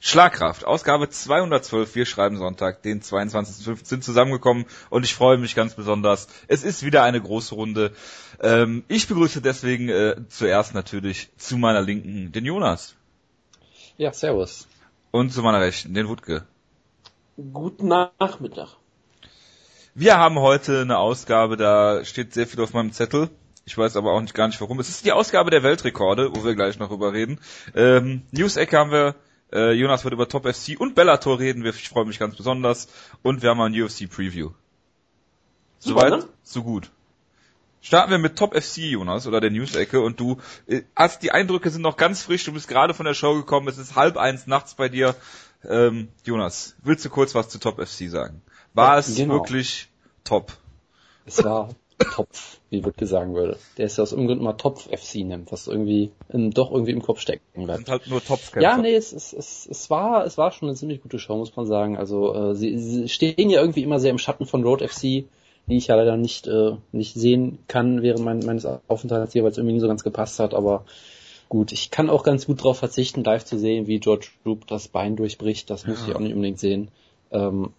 Schlagkraft, Ausgabe 212. Wir schreiben Sonntag, den 22.05. sind zusammengekommen und ich freue mich ganz besonders. Es ist wieder eine große Runde. Ähm, ich begrüße deswegen äh, zuerst natürlich zu meiner Linken den Jonas. Ja, servus. Und zu meiner Rechten den Wutke. Guten Nachmittag. Wir haben heute eine Ausgabe, da steht sehr viel auf meinem Zettel. Ich weiß aber auch nicht gar nicht warum. Es ist die Ausgabe der Weltrekorde, wo wir gleich noch drüber reden. Ähm, News-Ecke haben wir äh, Jonas wird über Top FC und Bellator reden. Ich freue mich ganz besonders. Und wir haben ein UFC Preview. Soweit, ne? so gut. Starten wir mit Top FC, Jonas, oder der News-Ecke. Und du äh, hast die Eindrücke sind noch ganz frisch. Du bist gerade von der Show gekommen. Es ist halb eins nachts bei dir. Ähm, Jonas, willst du kurz was zu Top FC sagen? War ja, es genau. wirklich top? Es war Topf, wie Wittke sagen würde. Der ist ja aus irgendeinem Grund mal Topf FC nennt, was irgendwie in, doch irgendwie im Kopf stecken bleibt. Sind halt nur Topfkämpfer. Ja, nee, es, es, es, es war es war schon eine ziemlich gute Show, muss man sagen. Also äh, sie, sie stehen ja irgendwie immer sehr im Schatten von Road FC, die ich ja leider nicht äh, nicht sehen kann während mein, meines Aufenthalts hier, weil es irgendwie nie so ganz gepasst hat. Aber gut, ich kann auch ganz gut darauf verzichten, live zu sehen, wie George Roop das Bein durchbricht. Das muss ja. ich auch nicht unbedingt sehen. Ähm,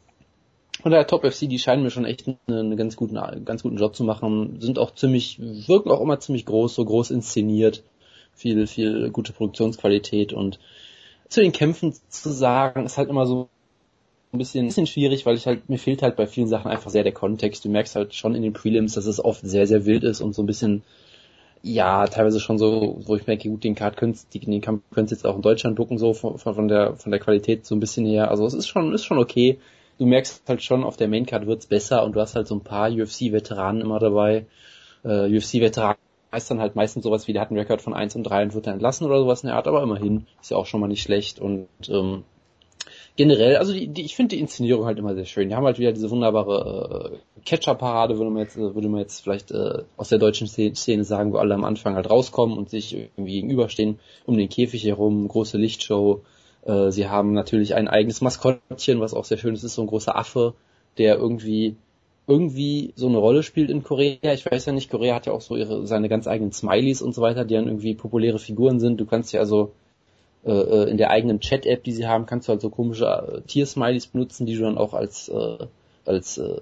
von der Top FC, die scheinen mir schon echt einen, ganz guten, ganz guten Job zu machen, sind auch ziemlich, wirken auch immer ziemlich groß, so groß inszeniert, viel, viel gute Produktionsqualität und zu den Kämpfen zu sagen, ist halt immer so ein bisschen, ein bisschen schwierig, weil ich halt, mir fehlt halt bei vielen Sachen einfach sehr der Kontext. Du merkst halt schon in den Prelims, dass es oft sehr, sehr wild ist und so ein bisschen, ja, teilweise schon so, wo ich merke, gut, den Card könntest, den Kampf könntest jetzt auch in Deutschland drucken, so von, von der, von der Qualität so ein bisschen her. Also es ist schon, ist schon okay du merkst halt schon, auf der Maincard wird's besser und du hast halt so ein paar UFC-Veteranen immer dabei. Äh, UFC-Veteranen heißt dann halt meistens sowas wie, der hat einen Rekord von 1 und 3 und wird dann entlassen oder sowas in der Art, aber immerhin ist ja auch schon mal nicht schlecht und ähm, generell, also die, die, ich finde die Inszenierung halt immer sehr schön. Die haben halt wieder diese wunderbare äh, Catcher-Parade, würde man jetzt, äh, würde man jetzt vielleicht äh, aus der deutschen Szene sagen, wo alle am Anfang halt rauskommen und sich irgendwie gegenüberstehen, um den Käfig herum, große Lichtshow, äh, sie haben natürlich ein eigenes Maskottchen, was auch sehr schön ist, ist so ein großer Affe, der irgendwie irgendwie so eine Rolle spielt in Korea. Ich weiß ja nicht, Korea hat ja auch so ihre seine ganz eigenen Smileys und so weiter, die dann irgendwie populäre Figuren sind. Du kannst ja also äh, äh in der eigenen Chat-App, die sie haben, kannst du halt so komische äh, Tier-Smileys benutzen, die du dann auch als äh, als äh,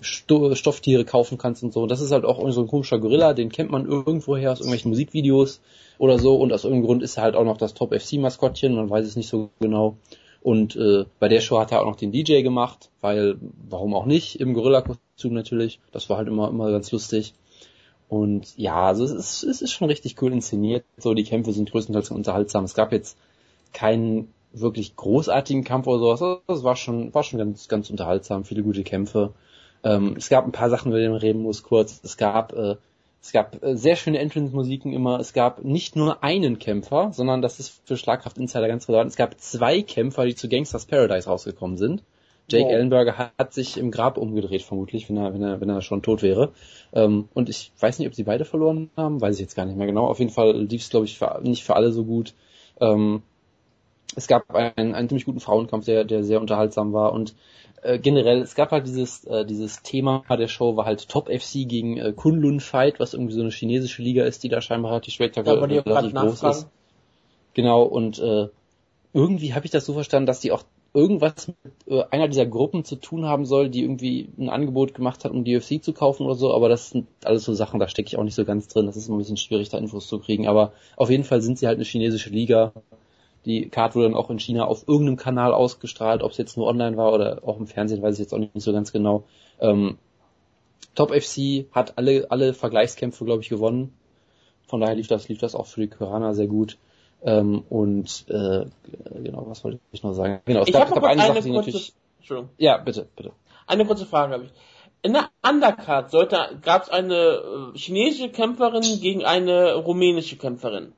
Sto Stofftiere kaufen kannst und so. Das ist halt auch so ein komischer Gorilla, den kennt man irgendwoher aus irgendwelchen Musikvideos oder so und aus irgendeinem Grund ist er halt auch noch das Top FC Maskottchen, man weiß es nicht so genau. Und äh, bei der Show hat er auch noch den DJ gemacht, weil warum auch nicht im Gorilla-Kostüm natürlich. Das war halt immer immer ganz lustig. Und ja, also es ist, es ist schon richtig cool inszeniert. So die Kämpfe sind größtenteils unterhaltsam. Es gab jetzt keinen wirklich großartigen Kampf oder sowas. Das war schon war schon ganz ganz unterhaltsam. Viele gute Kämpfe. Ähm, es gab ein paar Sachen, über die man reden muss. Kurz. Es gab äh, es gab äh, sehr schöne Entrance-Musiken immer. Es gab nicht nur einen Kämpfer, sondern das ist für Schlagkraft Insider ganz relevant. Es gab zwei Kämpfer, die zu Gangsters Paradise rausgekommen sind. Jake wow. Ellenberger hat, hat, sich im Grab umgedreht, vermutlich, wenn er, wenn er, wenn er schon tot wäre. Ähm, und ich weiß nicht, ob sie beide verloren haben, weiß ich jetzt gar nicht mehr genau. Auf jeden Fall lief es, glaube ich, für, nicht für alle so gut. Ähm, es gab einen, einen ziemlich guten Frauenkampf, der, der sehr unterhaltsam war. Und äh, generell, es gab halt dieses, äh, dieses Thema der Show war halt Top FC gegen äh, Kunlun Fight, was irgendwie so eine chinesische Liga ist, die da scheinbar relativ spektakulär ja, relativ groß ist. Genau, und äh, irgendwie habe ich das so verstanden, dass die auch irgendwas mit äh, einer dieser Gruppen zu tun haben soll, die irgendwie ein Angebot gemacht hat, um die UFC zu kaufen oder so, aber das sind alles so Sachen, da stecke ich auch nicht so ganz drin, das ist immer ein bisschen schwierig, da Infos zu kriegen, aber auf jeden Fall sind sie halt eine chinesische Liga, die Card wurde dann auch in China auf irgendeinem Kanal ausgestrahlt, ob es jetzt nur online war oder auch im Fernsehen, weiß ich jetzt auch nicht so ganz genau. Ähm, Top FC hat alle, alle Vergleichskämpfe, glaube ich, gewonnen. Von daher lief das, lief das auch für die Koreaner sehr gut. Ähm, und äh, genau, was wollte ich noch sagen? Genau, es ich gab, gab eine, eine Sache, die natürlich. Ja, bitte, bitte. Eine kurze Frage habe ich. In der Undercard sollte gab es eine äh, chinesische Kämpferin gegen eine rumänische Kämpferin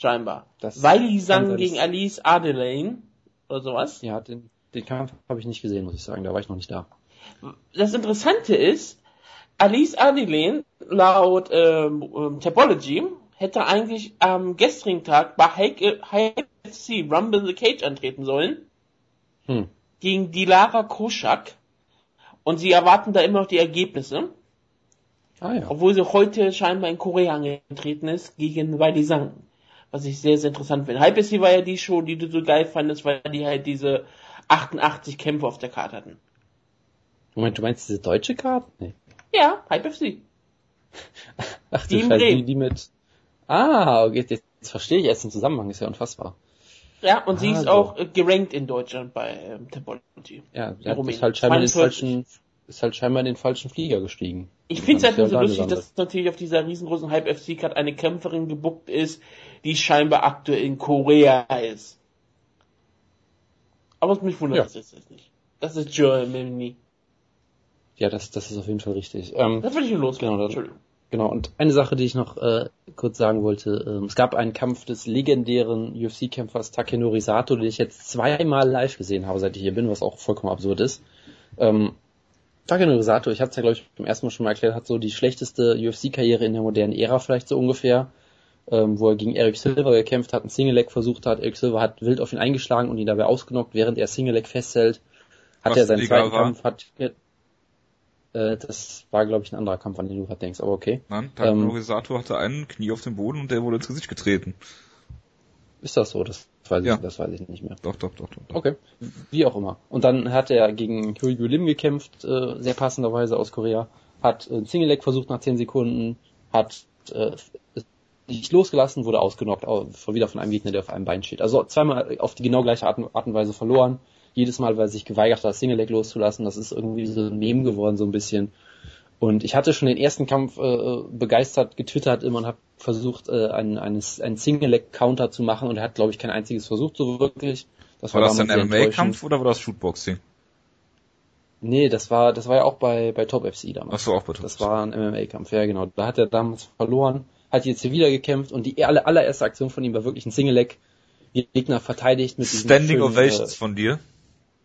scheinbar. Das Weil die sang gegen Alice Adelaine oder sowas. Ja, den, den Kampf habe ich nicht gesehen, muss ich sagen, da war ich noch nicht da. Das Interessante ist, Alice Adelaine laut ähm, ähm Topology hätte eigentlich am gestrigen Tag bei HFC Rumble the Cage antreten sollen. Hm. Gegen Dilara Koschak. Und sie erwarten da immer noch die Ergebnisse. Ah, ja. Obwohl sie heute scheinbar in Korea angetreten ist gegen Weili Sang. Was ich sehr, sehr interessant finde. Hyper C war ja die Show, die du so geil fandest, weil die halt diese 88 Kämpfe auf der Karte hatten. Moment, du meinst diese deutsche Karte? Nee. Ja, Hyper C. Ach, Die Scheiße, die, die mit. Ah, okay, jetzt, jetzt verstehe ich erst den Zusammenhang, ist ja unfassbar. Ja, und sie ist Also. auch äh, gerankt in Deutschland bei ähm, Topology. Ja, Rumänien. ist halt scheinbar in den 42. falschen, ist halt scheinbar in den falschen Flieger gestiegen. Ich finde es halt nur so lustig, dass natürlich auf dieser riesengroßen Hype FC Card eine Kämpferin gebuckt ist, die scheinbar aktuell in Korea ist. Aber es mich wundert Ja. das jetzt nicht. Das ist Germany. Ja, das, das ist auf jeden Fall richtig. Ähm, Das will ich nur loswerden. Genau, Entschuldigung. Genau, und eine Sache, die ich noch äh, kurz sagen wollte, ähm, es gab einen Kampf des legendären UFC-Kämpfers Takenori Sato, den ich jetzt zweimal live gesehen habe, seit ich hier bin, was auch vollkommen absurd ist. Ähm, Takenori Sato, ich hatte es ja, glaube ich, beim ersten Mal schon mal erklärt, hat so die schlechteste UFC-Karriere in der modernen Ära vielleicht so ungefähr, ähm, wo er gegen Eric Silver gekämpft hat, einen Single-Leg versucht hat. Eric Silver hat wild auf ihn eingeschlagen und ihn dabei ausgenockt, während er Single-Leg festhält. Hat Was er seinen zweiten war. Kampf, hat äh, das war, glaube ich, ein anderer Kampf, an den du gerade denkst, aber okay. Nein, Ähm, Takanori Sato hatte einen Knie auf dem Boden und der wurde ins Gesicht getreten. Ist das so? Das weiß, Ja. ich, das weiß ich nicht mehr. Doch, doch, doch, doch. doch. Okay, wie auch immer. Und dann hat er gegen Kyoyu Lim gekämpft, äh, sehr passenderweise aus Korea. Hat äh, Single Leg versucht nach 10 Sekunden, hat äh, nicht losgelassen, wurde ausgenockt, au- von- wieder von einem Gegner, der auf einem Bein steht. Also zweimal auf die genau gleiche Art, Art und Weise verloren. Jedes Mal, weil er sich geweigert hat, das Single Leg loszulassen. Das ist irgendwie so ein Meme geworden, so ein bisschen. Und ich hatte schon den ersten Kampf äh, begeistert getwittert immer und habe versucht, äh, einen, eines, einen Single-Leg-Counter zu machen und er hat, glaube ich, kein einziges versucht so wirklich. Das War das ein MMA-Kampf oder war das Shootboxing? Nee, das war, das war ja auch bei, bei Top FC damals. Ach so, auch bei Top Das FC. war ein MMA-Kampf, ja genau. Da hat er damals verloren, hat jetzt hier wieder gekämpft und die aller, allererste Aktion von ihm war wirklich ein Single-Leg. Die Gegner verteidigt mit Standing schönen, Ovations Äh, von dir.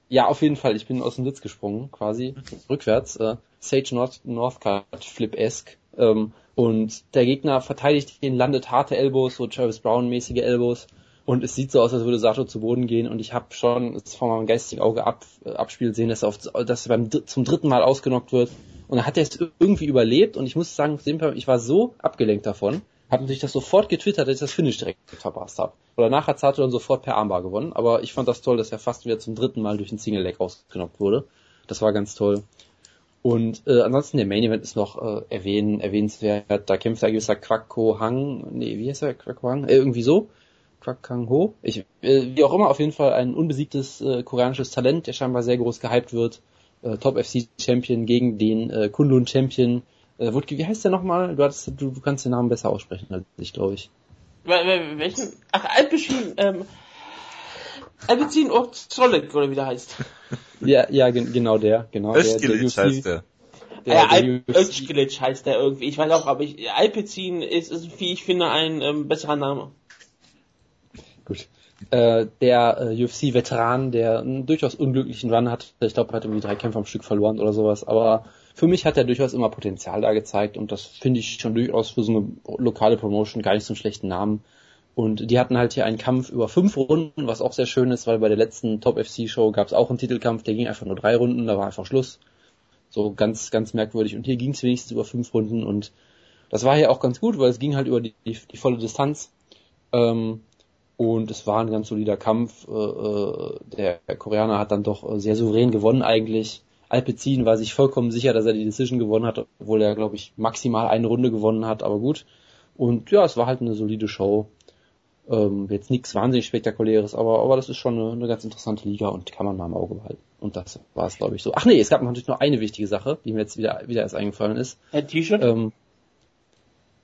ja, auf jeden Fall. Ich bin aus dem Sitz gesprungen, quasi rückwärts. Äh, Sage North, Northcard Flip-esque. Ähm, und der Gegner verteidigt ihn, landet harte Elbows, so Travis Brown-mäßige Elbows. Und es sieht so aus, als würde Sato zu Boden gehen. Und ich habe schon vor meinem geistigen Auge ab, äh, abspielen sehen, dass er, auf, dass er beim, zum dritten Mal ausgenockt wird. Und dann hat er es irgendwie überlebt. Und ich muss sagen, ich war so abgelenkt davon, habe natürlich das sofort getwittert, dass ich das Finish direkt verpasst habe. Und danach hat Sato dann sofort per Armbar gewonnen. Aber ich fand das toll, dass er fast wieder zum dritten Mal durch ein Single Leg ausgenockt wurde. Das war ganz toll. Und äh, ansonsten der Main Event ist noch äh, erwähnen, erwähnenswert. Da kämpft ein gewisser Kwakko Hang, nee, wie heißt er? Kwakko Hang? Äh, irgendwie so. Kwak Hang Ho. Ich, äh, wie auch immer, auf jeden Fall ein unbesiegtes äh, koreanisches Talent, der scheinbar sehr groß gehypt wird. Äh, Top FC Champion gegen den äh, Kunlun Champion. Äh, Wutke, wie heißt der nochmal? Du, hattest, du, du kannst den Namen besser aussprechen als ich, glaube ich. Wel- wel- Welchen? Ach, Alpecin, ähm, Alpecin Orzolek, oder wie der heißt. Ja, ja, gen genau der, genau. UFC heißt der. Der, ja, der UFC Özgilic heißt der irgendwie. Ich weiß auch, aber ich, Alpecin ist, ist, wie ich finde, ein ähm, besserer Name. Gut. Äh, der äh, UFC-Veteran, der einen durchaus unglücklichen Run hat. Ich glaube, er hat irgendwie drei Kämpfe am Stück verloren oder sowas. Aber für mich hat er durchaus immer Potenzial da gezeigt und das finde ich schon durchaus für so eine lokale Promotion gar nicht so einen schlechten Namen. Und die hatten halt hier einen Kampf über fünf Runden, was auch sehr schön ist, weil bei der letzten Top FC Show gab es auch einen Titelkampf, der ging einfach nur drei Runden, da war einfach Schluss. So ganz, ganz merkwürdig. Und hier ging es wenigstens über fünf Runden und das war hier auch ganz gut, weil es ging halt über die, die, die volle Distanz. Ähm, und es war ein ganz solider Kampf. Äh, äh, der Koreaner hat dann doch äh, sehr souverän gewonnen eigentlich. Alpecin war sich vollkommen sicher, dass er die Decision gewonnen hat, obwohl er, glaube ich, maximal eine Runde gewonnen hat, aber gut. Und ja, es war halt eine solide Show. Ähm, jetzt nichts wahnsinnig spektakuläres, aber, aber das ist schon eine, eine ganz interessante Liga und kann man mal im Auge behalten. Und das war es, glaube ich, so. Ach nee, es gab natürlich noch eine wichtige Sache, die mir jetzt wieder, wieder erst eingefallen ist. Ein T-Shirt? Ähm,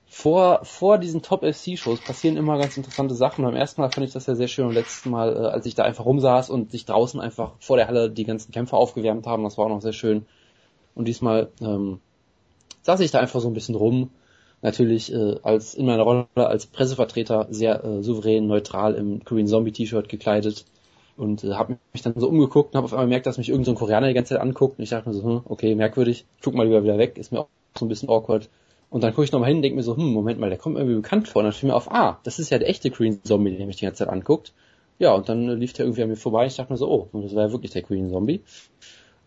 vor, vor diesen Top-FC-Shows passieren immer ganz interessante Sachen. Beim ersten Mal fand ich das ja sehr schön. Beim letzten Mal, äh, als ich da einfach rumsaß und sich draußen einfach vor der Halle die ganzen Kämpfer aufgewärmt haben, das war auch noch sehr schön. Und diesmal ähm, saß ich da einfach so ein bisschen rum. Natürlich äh, als in meiner Rolle als Pressevertreter sehr äh, souverän, neutral im Korean Zombie T-Shirt gekleidet und äh, habe mich dann so umgeguckt und habe auf einmal gemerkt, dass mich irgendein so Koreaner die ganze Zeit anguckt und ich dachte mir so, hm, okay, merkwürdig, guck mal lieber wieder weg, ist mir auch so ein bisschen awkward. Und dann gucke ich nochmal hin und denke mir so, hm, Moment mal, der kommt irgendwie bekannt vor. Und dann fiel mir auf, ah, das ist ja der echte Korean Zombie, der mich die ganze Zeit anguckt. Ja, und dann äh, lief der irgendwie an mir vorbei. Ich dachte mir so, oh, das war ja wirklich der Korean Zombie.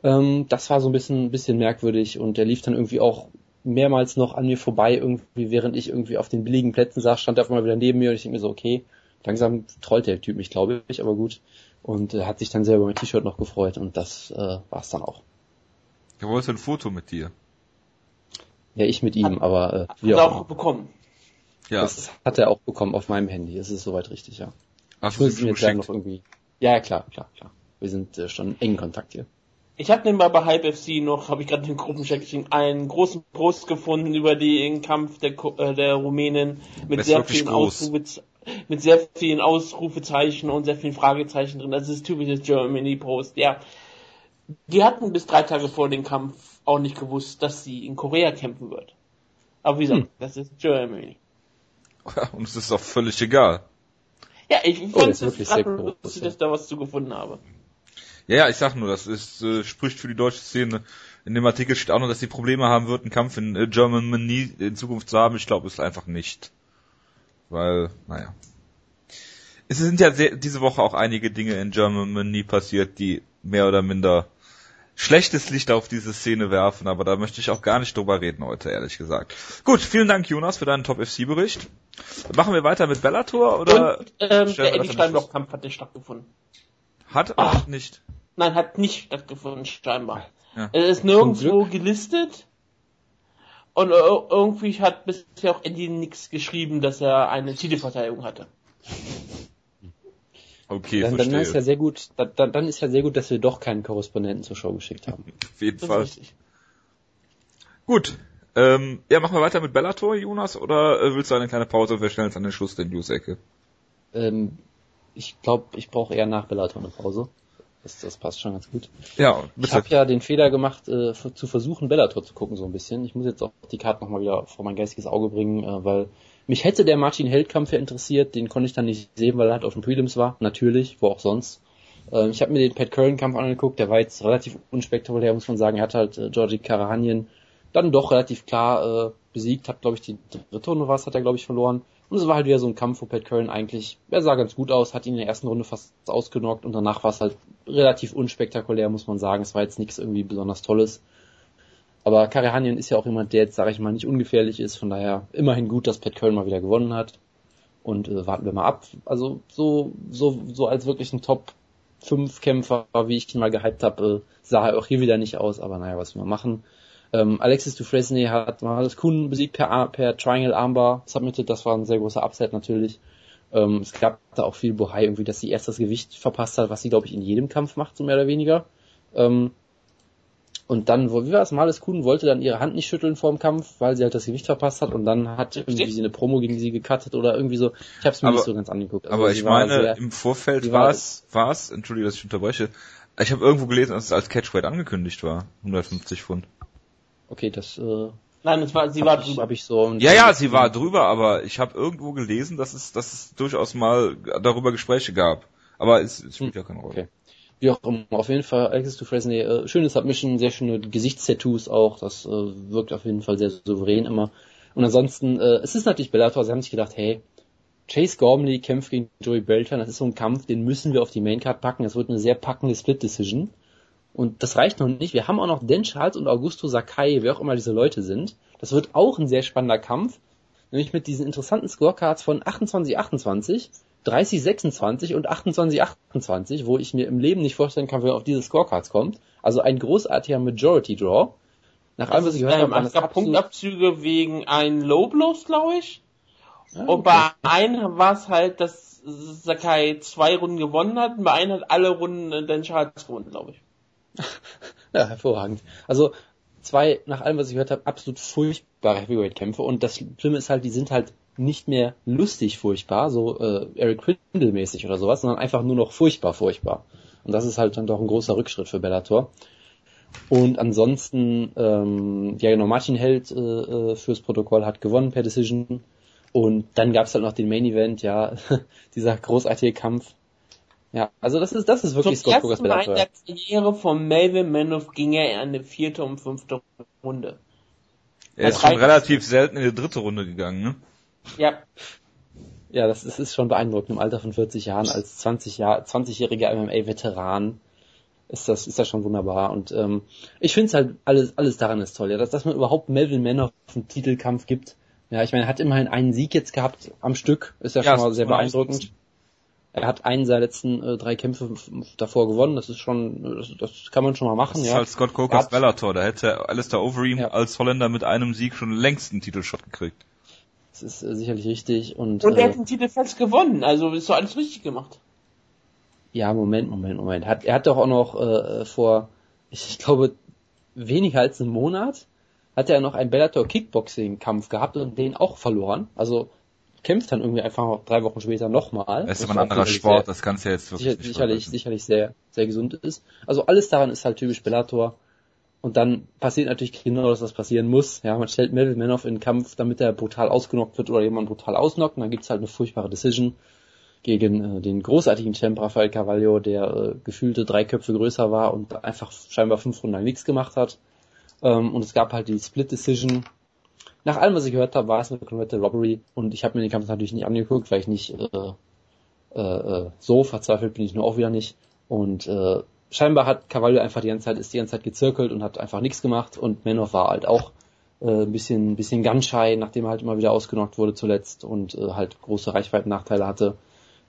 Ähm, das war so ein bisschen, bisschen merkwürdig und der lief dann irgendwie auch mehrmals noch an mir vorbei, irgendwie, während ich irgendwie auf den billigen Plätzen saß, stand er auf einmal wieder neben mir und ich denke mir so, okay, langsam trollt der Typ mich, glaube ich, aber gut. Und äh, hat sich dann sehr über mein T-Shirt noch gefreut und das äh, war's dann auch. Er wollte ein Foto mit dir. Ja, ich mit ihm, Hat- aber äh, er auch auch bekommen. Ja. Das hat er auch bekommen auf meinem Handy. Das ist soweit richtig, ja. Hast Ich du muss es es mir jetzt noch irgendwie. Ja, klar, klar, klar. Wir sind äh, schon in Kontakt hier. Ich habe nebenbei bei Hype FC noch, habe ich gerade den Gruppenchat geschrieben, einen großen Post gefunden über den Kampf der, Ko- äh, der Rumänen mit sehr vielen groß. Ausrufe, mit sehr vielen Ausrufezeichen und sehr vielen Fragezeichen drin. Das ist typisches Germany Post. Ja, die hatten bis drei Tage vor dem Kampf auch nicht gewusst, dass sie in Korea kämpfen wird. Aber wie gesagt, Hm. das ist Germany. Und es ist auch völlig egal. Ja, ich Oh, fand das es ist wirklich sehr groß, ja. dass ich da was zu gefunden habe. Ja, ja, ich sag nur, das ist, äh, spricht für die deutsche Szene. In dem Artikel steht auch noch, dass sie Probleme haben wird, einen Kampf in äh, Germany in Zukunft zu haben. Ich glaube, es ist einfach nicht. Weil, naja. Es sind ja sehr, diese Woche auch einige Dinge in Germany passiert, die mehr oder minder schlechtes Licht auf diese Szene werfen, aber da möchte ich auch gar nicht drüber reden heute, ehrlich gesagt. Gut, vielen Dank, Jonas, für deinen Top-FC-Bericht. Machen wir weiter mit Bellator oder Und ähm, der Eddie am Steinblock-Kampf hat nicht stattgefunden. Hat Ah. aber nicht? Nein, hat nicht stattgefunden, scheinbar. Ja. Es ist nirgendwo gelistet. Und ir- irgendwie hat bisher auch Eddie nichts geschrieben, dass er eine Titelverteidigung hatte. Okay, Dann, dann verstehe. ist ja sehr gut, dann, dann dann ist ja sehr gut, dass wir doch keinen Korrespondenten zur Show geschickt haben. Auf jeden Das Fall. Gut. Ähm, ja, machen wir weiter mit Bellator, Jonas, oder äh, willst du eine kleine Pause und wir stellen uns an den Schluss der News-Ecke? Ähm, ich glaube, ich brauche eher nach Bellator eine Pause. Das, das passt schon ganz gut. Ja, Ich bitte. habe ja den Fehler gemacht, äh, zu versuchen, Bellator zu gucken, so ein bisschen. Ich muss jetzt auch die Karte nochmal wieder vor mein geistiges Auge bringen, äh, weil mich hätte der Martin Held-Kampf ja interessiert, den konnte ich dann nicht sehen, weil er halt auf den Prelims war, natürlich, wo auch sonst. Ähm, ich habe mir den Pat Curran-Kampf angeguckt, der war jetzt relativ unspektakulär, muss man sagen. Er hat halt äh, Georgie Karahanien dann doch relativ klar äh, besiegt, hat, glaube ich, die dritte Runde was, hat er, glaube ich, verloren. Und es war halt wieder so ein Kampf, wo Pat Curran eigentlich, er sah ganz gut aus, hat ihn in der ersten Runde fast ausgenockt und danach war es halt relativ unspektakulär, muss man sagen. Es war jetzt nichts irgendwie besonders Tolles. Aber Karahanien ist ja auch jemand, der jetzt, sage ich mal, nicht ungefährlich ist. Von daher immerhin gut, dass Pat Curran mal wieder gewonnen hat. Und äh, warten wir mal ab. Also so, so, so als wirklich ein Top 5 Kämpfer, wie ich ihn mal gehypt habe, äh, sah er auch hier wieder nicht aus. Aber naja, was wir machen. Ähm, Alexis Dufresne hat mal das Kuhn besiegt per, per Triangle Armbar submitted. Das war ein sehr großer Upset natürlich. Ähm, es gab da auch viel Bohai irgendwie, dass sie erst das Gewicht verpasst hat, was sie, glaube ich, in jedem Kampf macht, so mehr oder weniger. Ähm, und dann, wie war es, Males Kuhn wollte dann ihre Hand nicht schütteln vor dem Kampf, weil sie halt das Gewicht verpasst hat und dann hat irgendwie sie eine Promo gegen sie gecuttet oder irgendwie so. Ich habe es mir Aber- nicht so ganz angeguckt. Also Aber ich meine, sehr- im Vorfeld war- es, war es, entschuldige, dass ich unterbreche, ich habe irgendwo gelesen, dass es als Catchweight angekündigt war, 150 Pfund. Okay, das äh, Nein, es war, sie war ich, drüber. hab ich so. Ja, ja, sie war drüber, aber ich habe irgendwo gelesen, dass es, dass es durchaus mal darüber Gespräche gab. Aber es, es spielt ja keine Rolle. Okay. Wie auch immer, auf jeden Fall Alexis Dufresne, äh, schöne Submission, sehr schöne Gesichtstattoos auch, das äh, wirkt auf jeden Fall sehr souverän immer. Und ansonsten, äh, es ist natürlich Bellator, sie haben sich gedacht, hey, Chase Gormley kämpft gegen Joey Beltran, das ist so ein Kampf, den müssen wir auf die Maincard packen, das wird eine sehr packende Split-Decision. Und das reicht noch nicht, wir haben auch noch Dan Charles und Augusto Sakai, wer auch immer diese Leute sind. Das wird auch ein sehr spannender Kampf, nämlich mit diesen interessanten Scorecards von 28-28, 30-26 und 28-28, wo ich mir im Leben nicht vorstellen kann, wer auf diese Scorecards kommt. Also ein großartiger Majority Draw. Nach allem, was ich gehört ähm, habe, es gab Punktabzüge wegen einen Low Blows, glaube ich. Ja, Und okay. bei einem war es halt, dass Sakai zwei Runden gewonnen hat, und bei einem hat alle Runden Dan Charles gewonnen, glaube ich. Ja, hervorragend. Also zwei, nach allem, was ich gehört habe, absolut furchtbare Heavyweight-Kämpfe. Und das Schlimme ist halt, die sind halt nicht mehr lustig furchtbar, so äh, Eric Quindle-mäßig oder sowas, sondern einfach nur noch furchtbar furchtbar. Und das ist halt dann doch ein großer Rückschritt für Bellator. Und ansonsten, ähm, ja genau, Martin Held äh, äh, fürs Protokoll hat gewonnen per Decision. Und dann gab's halt noch den Main Event, ja, dieser großartige Kampf. Ja, also das ist, das ist wirklich Zum Scott ersten Mal in der Karriere von Melvin Manoff ging er in eine vierte und fünfte Runde. Er ist schon relativ selten in die dritte Runde gegangen, ne? Ja, Ja, das ist, ist schon beeindruckend im Alter von 40 Jahren als 20 Jahr 20-jähriger MMA-Veteran ist das ist das schon wunderbar und ähm, ich finde es halt alles alles daran ist toll, ja, dass, dass man überhaupt Melvin Manor auf einen Titelkampf gibt. Ja, ich meine, er hat immerhin einen Sieg jetzt gehabt am Stück, ist ja, Ja, schon mal sehr beeindruckend. Er hat einen seiner letzten äh, drei Kämpfe davor gewonnen. Das ist schon, das, das kann man schon mal machen. Das ist ja. halt Scott Cokers Bellator. Da hätte Alistair Overeem ja. als Holländer mit einem Sieg schon längst einen Titelshot gekriegt. Das ist äh, sicherlich richtig. Und, und er äh, hat den Titel fast gewonnen. Also ist doch alles richtig gemacht. Ja, Moment, Moment, Moment. Hat, er hat doch auch noch äh, vor, ich glaube, weniger als einem Monat hat er noch einen Bellator Kickboxing Kampf gehabt und den auch verloren. Also kämpft dann irgendwie einfach drei Wochen später nochmal. Das ist aber ein anderer Sport, sehr, das du jetzt wirklich sicher, sicherlich, sicherlich sehr, sehr gesund ist. Also alles daran ist halt typisch Bellator. Und dann passiert natürlich genau das, was passieren muss. Ja, man stellt Melvin Manoff in den Kampf, damit er brutal ausgenockt wird oder jemand brutal ausnockt. Und dann gibt's halt eine furchtbare Decision gegen äh, den großartigen Champ Rafael Carvalho, der äh, gefühlte drei Köpfe größer war und einfach scheinbar fünf Runden lang nichts gemacht hat. Ähm, und es gab halt die Split Decision. Nach allem, was ich gehört habe, war es eine komplette Robbery und ich habe mir den Kampf natürlich nicht angeguckt, weil ich nicht äh, äh, äh, so verzweifelt bin ich nur auch wieder nicht. Und äh, scheinbar hat Carvalho einfach die ganze Zeit, ist die ganze Zeit gezirkelt und hat einfach nichts gemacht und Manoff war halt auch äh, ein bisschen, ein bisschen shy, nachdem er halt immer wieder ausgenockt wurde zuletzt und äh, halt große Reichweitennachteile hatte.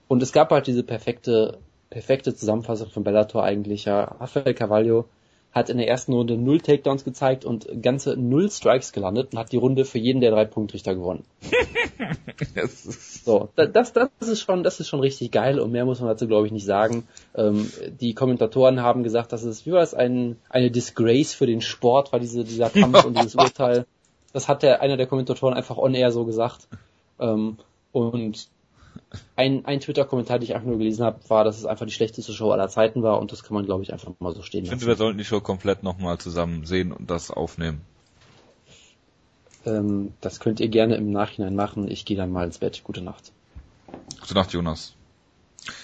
Und es gab halt diese perfekte, perfekte Zusammenfassung von Bellator eigentlich. Ja, Rafael Carvalho hat in der ersten Runde null Takedowns gezeigt und ganze null Strikes gelandet und hat die Runde für jeden der drei Punktrichter gewonnen. so, das, das ist schon, das ist schon richtig geil und mehr muss man dazu glaube ich nicht sagen. Ähm, die Kommentatoren haben gesagt, dass es, wie war es, ein, eine Disgrace für den Sport war diese, dieser Kampf und dieses Urteil. Das hat der, einer der Kommentatoren einfach on air so gesagt. Ähm, und ein, ein Twitter-Kommentar, den ich einfach nur gelesen habe, war, dass es einfach die schlechteste Show aller Zeiten war und das kann man, glaube ich, einfach mal so stehen lassen. Ich finde, wir sollten die Show komplett nochmal zusammen sehen und das aufnehmen. Ähm, das könnt ihr gerne im Nachhinein machen. Ich gehe dann mal ins Bett. Gute Nacht. Gute Nacht, Jonas.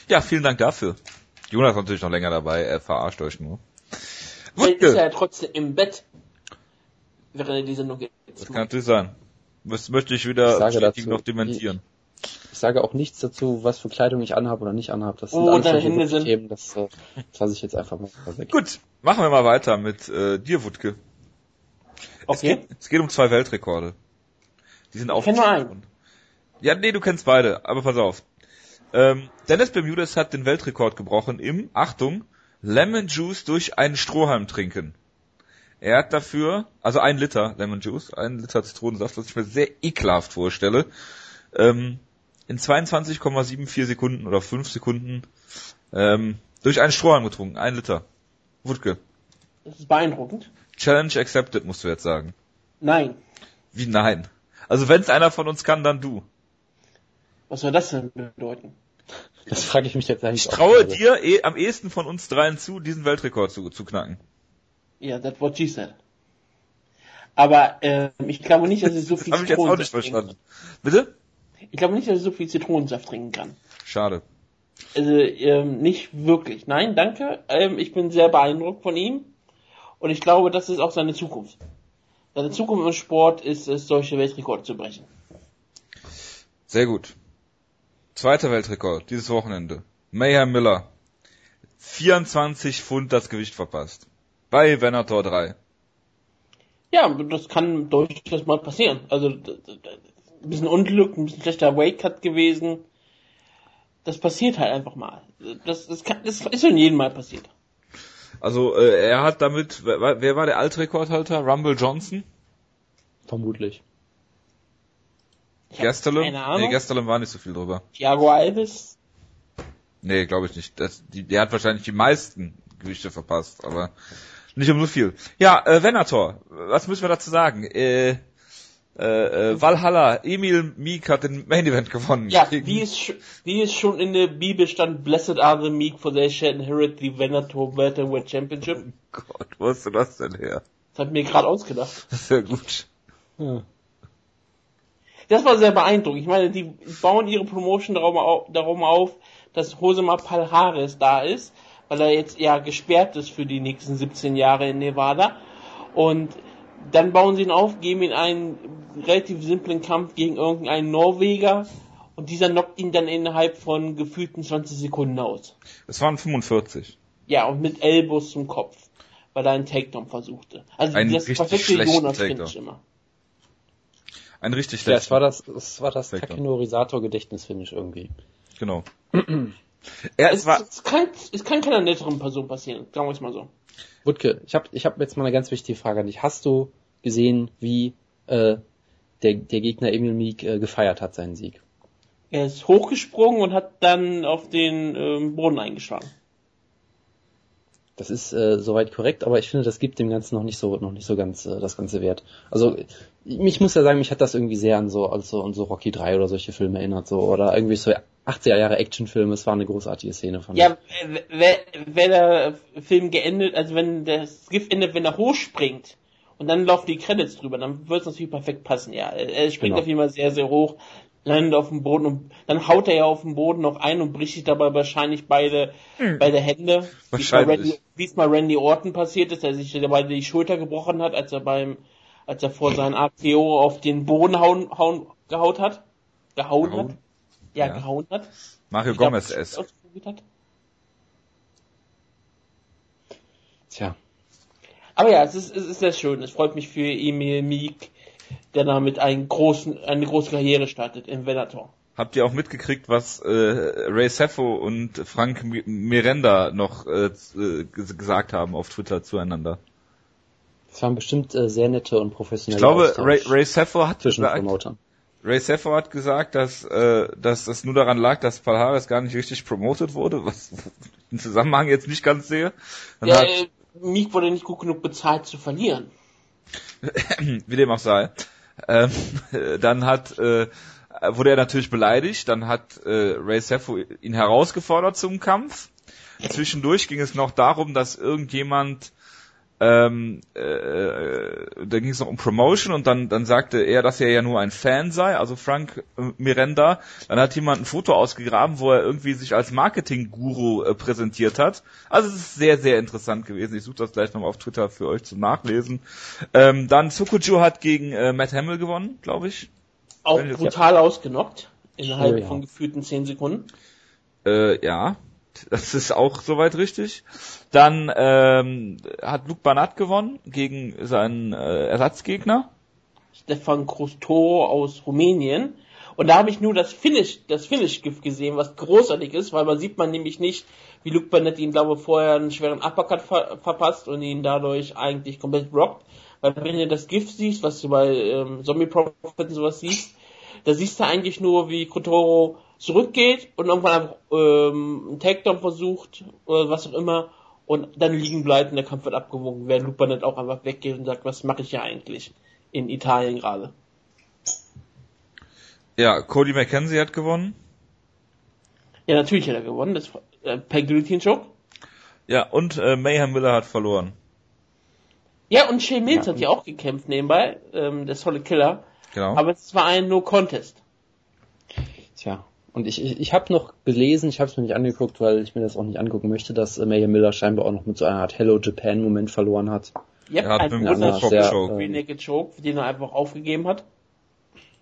Ja, vielen Dank dafür. Jonas ist natürlich noch länger dabei, er verarscht euch nur. Vielleicht ist er ja trotzdem im Bett, während er die Sendung geht. Das kann natürlich sein. Das möchte ich wieder ich noch dementieren. Ich sage auch nichts dazu, was für Kleidung ich anhabe oder nicht anhabe. Das sind oh, alles sind... Themen, das äh, lasse ich jetzt einfach mal weg. Gut, machen wir mal weiter mit äh, dir, Wutke. Okay. Es geht, es geht um zwei Weltrekorde. Die sind auch. Ja, nee, du kennst beide, aber pass auf. Ähm, Dennis Bermudez hat den Weltrekord gebrochen im, Achtung, Lemon Juice durch einen Strohhalm trinken. Er hat dafür, also ein Liter Lemon Juice, ein Liter Zitronensaft, was ich mir sehr ekelhaft vorstelle, ähm, in 22,74 Sekunden oder 5 Sekunden ähm, durch einen Strohhalm getrunken. Ein Liter. Wutke. Das ist beeindruckend. Challenge accepted, musst du jetzt sagen. Nein. Wie nein? Also wenn es einer von uns kann, dann du. Was soll das denn bedeuten? Das frage ich mich jetzt eigentlich. Ich traue dir eh, am ehesten von uns dreien zu, diesen Weltrekord zu, zu knacken. Ja, yeah, that's what she said. Aber äh, ich glaube nicht, dass ich so viel das Habe ich jetzt auch nicht verstanden. Bitte? Ich glaube nicht, dass ich so viel Zitronensaft trinken kann. Schade. Also ähm, nicht wirklich. Nein, danke. Ähm, ich bin sehr beeindruckt von ihm. Und ich glaube, das ist auch seine Zukunft. Seine Zukunft im Sport ist es, solche Weltrekorde zu brechen. Sehr gut. Zweiter Weltrekord dieses Wochenende. Mayhem Miller. 24 Pfund das Gewicht verpasst. Bei Venator 3. Ja, das kann durchaus mal passieren. Also ein bisschen Unglück, ein bisschen schlechter Weight-Cut gewesen. Das passiert halt einfach mal. Das, das, kann, das ist in jedem Mal passiert. Also äh, er hat damit, wer, wer war der Altrekordhalter? Rumble Johnson? Vermutlich. Gastelum? Nee, Gastelum war nicht so viel drüber. Thiago Alves? Nee, glaube ich nicht. Das, die, der hat wahrscheinlich die meisten Gewichte verpasst, aber nicht um so viel. Ja, äh, Venator, was müssen wir dazu sagen? Äh, äh, äh, Valhalla, Emil Meek hat den Main Event gewonnen. Ja, wie es, wie es schon in der Bibel stand, Blessed are the meek, for they shall inherit the Venator Welterweight Championship. Oh Gott, wo hast du das denn her? Das hat mir gerade ausgedacht. Sehr gut. Ja. Das war sehr beeindruckend. Ich meine, die bauen ihre Promotion darum auf, darum auf dass Josema Palhares da ist, weil er jetzt ja gesperrt ist für die nächsten 17 Jahre in Nevada. Und dann bauen sie ihn auf, geben ihn einen relativ simplen Kampf gegen irgendeinen Norweger und dieser knockt ihn dann innerhalb von gefühlten 20 Sekunden aus. Es waren 45. Ja, und mit Elbows zum Kopf, weil er einen Takedown versuchte. Also ein das perfekte Jonas-Finish immer. Ein richtig schlechter. Ja, es war das, es war das Takenori Sato Gedächtnis-Finish irgendwie. Genau. Ja, Es, es war, es, kann, es kann keiner netteren Person passieren, sagen wir es mal so. Wutke, ich habe ich hab jetzt mal eine ganz wichtige Frage an dich. Hast du gesehen, wie äh, der, der Gegner Emil Meek äh, gefeiert hat, seinen Sieg? Er ist hochgesprungen und hat dann auf den ähm, Boden eingeschlagen. Das ist äh, soweit korrekt, aber ich finde, das gibt dem Ganzen noch nicht so noch nicht so ganz äh, das ganze Wert. Also ich muss ja sagen, mich hat das irgendwie sehr an so also an so Rocky 3 oder solche Filme erinnert so oder irgendwie so 80er Jahre Actionfilme. Es war eine großartige Szene von Ja, wär der Film geendet, also wenn das Gift endet, wenn er hochspringt und dann laufen die Credits drüber, dann wird es natürlich perfekt passen, ja. Er springt Genau. auf jeden Fall sehr, sehr hoch, landet auf dem Boden und dann haut er ja auf dem Boden noch ein und bricht sich dabei wahrscheinlich beide, beide Hände. Wie es mal Wahrscheinlich. Randy- Wie es mal Randy Orton passiert ist, der sich dabei die Schulter gebrochen hat, als er beim, als er vor seinem ACO auf den Boden hauen, hauen, gehaut hat. Gehauen Gehauen? hat. Ja, Ja. gehauen hat. Mario Gomez es. Tja, Aber ja, es ist, es ist sehr schön. Es freut mich für Emil Meek, der damit einen großen, eine große Karriere startet im Venator. Habt ihr auch mitgekriegt, was äh, Ray Seffo und Frank Mi- Miranda noch äh, äh, ges- gesagt haben auf Twitter zueinander? es waren bestimmt äh, sehr nette und professionelle Ich glaube, Austausch Ray, Ray Seffo hat zwischen gesagt, Promotern. Ray Seffo hat gesagt, dass, äh, dass das nur daran lag, dass Palhares gar nicht richtig promotet wurde, was ich im Zusammenhang jetzt nicht ganz sehe. Dann Ja, hat, äh, Meek wurde nicht gut genug bezahlt zu verlieren. wie dem auch sei. Ähm, dann hat äh, wurde er natürlich beleidigt, dann hat äh, Ray Seffo ihn herausgefordert zum Kampf. Zwischendurch ging es noch darum, dass irgendjemand ähm, äh, da ging es noch um Promotion und dann dann sagte er, dass er ja nur ein Fan sei, also Frank äh, Miranda. Dann hat jemand ein Foto ausgegraben, wo er irgendwie sich als Marketing-Guru äh, präsentiert hat. Also es ist sehr sehr interessant gewesen. Ich suche das gleich nochmal auf Twitter für euch zum Nachlesen. Ähm, dann Tsukujo hat gegen äh, Matt Hamill gewonnen, glaube ich. Auch brutal ausgenockt. Innerhalb Oh ja. von gefühlten 10 Sekunden. Äh, ja, das ist auch soweit richtig. Dann ähm, hat Luke Banat gewonnen gegen seinen äh, Ersatzgegner. Stefan Krusto aus Rumänien. Und da habe ich nur das Finish, das Finish-Gift gesehen, was großartig ist, weil man sieht man nämlich nicht, wie Luke Burnett ihn, glaube ich, vorher einen schweren Uppercut ver verpasst und ihn dadurch eigentlich komplett rockt. Weil wenn du das Gift siehst, was du bei ähm, Zombie Prophet und sowas siehst, da siehst du eigentlich nur, wie Kotoro zurückgeht und irgendwann einfach ähm, einen Takedown versucht oder was auch immer und dann liegen bleibt und der Kampf wird abgewogen, während Luke Burnett auch einfach weggeht und sagt, was mache ich hier eigentlich in Italien gerade. Ja, Cody McKenzie hat gewonnen. Ja, natürlich hat er gewonnen, das äh, per Guillotine Choke. Ja, und äh, Mayhem Miller hat verloren. Ja, und Shay Mills Ja. hat ja auch gekämpft nebenbei, ähm, der Solid Killer. Genau. Aber es war ein No-Contest. Tja. Und ich, ich, ich habe noch gelesen, ich habe es mir nicht angeguckt, weil ich mir das auch nicht angucken möchte, dass äh, Mayhem Miller scheinbar auch noch mit so einer Art Hello Japan Moment verloren hat. Yep, Er hat ein mit dem Wunderschön Frog sehr, Choke. äh, Naked Choke, den er einfach aufgegeben hat.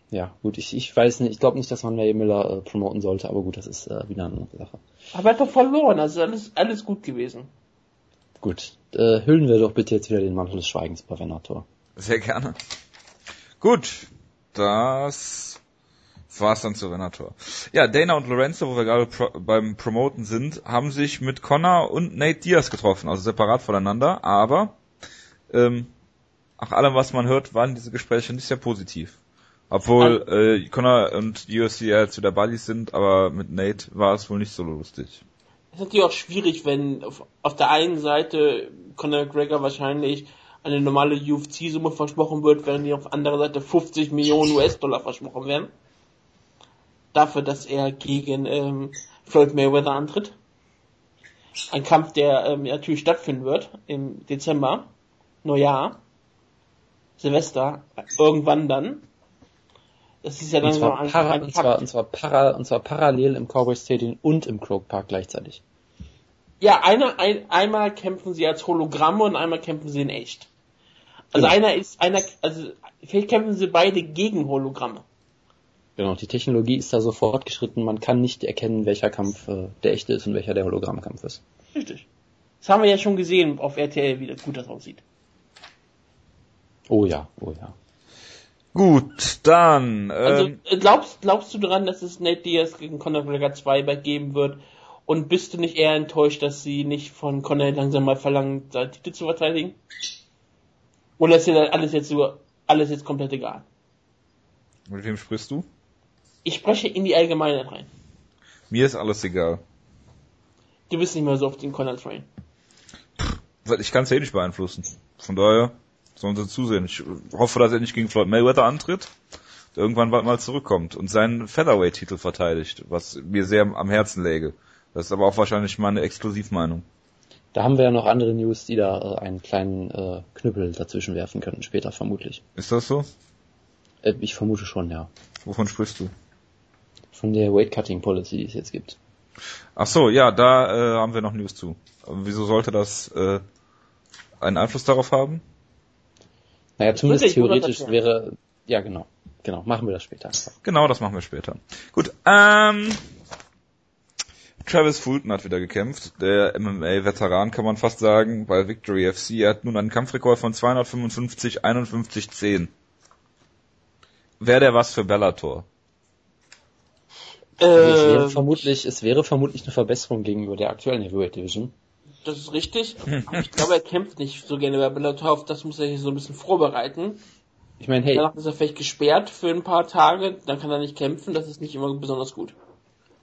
Ja, gut, ich, ich weiß nicht, ich glaube nicht, dass man Mayhem Miller äh, promoten sollte, aber gut, das ist äh, wieder eine andere Sache. Aber er hat doch verloren, also alles, alles gut gewesen. Gut, äh, hüllen wir doch bitte jetzt wieder den Mantel des Schweigens bei Venator. Sehr gerne. Gut, das war's dann zu Venator. Ja, Dana und Lorenzo, wo wir gerade pro beim Promoten sind, haben sich mit Connor und Nate Diaz getroffen, also separat voneinander, aber ähm, nach allem, was man hört, waren diese Gespräche nicht sehr positiv. Obwohl äh, Connor und UFC ja jetzt wieder Buddies sind, aber mit Nate war es wohl nicht so lustig. Es ist natürlich auch schwierig, wenn auf, auf der einen Seite Conor McGregor wahrscheinlich eine normale UFC-Summe versprochen wird, während die auf der anderen Seite 50 Millionen US-Dollar versprochen werden. Dafür, dass er gegen ähm, Floyd Mayweather antritt. Ein Kampf, der ähm, natürlich stattfinden wird im Dezember, Neujahr, Silvester, irgendwann dann. Das ist ja dann so ein, para, ein und, zwar, und, zwar para, und zwar parallel im Cowboy Stadium und im Croke Park gleichzeitig. Ja, einer, ein, einmal kämpfen sie als Hologramme und einmal kämpfen sie in echt. Also Genau. einer ist, einer, also vielleicht kämpfen sie beide gegen Hologramme. Genau, die Technologie ist da so fortgeschritten, man kann nicht erkennen, welcher Kampf äh, der echte ist und welcher der Hologrammkampf ist. Richtig. Das haben wir ja schon gesehen auf RTL, wie das gut das aussieht. Oh ja, oh ja. Gut, dann Also ähm, äh, glaubst, glaubst du daran, dass es Nate Diaz gegen Conor McGregor 2 geben wird Und bist du nicht eher enttäuscht, dass sie nicht von Conor langsam mal verlangen, seinen Titel zu verteidigen? Oder ist dir das alles jetzt so, alles jetzt komplett egal? Mit wem sprichst du? Ich spreche in die Allgemeinheit rein. Mir ist alles egal. Du bist nicht mehr so auf den Conor Train. Ich kann es eh nicht beeinflussen. Von daher sollen sie zusehen. Ich hoffe, dass er nicht gegen Floyd Mayweather antritt, der irgendwann bald mal zurückkommt und seinen Featherweight-Titel verteidigt, was mir sehr am Herzen läge. Das ist aber auch wahrscheinlich meine Exklusivmeinung. Da haben wir ja noch andere News, die da äh, einen kleinen äh, Knüppel dazwischen werfen können, später vermutlich. Ist das so? Äh, ich vermute schon, ja. Wovon sprichst du? Von der Weight-Cutting-Policy, die es jetzt gibt. Ach so, ja, da äh, haben wir noch News zu. Aber wieso sollte das äh, einen Einfluss darauf haben? Naja, zumindest ich theoretisch wäre, ja genau, genau, machen wir das später einfach. Genau, das machen wir später. Gut, ähm, Travis Fulton hat wieder gekämpft, der MMA-Veteran kann man fast sagen, bei Victory FC. Er hat nun einen Kampfrekord von 255, 51, 10. Wäre der was für Bellator? Also es wäre Äh, vermutlich, es wäre vermutlich eine Verbesserung gegenüber der aktuellen Heavyweight Division. das ist richtig. Aber ich glaube, er kämpft nicht so gerne bei Bellator. Auf das muss er sich so ein bisschen vorbereiten. Ich meine, hey, Danach ist er vielleicht gesperrt für ein paar Tage. Dann kann er nicht kämpfen. Das ist nicht immer besonders gut.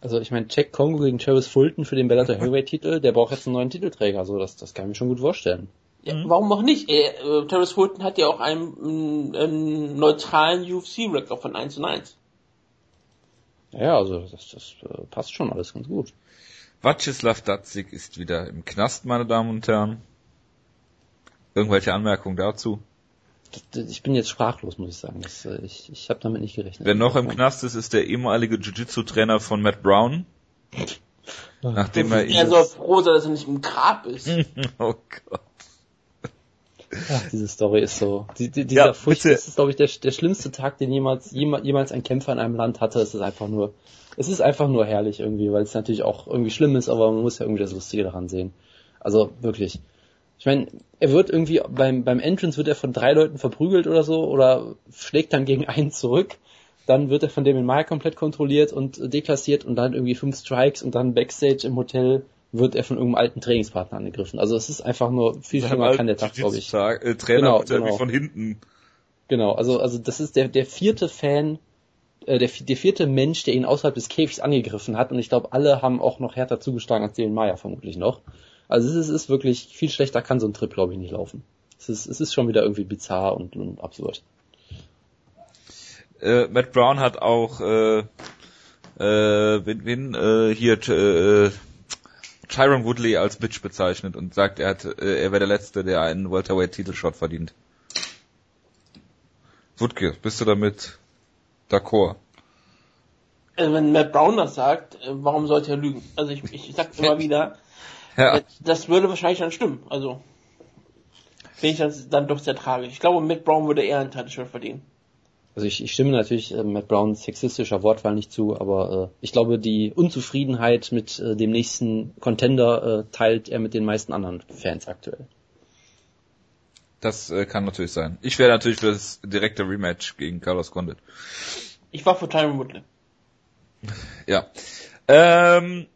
also ich meine, Jack Kongo gegen Travis Fulton für den Bellator Heavyweight Titel, der braucht jetzt einen neuen Titelträger, so das, das kann ich mir schon gut vorstellen. Ja, Warum auch nicht? Er, äh, Travis Fulton hat ja auch einen, einen neutralen UFC-Record von 1 und 1. Ja, also das, das äh, passt schon alles ganz gut. Vacislav Datsik ist wieder im Knast, meine Damen und Herren. Irgendwelche Anmerkungen dazu? Ich bin jetzt sprachlos, muss ich sagen. Das, äh, ich ich habe damit nicht gerechnet. Wer noch im Knast ist, ist der ehemalige Jiu-Jitsu-Trainer von Matt Brown. Nachdem er Er ihn... soll froh sein, dass er nicht im Grab ist. Oh Gott. Ach, diese Story ist so. Die, die, dieser Ja, Furcht, bitte. das ist, glaube ich, der, der schlimmste Tag, den jemals, jemals, ein Kämpfer in einem Land hatte. Es ist einfach nur, es ist einfach nur herrlich irgendwie, weil es natürlich auch irgendwie schlimm ist, aber man muss ja irgendwie das Lustige daran sehen. Also wirklich. Ich meine, er wird irgendwie beim, beim Entrance wird er von drei Leuten verprügelt oder so oder schlägt dann gegen einen zurück. Dann wird er von Damien Maya komplett kontrolliert und deklassiert und dann irgendwie fünf Strikes und dann Backstage im Hotel wird er von irgendeinem alten Trainingspartner angegriffen. Also es ist einfach nur viel schlimmer kann der Tag, glaube ich. Jiu-Jitsu-Tag, Äh, Trainer Genau, wird irgendwie genau. von hinten. Genau, also, also das ist der, der vierte Fan, äh, der, der vierte Mensch, der ihn außerhalb des Käfigs angegriffen hat und ich glaube, alle haben auch noch härter zugeschlagen als Dylan Maya vermutlich noch. Also es ist, es ist wirklich, viel schlechter kann so ein Trip, glaube ich, nicht laufen. Es ist, es ist schon wieder irgendwie bizarr und, und absurd. Äh, Matt Brown hat auch äh, äh, wen, wen äh, hier äh, Tyron Woodley als Bitch bezeichnet und sagt, er hat, äh, er wäre der Letzte, der einen Welterweight-Titelshot verdient. Wutke, bist du damit d'accord? Also wenn Matt Brown das sagt, äh, warum sollte er lügen? Also ich, ich, sag immer wieder, Ja, das, das würde wahrscheinlich dann stimmen. Also finde ich das dann doch sehr tragisch. Ich glaube, Matt Brown würde eher einen Title verdienen. Also ich, ich stimme natürlich äh, Matt Browns sexistischer Wortwahl nicht zu, aber äh, ich glaube, die Unzufriedenheit mit äh, dem nächsten Contender äh, teilt er mit den meisten anderen Fans aktuell. das äh, kann natürlich sein. Ich wäre natürlich für das direkte Rematch gegen Carlos Condit. Ich war für Tyron Woodley. Ja. Ähm,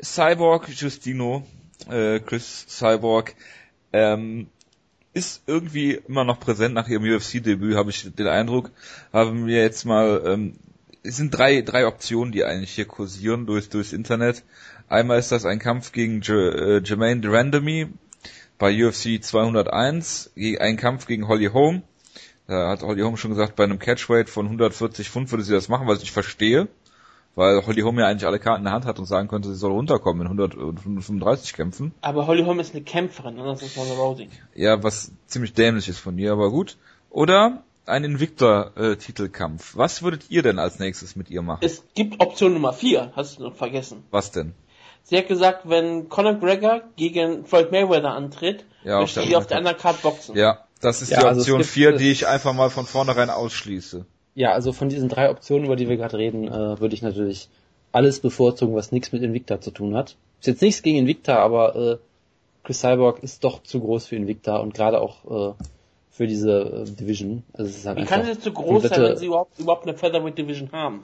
Cyborg Justino, äh, Chris Cyborg, ähm, ist irgendwie immer noch präsent nach ihrem UFC-Debüt, habe ich den Eindruck. Haben wir jetzt mal, ähm, es sind drei, drei Optionen, die eigentlich hier kursieren durch, durchs Internet. Einmal ist das ein Kampf gegen J äh, Jermaine Durandamy bei UFC 201, ge- ein Kampf gegen Holly Holm. Da hat Holly Holm schon gesagt, bei einem Catchweight von 140 Pfund würde sie das machen, was ich verstehe. Weil Holly Holm ja eigentlich alle Karten in der Hand hat und sagen könnte, sie soll runterkommen in 100, und 135 kämpfen. Aber Holly Holm ist eine Kämpferin, anders als Ronda Rousey. Ja, was ziemlich dämlich ist von ihr, aber gut. Oder ein Invictor-Titelkampf. Was würdet ihr denn als nächstes mit ihr machen? Es gibt Option Nummer 4, hast du noch vergessen. Was denn? Sie hat gesagt, wenn Conor Gregor gegen Floyd Mayweather antritt, Ja, auf möchte der sie auf der anderen Card boxen. Ja, das ist Ja, die also Option gibt- 4, die ich einfach mal von vornherein ausschließe. Ja, also von diesen drei Optionen, über die wir gerade reden, äh, würde ich natürlich alles bevorzugen, was nichts mit Invicta zu tun hat. Ist jetzt nichts gegen Invicta, aber äh, Chris Cyborg ist doch zu groß für Invicta und gerade auch äh, für diese äh, Division. Also es ist halt Wie kann sie zu groß sein, wenn sie überhaupt, überhaupt eine Featherweight Division haben?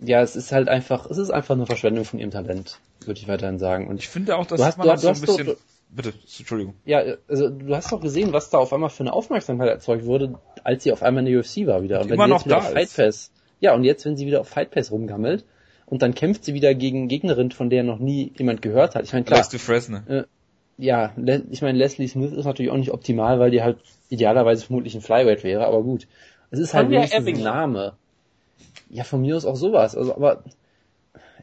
ja, es ist halt einfach, es ist einfach eine Verschwendung von ihrem Talent, würde ich weiterhin sagen. Und Ich finde auch, dass Du hast- man du- du so ein bisschen... Bitte, Entschuldigung. ja, also du hast doch gesehen, was da auf einmal für eine Aufmerksamkeit erzeugt wurde, als sie auf einmal in der UFC war wieder. Und wenn immer sie noch jetzt wieder da auf. Fight Pass, ja, und jetzt, wenn sie wieder auf Fight Pass rumgammelt und dann kämpft sie wieder gegen Gegnerin, von der noch nie jemand gehört hat. Ich meine, klar, Alex Dufresne. ja, Le ich meine, Leslie Smith ist natürlich auch nicht optimal, weil die halt idealerweise vermutlich ein Flyweight wäre, aber gut. Es ist halt wenigstens ein. Name. Ja, von mir aus auch sowas. Also, aber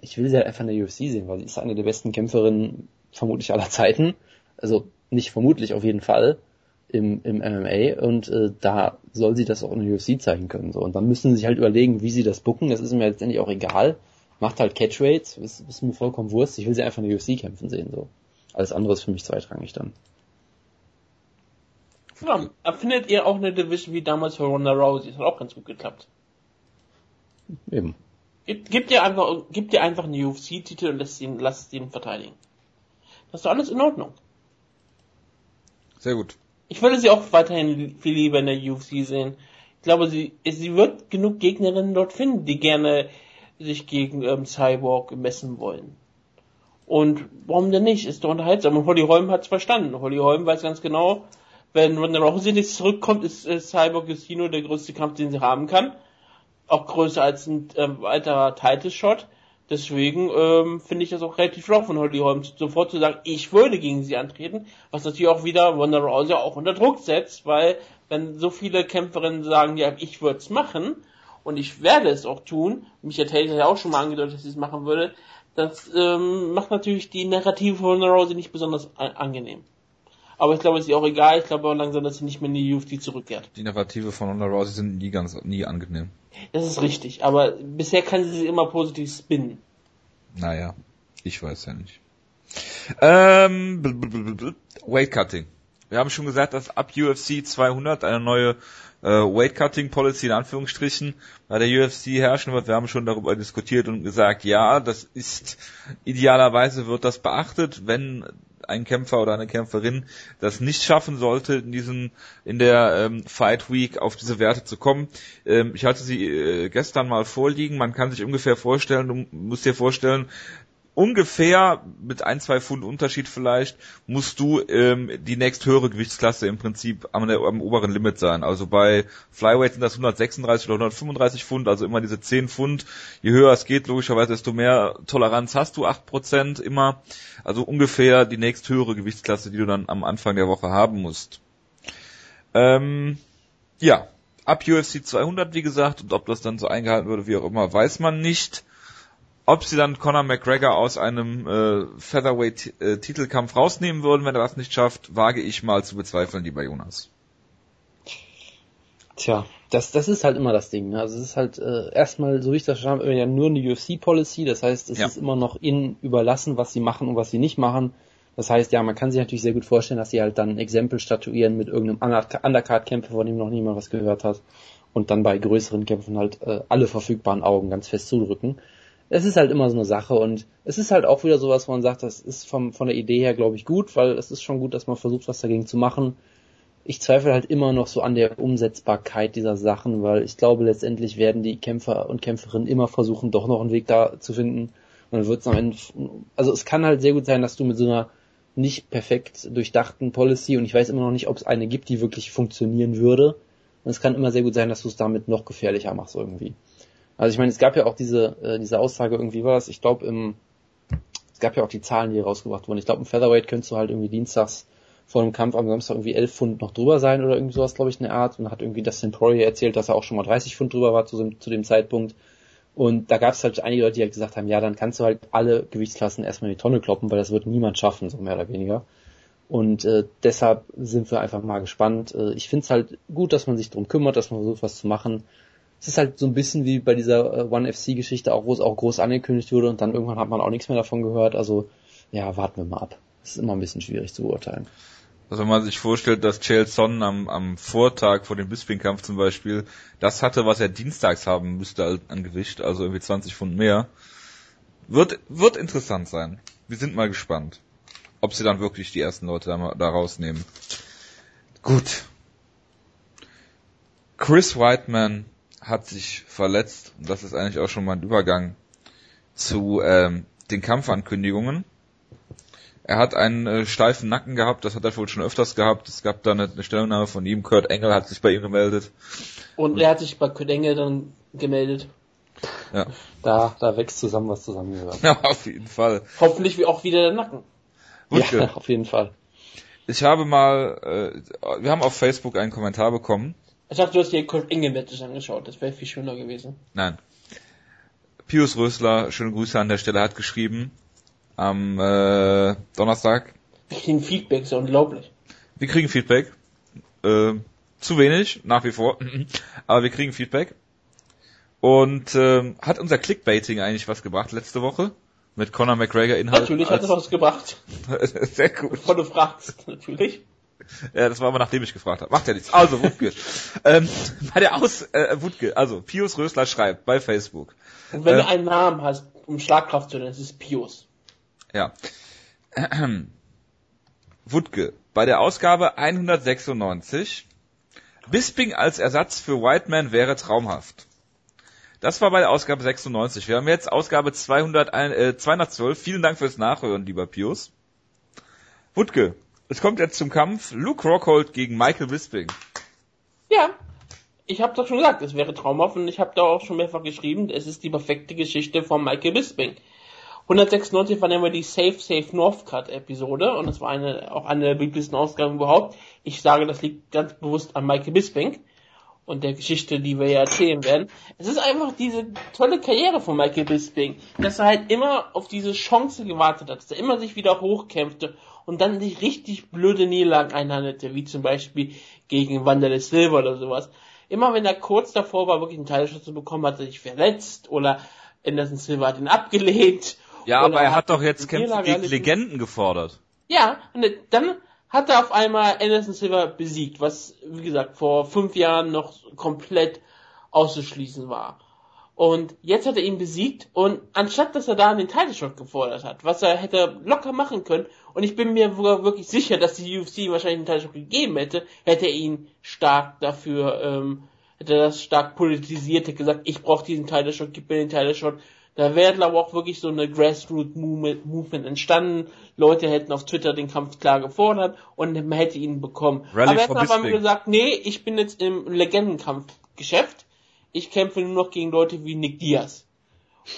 ich will sie halt einfach in der UFC sehen, weil sie ist eine der besten Kämpferinnen vermutlich aller Zeiten. Also nicht vermutlich, auf jeden Fall im, im MMA und äh, da soll sie das auch in der UFC zeigen können. So. Und dann müssen sie sich halt überlegen, wie sie das bucken. Das ist mir letztendlich auch egal. Macht halt Catchrates, ist, ist mir vollkommen Wurst. Ich will sie einfach in der UFC kämpfen sehen. So. Alles andere ist für mich zweitrangig dann. Ja, findet ihr auch eine Division wie damals für Ronda Rousey? Das hat auch ganz gut geklappt. Eben. Gib, gib dir einfach, gib dir einfach einen UFC-Titel und lass ihn, lass ihn verteidigen. Das ist alles in Ordnung. Sehr gut. Ich würde sie auch weiterhin viel lieber in der UFC sehen. Ich glaube, sie, sie wird genug Gegnerinnen dort finden, die gerne sich gegen ähm, Cyborg messen wollen. Und warum denn nicht? Ist doch unterhaltsam. Und Holly Holm hat's verstanden. Holly Holm weiß ganz genau, wenn Ronda Rousey nicht zurückkommt, ist äh, Cyborg Casino der größte Kampf, den sie haben kann. Auch größer als ein äh, weiterer Title-Shot. Deswegen ähm, finde ich das auch relativ schlau von Holly Holm, sofort zu sagen, ich würde gegen sie antreten, was natürlich auch wieder Ronda Rousey auch unter Druck setzt, weil wenn so viele Kämpferinnen sagen, ja, ich würde es machen und ich werde es auch tun, Michael Taylor hat ja auch schon mal angedeutet, dass sie es machen würde, das ähm, macht natürlich die Narrative von Ronda Rousey nicht besonders angenehm. Aber ich glaube, es ist ihr auch egal, ich glaube auch langsam, dass sie nicht mehr in die UFC zurückkehrt. Die Narrative von Ronda Rousey sind nie ganz, nie angenehm. Das ist richtig, aber bisher kann sie sie immer positiv spinnen. Naja, ich weiß ja nicht. Ähm, bl- bl- bl- bl- Weight Cutting. Wir haben schon gesagt, dass ab UFC 200 eine neue äh, Weight Cutting Policy in Anführungsstrichen bei der UFC herrschen wird. Wir haben schon darüber diskutiert und gesagt, ja, das ist idealerweise wird das beachtet, wenn ein Kämpfer oder eine Kämpferin das nicht schaffen sollte, in diesen in der ähm, Fight Week auf diese Werte zu kommen. Ähm, ich hatte sie äh, gestern mal vorliegen. Man kann sich ungefähr vorstellen, du musst dir vorstellen, ungefähr mit ein, zwei Pfund Unterschied vielleicht, musst du ähm, die nächsthöhere Gewichtsklasse im Prinzip am, am oberen Limit sein. Also bei Flyweight sind das 136 oder 135 Pfund, also immer diese 10 Pfund. Je höher es geht, logischerweise, desto mehr Toleranz hast du, 8% immer. Also ungefähr die nächsthöhere Gewichtsklasse, die du dann am Anfang der Woche haben musst. Ähm, ja, ab UFC 200, wie gesagt, und ob das dann so eingehalten würde, wie auch immer, weiß man nicht. Ob sie dann Conor McGregor aus einem äh, Featherweight-Titelkampf rausnehmen würden, wenn er das nicht schafft, wage ich mal zu bezweifeln, lieber Jonas. Tja, das, das ist halt immer das Ding. Ne? Also es ist halt äh, erstmal, so wie ich das verstanden habe, ja nur eine UFC-Policy. Das heißt, es Ja. ist immer noch ihnen überlassen, was sie machen und was sie nicht machen. Das heißt, ja, man kann sich natürlich sehr gut vorstellen, dass sie halt dann ein Exempel statuieren mit irgendeinem Under- Undercard-Kämpfer, von dem noch niemand was gehört hat. Und dann bei größeren Kämpfen halt äh, alle verfügbaren Augen ganz fest zudrücken. Es ist halt immer so eine Sache und es ist halt auch wieder sowas, wo man sagt, das ist vom, von der Idee her, glaube ich, gut, weil es ist schon gut, dass man versucht, was dagegen zu machen ich zweifle halt immer noch so an der Umsetzbarkeit dieser Sachen, weil ich glaube, letztendlich werden die Kämpfer und Kämpferinnen immer versuchen, doch noch einen Weg da zu finden. Und dann wird es am Ende, also es kann halt sehr gut sein, dass du mit so einer nicht perfekt durchdachten Policy, und ich weiß immer noch nicht, ob es eine gibt, die wirklich funktionieren würde. Und es kann immer sehr gut sein, dass du es damit noch gefährlicher machst irgendwie. Also ich meine, es gab ja auch diese, äh, diese Aussage irgendwie war das, ich glaube im, es gab ja auch die Zahlen, die rausgebracht wurden. Ich glaube im Featherweight könntest du halt irgendwie dienstags vor dem Kampf am Samstag irgendwie 11 Pfund noch drüber sein oder irgendwie sowas, glaube ich, in der Art. Und hat irgendwie Dustin Poirier erzählt, dass er auch schon mal 30 Pfund drüber war zu dem, zu dem Zeitpunkt. Und da gab es halt einige Leute, die halt gesagt haben, ja, dann kannst du halt alle Gewichtsklassen erstmal in die Tonne kloppen, weil das wird niemand schaffen, so mehr oder weniger. Und äh, deshalb sind wir einfach mal gespannt. Äh, ich finde es halt gut, dass man sich drum kümmert, dass man versucht, was zu machen. Es ist halt so ein bisschen wie bei dieser äh, One FC-Geschichte, auch wo es auch groß angekündigt wurde und dann irgendwann hat man auch nichts mehr davon gehört. Also ja, warten wir mal ab. Es ist immer ein bisschen schwierig zu beurteilen. Also wenn man sich vorstellt, dass Chael Sonnen am, am Vortag vor dem Bisping-Kampf zum Beispiel das hatte, was er dienstags haben müsste an Gewicht, also irgendwie 20 Pfund mehr, wird, wird interessant sein. Wir sind mal gespannt, ob sie dann wirklich die ersten Leute da, da rausnehmen. Gut. Chris Whiteman hat sich verletzt. Und das ist eigentlich auch schon mal ein Übergang zu ähm, den Kampfankündigungen. Er hat einen äh, steifen Nacken gehabt, das hat er wohl schon öfters gehabt. Es gab da eine, eine Stellungnahme von ihm, Kurt Engel hat sich bei ihm gemeldet. Und er hat sich bei Kurt Engel dann gemeldet. Ja. Da, da wächst zusammen, was zusammengehört. ja, auf jeden Fall. Hoffentlich auch wieder der Nacken. Wutke, Ja, auf jeden Fall. ich habe mal, äh, wir haben auf Facebook einen Kommentar bekommen. Ich dachte, du hast dir Kurt Engel Matches angeschaut. Das wäre viel schöner gewesen. Nein. Pius Rösler, schöne Grüße an der Stelle, hat geschrieben am äh, Donnerstag. Wir kriegen Feedback, ist ja unglaublich. Wir kriegen Feedback. Äh, zu wenig, nach wie vor. Aber wir kriegen Feedback. Und ähm, hat unser Clickbaiting eigentlich was gebracht letzte Woche? Mit Conor McGregor Inhalt. Natürlich hat es was gebracht. Sehr gut. Bevor du fragst, natürlich. Ja, das war aber nachdem ich gefragt habe. Macht ja nichts. Also, Wutke. ähm, bei der Aus, äh, Wutke, also, Pius Rösler schreibt bei Facebook. Und wenn Äh. du einen Namen hast, um Schlagkraft zu nennen, das ist Pius. Ja. Wutke, bei der Ausgabe 196, Bisping als Ersatz für Whiteman wäre traumhaft. Das war bei der Ausgabe 96. Wir haben jetzt Ausgabe 200, äh, 212. Vielen Dank fürs Nachhören, lieber Pius. Wutke, es kommt jetzt zum Kampf Luke Rockhold gegen Michael Bisping. Ja, ich habe doch schon gesagt, es wäre traumhaft und ich habe da auch schon mehrfach geschrieben, es ist die perfekte Geschichte von Michael Bisping. 196 war nämlich die Safe Safe Northcutt Episode und das war eine auch eine der beliebtesten Ausgaben überhaupt. Ich sage, das liegt ganz bewusst an Michael Bisping und der Geschichte, die wir ja erzählen werden. Es ist einfach diese tolle Karriere von Michael Bisping, dass er halt immer auf diese Chance gewartet hat, dass er immer sich wieder hochkämpfte und dann sich richtig blöde Niederlagen einhandelte, wie zum Beispiel gegen Wanderlei Silver oder sowas. Immer wenn er kurz davor war, wirklich einen Teilschuss zu bekommen, hat er sich verletzt oder Anderson Silva hat ihn abgelehnt. Ja, aber er hat doch jetzt Kämpfe gegen. Legenden gefordert. Ja, und dann hat er auf einmal Anderson Silva besiegt, was, wie gesagt, vor fünf Jahren noch komplett auszuschließen war. Und jetzt hat er ihn besiegt und anstatt dass er da den Title Shot gefordert hat, was er hätte locker machen können, und ich bin mir wirklich sicher, dass die UFC ihm wahrscheinlich einen Title Shot gegeben hätte, hätte er ihn stark dafür, ähm, hätte er das stark politisiert, hätte gesagt, ich brauche diesen Title Shot, gib mir den Title Shot. Da wäre, glaube ich, auch wirklich so eine Grassroot Movement, Movement entstanden. Leute hätten auf Twitter den Kampf klar gefordert und man hätte ihn bekommen. Rally Aber er hat aber gesagt, nee, ich bin jetzt im Legendenkampfgeschäft. Ich kämpfe nur noch gegen Leute wie Nick Diaz.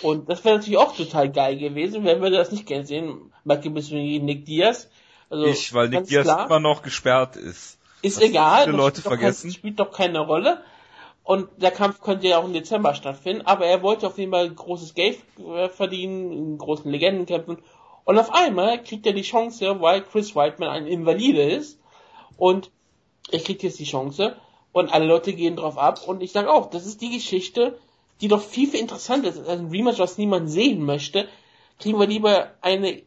Und das wäre natürlich auch total geil gewesen, wenn wir das nicht gerne sehen. Michael Bisping gegen Nick Diaz. Also, ich, weil Nick Diaz klar. immer noch gesperrt ist. Ist Was egal, viele das Leute spielt doch vergessen. Kein, spielt doch keine Rolle. Und der Kampf könnte ja auch im Dezember stattfinden, aber er wollte auf jeden Fall großes Geld äh, verdienen, in großen Legenden kämpfen. Und auf einmal kriegt er die Chance, weil Chris Whiteman ein Invalide ist. Und er kriegt jetzt die Chance. Und alle Leute gehen drauf ab. Und ich sage auch, das ist die Geschichte, die doch viel, viel interessanter ist. als ein Rematch, was niemand sehen möchte. Kriegen wir lieber eine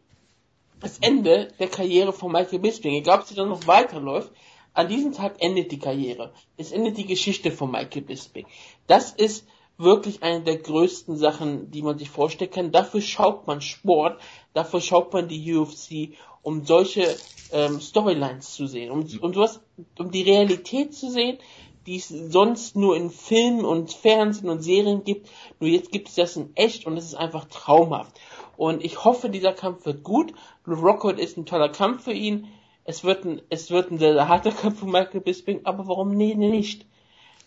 das Ende der Karriere von Michael Bisping. Egal, ob sie dann noch weiterläuft, an diesem Tag endet die Karriere. Es endet die Geschichte von Michael Bisping. Das ist wirklich eine der größten Sachen, die man sich vorstellen kann. Dafür schaut man Sport, dafür schaut man die UFC, um solche ähm, Storylines zu sehen, um, um sowas, um die Realität zu sehen, die es sonst nur in Filmen und Fernsehen und Serien gibt. Nur jetzt gibt es das in echt und es ist einfach traumhaft. Und ich hoffe, dieser Kampf wird gut. Rockhold ist ein toller Kampf für ihn. Es wird ein, es wird ein sehr, sehr harter Kampf für Michael Bisping, aber warum nee, nicht?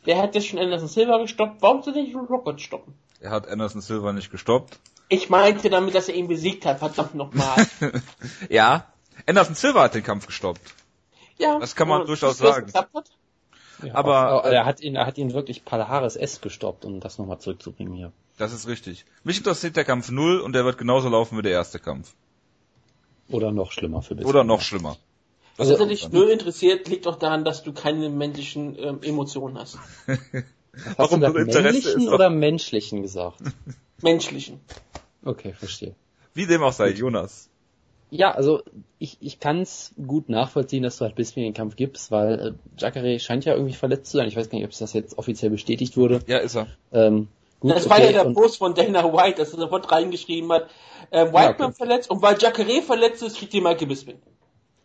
Der hat jetzt schon Anderson Silva gestoppt. Warum soll der nicht Rockhold stoppen? Er hat Anderson Silva nicht gestoppt. Ich meinte damit, dass er ihn besiegt hat. Verdammt nochmal. ja, Anderson Silva hat den Kampf gestoppt. ja. Das kann man und durchaus sagen. Ja, Aber, äh, er hat ihn, er hat ihn wirklich Palahares S gestoppt, um das nochmal zurückzubringen hier. Das ist richtig. Mich interessiert der Kampf null und der wird genauso laufen wie der erste Kampf. Oder noch schlimmer für Bisping. Oder noch schlimmer. Er kommt dich dann. null interessiert, liegt doch daran, dass du keine menschlichen ähm, Emotionen hast. Hast Warum du du da Interesse männlichen ist doch- oder menschlichen gesagt? Menschlichen. Okay, verstehe. Wie dem auch sei, Jonas. Ja, also ich, ich kann es gut nachvollziehen, dass du halt Bisping den Kampf gibst, weil äh, Jacare scheint ja irgendwie verletzt zu sein. Ich weiß gar nicht, ob es das jetzt offiziell bestätigt wurde. Ja, ist er. Ähm, gut, Das war okay, ja der und- Post von Dana White, dass er sofort reingeschrieben hat, äh, Whiteman okay. verletzt und weil Jacare verletzt ist, kriegt ihr Michael Bisping.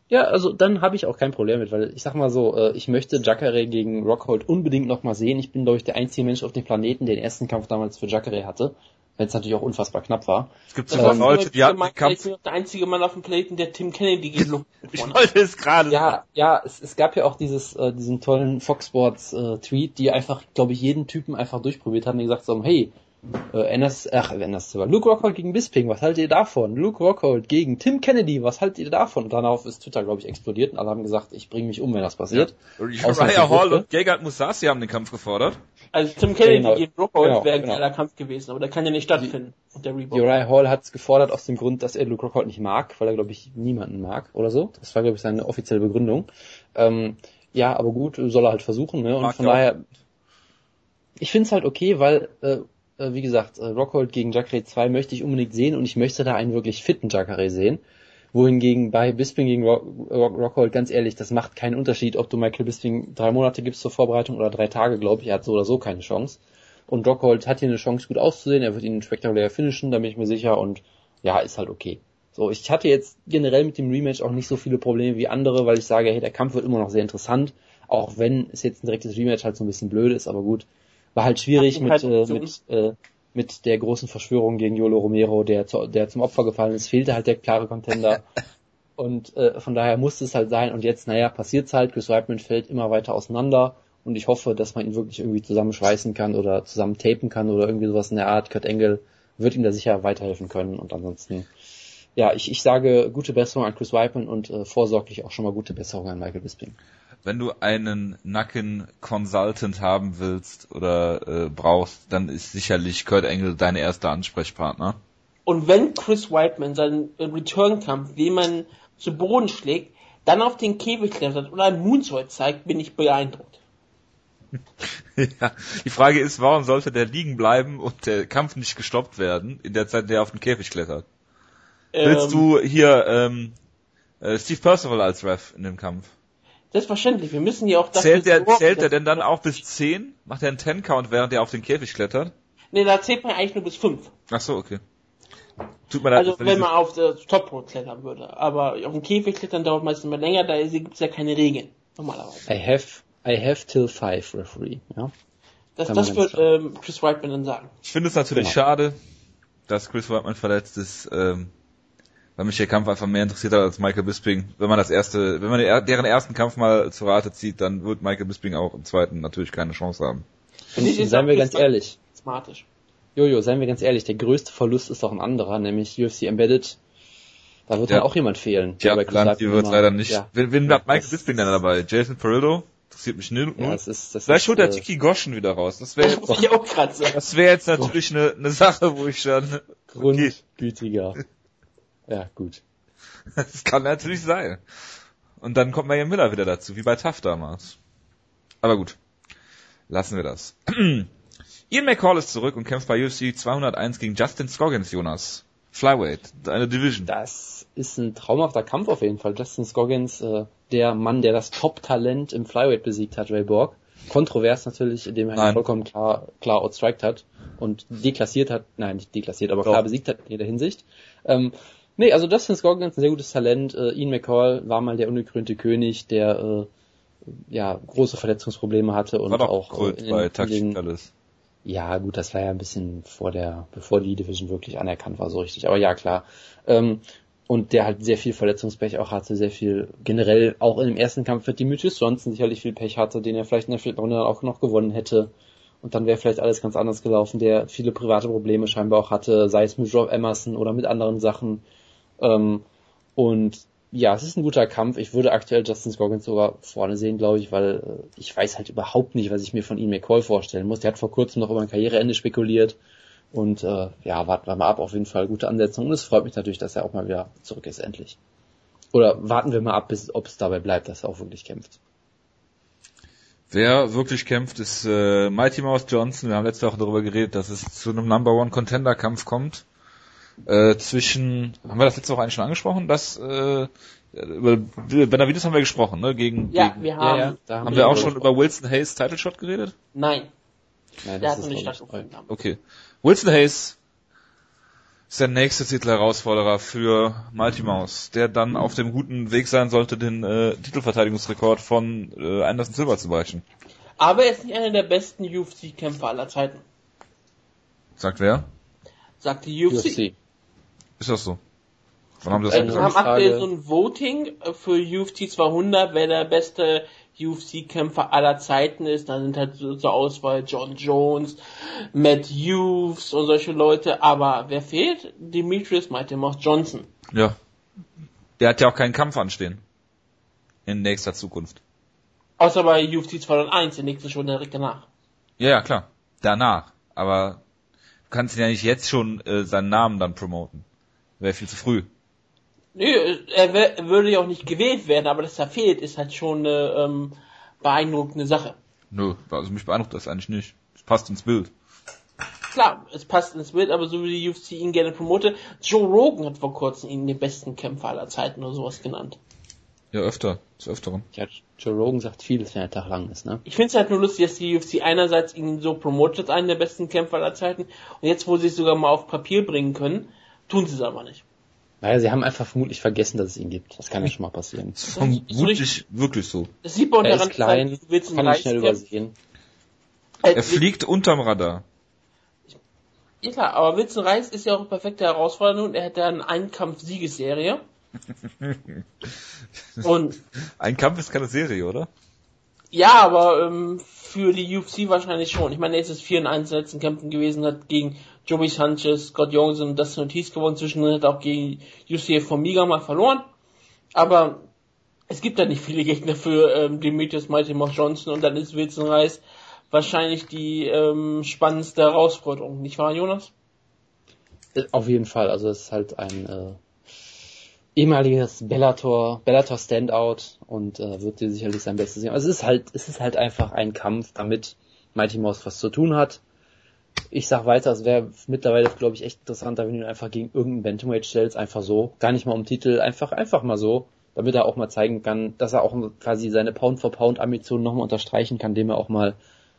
Ja, also dann habe ich auch kein Problem mit, weil ich sag mal so, äh, ich möchte Jacare gegen Rockhold unbedingt nochmal sehen. Ich bin, glaube ich, der einzige Mensch auf dem Planeten, der den ersten Kampf damals für Jacare hatte, wenn es natürlich auch unfassbar knapp war. Es gibt Das sogar war Leute, die hatten Kampf. nur der einzige Mann auf dem Planeten, der Tim Kennedy gegen Ich wollte es gerade Ja, ja, es, es gab ja auch dieses, äh, diesen tollen Fox Sports äh, Tweet, die einfach, glaube ich, jeden Typen einfach durchprobiert haben, die gesagt haben, hey, äh, Anders, ach, Anders, Luke Rockhold gegen Bisping, was haltet ihr davon? Luke Rockhold gegen Tim Kennedy, was haltet ihr davon? Und darauf ist Twitter, glaube ich, explodiert und alle haben gesagt, ich bringe mich um, wenn das passiert. Uriah Ausnahmsweise Hall und Gegard Musasi haben den Kampf gefordert. Also Tim Kennedy Genau. gegen Rockhold Genau, wäre ein genau. geiler Kampf gewesen, aber der kann ja nicht stattfinden. Reebok. Uriah Hall hat es gefordert aus dem Grund, dass er Luke Rockhold nicht mag, weil er, glaube ich, niemanden mag oder so. Das war, glaube ich, seine offizielle Begründung. Ähm, ja, aber gut, soll er halt versuchen, ne? Und Mag von er auch. daher, ich finde es halt okay, weil, äh, äh, wie gesagt, äh, Rockhold gegen Jacare 2 möchte ich unbedingt sehen und ich möchte da einen wirklich fitten Jacare sehen. Wohingegen bei Bisping gegen Rock, Rock, Rockhold, ganz ehrlich, das macht keinen Unterschied, ob du Michael Bisping drei Monate gibst zur Vorbereitung oder drei Tage, glaube ich, er hat so oder so keine Chance. Und Rockhold hat hier eine Chance, gut auszusehen, er wird ihn spektakulär finishen, da bin ich mir sicher und ja, ist halt okay. So, ich hatte jetzt generell mit dem Rematch auch nicht so viele Probleme wie andere, weil ich sage, hey, der Kampf wird immer noch sehr interessant, auch wenn es jetzt ein direktes Rematch halt so ein bisschen blöd ist, aber gut. War halt schwierig mit, halt äh, mit, äh, mit der großen Verschwörung gegen Yolo Romero, der, zu, der zum Opfer gefallen ist, fehlte halt der klare Contender. Und äh, von daher musste es halt sein. Und jetzt, naja, passiert's halt. Chris Weidman fällt immer weiter auseinander. Und ich hoffe, dass man ihn wirklich irgendwie zusammenschweißen kann oder zusammen tapen kann oder irgendwie sowas in der Art. Kurt Engel wird ihm da sicher weiterhelfen können. Und ansonsten, ja, ich, ich sage gute Besserung an Chris Weidman und äh, vorsorglich auch schon mal gute Besserung an Michael Bisping. Wenn du einen Nacken-Consultant haben willst oder äh, brauchst, dann ist sicherlich Kurt Engel dein erster Ansprechpartner. Und wenn Chris Whiteman seinen Return-Kampf, wie man zu Boden schlägt, dann auf den Käfig klettert oder ein Moonsault zeigt, bin ich beeindruckt. ja. Die Frage ist, warum sollte der liegen bleiben und der Kampf nicht gestoppt werden, in der Zeit, in der er auf den Käfig klettert? Willst Ähm, du hier ähm, äh, Steve Percival als Ref in dem Kampf? Selbstverständlich, wir müssen ja auch dafür Zählt der, zählt er denn dann auch bis 10? Macht er einen 10-Count, während er auf den Käfig klettert? Nee, da zählt man eigentlich nur bis fünf. Ach so, okay. Tut mir leid. Also wenn man auf das Top klettern würde. Aber auf dem Käfig klettern dauert meistens immer länger, da gibt es ja keine Regeln. Normalerweise. I have, I have till five, Referee. Ja. Das, das wird ähm, Chris Whiteman dann sagen. Ich finde es natürlich Genau. schade, dass Chris Whiteman verletzt ist, ähm, weil mich der Kampf einfach mehr interessiert hat als Michael Bisping. Wenn man das erste, wenn man der- deren ersten Kampf mal zu Rate zieht, dann wird Michael Bisping auch im zweiten natürlich keine Chance haben. Und Nicht, ist seien wir ganz ehrlich. Smartisch. Jojo, seien wir ganz ehrlich, der größte Verlust ist doch ein anderer, nämlich UFC Embedded. Da wird Ja. dann auch jemand fehlen. Weidman die wird immer- leider nicht. Ja, Wen, wen Ja, hat Michael Bisping denn dabei? Jason Perillo? Interessiert mich null. ja das ist, das Vielleicht ist, holt der äh, Tiki Goschen wieder raus. Das wäre ich sagen. das wäre jetzt natürlich eine, eine Sache, wo ich schon, okay, grundgütiger. Ja, gut. das kann natürlich sein. Und dann kommt Marion Miller wieder dazu, wie bei Tough damals. Aber gut. Lassen wir das. Ian McCall ist zurück und kämpft bei UFC 201 gegen Justin Scoggins, Jonas. Flyweight, eine Division. Das ist ein traumhafter Kampf auf jeden Fall. Justin Scoggins, äh, der Mann, der das Top-Talent im Flyweight besiegt hat, Ray Borg. Kontrovers natürlich, indem er vollkommen klar, klar outstriked hat und deklassiert hat, nein, nicht deklassiert, aber Doch. klar besiegt hat in jeder Hinsicht. Ähm, nee, also Justin Scoggins, ein sehr gutes Talent. Äh, Ian McCall war mal der ungekrönte König, der äh, ja große Verletzungsprobleme hatte und War doch auch Kult äh, in, bei in alles. ja, gut, das war ja ein bisschen vor der, bevor die Division wirklich anerkannt war, so richtig. Aber ja, klar. Ähm, und der halt sehr viel Verletzungspech auch hatte, sehr viel generell auch in dem ersten Kampf mit Demetrius Johnson sicherlich viel Pech hatte, den er vielleicht in der vierten Runde auch noch gewonnen hätte. Und dann wäre vielleicht alles ganz anders gelaufen, der viele private Probleme scheinbar auch hatte, sei es mit Rob Emerson oder mit anderen Sachen. Ähm, und ja, es ist ein guter Kampf. Ich würde aktuell Justin Scoggins sogar vorne sehen, glaube ich, weil äh, ich weiß halt überhaupt nicht, was ich mir von ihm McCall vorstellen muss. Der hat vor kurzem noch über ein Karriereende spekuliert. Und äh, ja, warten wir mal ab, auf jeden Fall gute Ansetzung. Und es freut mich natürlich, dass er auch mal wieder zurück ist, endlich. Oder warten wir mal ab, bis ob es dabei bleibt, dass er auch wirklich kämpft. Wer wirklich kämpft, ist äh, Mighty Mouse Johnson. Wir haben letzte Woche darüber geredet, dass es zu einem Number One Contender Kampf kommt. Äh, zwischen, haben wir das letzte Woche eigentlich schon angesprochen? Dass, äh, über Benavides haben wir gesprochen, ne? Gegen, Ja, gegen wir haben, da haben wir auch schon über Wilson Hayes Title Shot geredet? nein, Nein, der das hat noch ist nicht stattgefunden. Okay. Wilson Hayes ist der nächste Titelherausforderer für Mighty Mouse, der dann auf dem guten Weg sein sollte, den äh, Titelverteidigungsrekord von äh, Anderson Silver zu brechen. Aber er ist nicht einer der besten UFC-Kämpfer aller Zeiten. Sagt wer? Sagt die UFC. UFC. Ist das so? Wann haben das Äh, Eine Wir haben aktuell so ein Voting für UFC 200, wer der beste UFC-Kämpfer aller Zeiten ist. Da sind halt so zur Auswahl John Jones, Matt Hughes und solche Leute. Aber wer fehlt? Demetrius Mighty Mouse Johnson. Ja. Der hat ja auch keinen Kampf anstehen. In nächster Zukunft. Außer bei UFC 201, der nächste schon direkt danach. Ja, ja, klar. Danach. Aber du kannst ihn ja nicht jetzt schon äh, seinen Namen dann promoten. Wäre viel zu früh. Nö, er wär- würde ja auch nicht gewählt werden, aber dass er fehlt, ist halt schon eine ähm, beeindruckende Sache. Nö, also mich beeindruckt das eigentlich nicht. Es passt ins Bild. Klar, es passt ins Bild, aber so wie die UFC ihn gerne promote, Joe Rogan hat vor kurzem ihn den besten Kämpfer aller Zeiten oder sowas genannt. Ja, öfter. Des Öfteren. Ja, Joe Rogan sagt vieles, wenn der Tag lang ist, ne? Ich finde es halt nur lustig, dass die UFC einerseits ihn so promotet einen der besten Kämpfer aller Zeiten und jetzt, wo sie es sogar mal auf Papier bringen können, tun sie es aber nicht. Naja, sie haben einfach vermutlich vergessen, dass es ihn gibt. Das kann ja schon mal passieren. Das ist vermutlich wirklich so. Das sieht man Er daran, ist klein, Wilson kann ihn Reis schnell übersehen. Äh, Er fliegt unterm Radar. Ja klar, aber Wilson Reis ist ja auch eine perfekte Herausforderung und er hat ja eine Einkampf-Siegesserie. und Ein Kampf ist keine Serie, oder? Ja, aber ähm, für die UFC wahrscheinlich schon. Ich meine, er ist es 4 in 1 in den letzten Kämpfen gewesen, hat gegen Joey Sanchez, Scott Jones und Dustin Ortiz gewonnen, zwischendrin hat auch gegen UCF Formiga mal verloren. Aber es gibt da nicht viele Gegner für ähm, Demetrius Mighty Mouse Johnson und dann ist Wilson Reis wahrscheinlich die ähm, spannendste Herausforderung, nicht wahr, Jonas? Äh, Auf jeden Fall, also es ist halt ein äh, ehemaliges Bellator, Bellator Standout und äh, wird dir sicherlich sein Bestes geben. Also es ist halt, es ist halt einfach ein Kampf, damit Mighty Mouse was zu tun hat. Ich sag weiter, es wäre mittlerweile, glaube ich, echt interessanter, wenn du ihn einfach gegen irgendeinen Bantamweight stellst, einfach so, gar nicht mal um Titel, einfach, einfach mal so, damit er auch mal zeigen kann, dass er auch quasi seine Pound-for-Pound-Ambitionen nochmal unterstreichen kann, indem er auch mal ein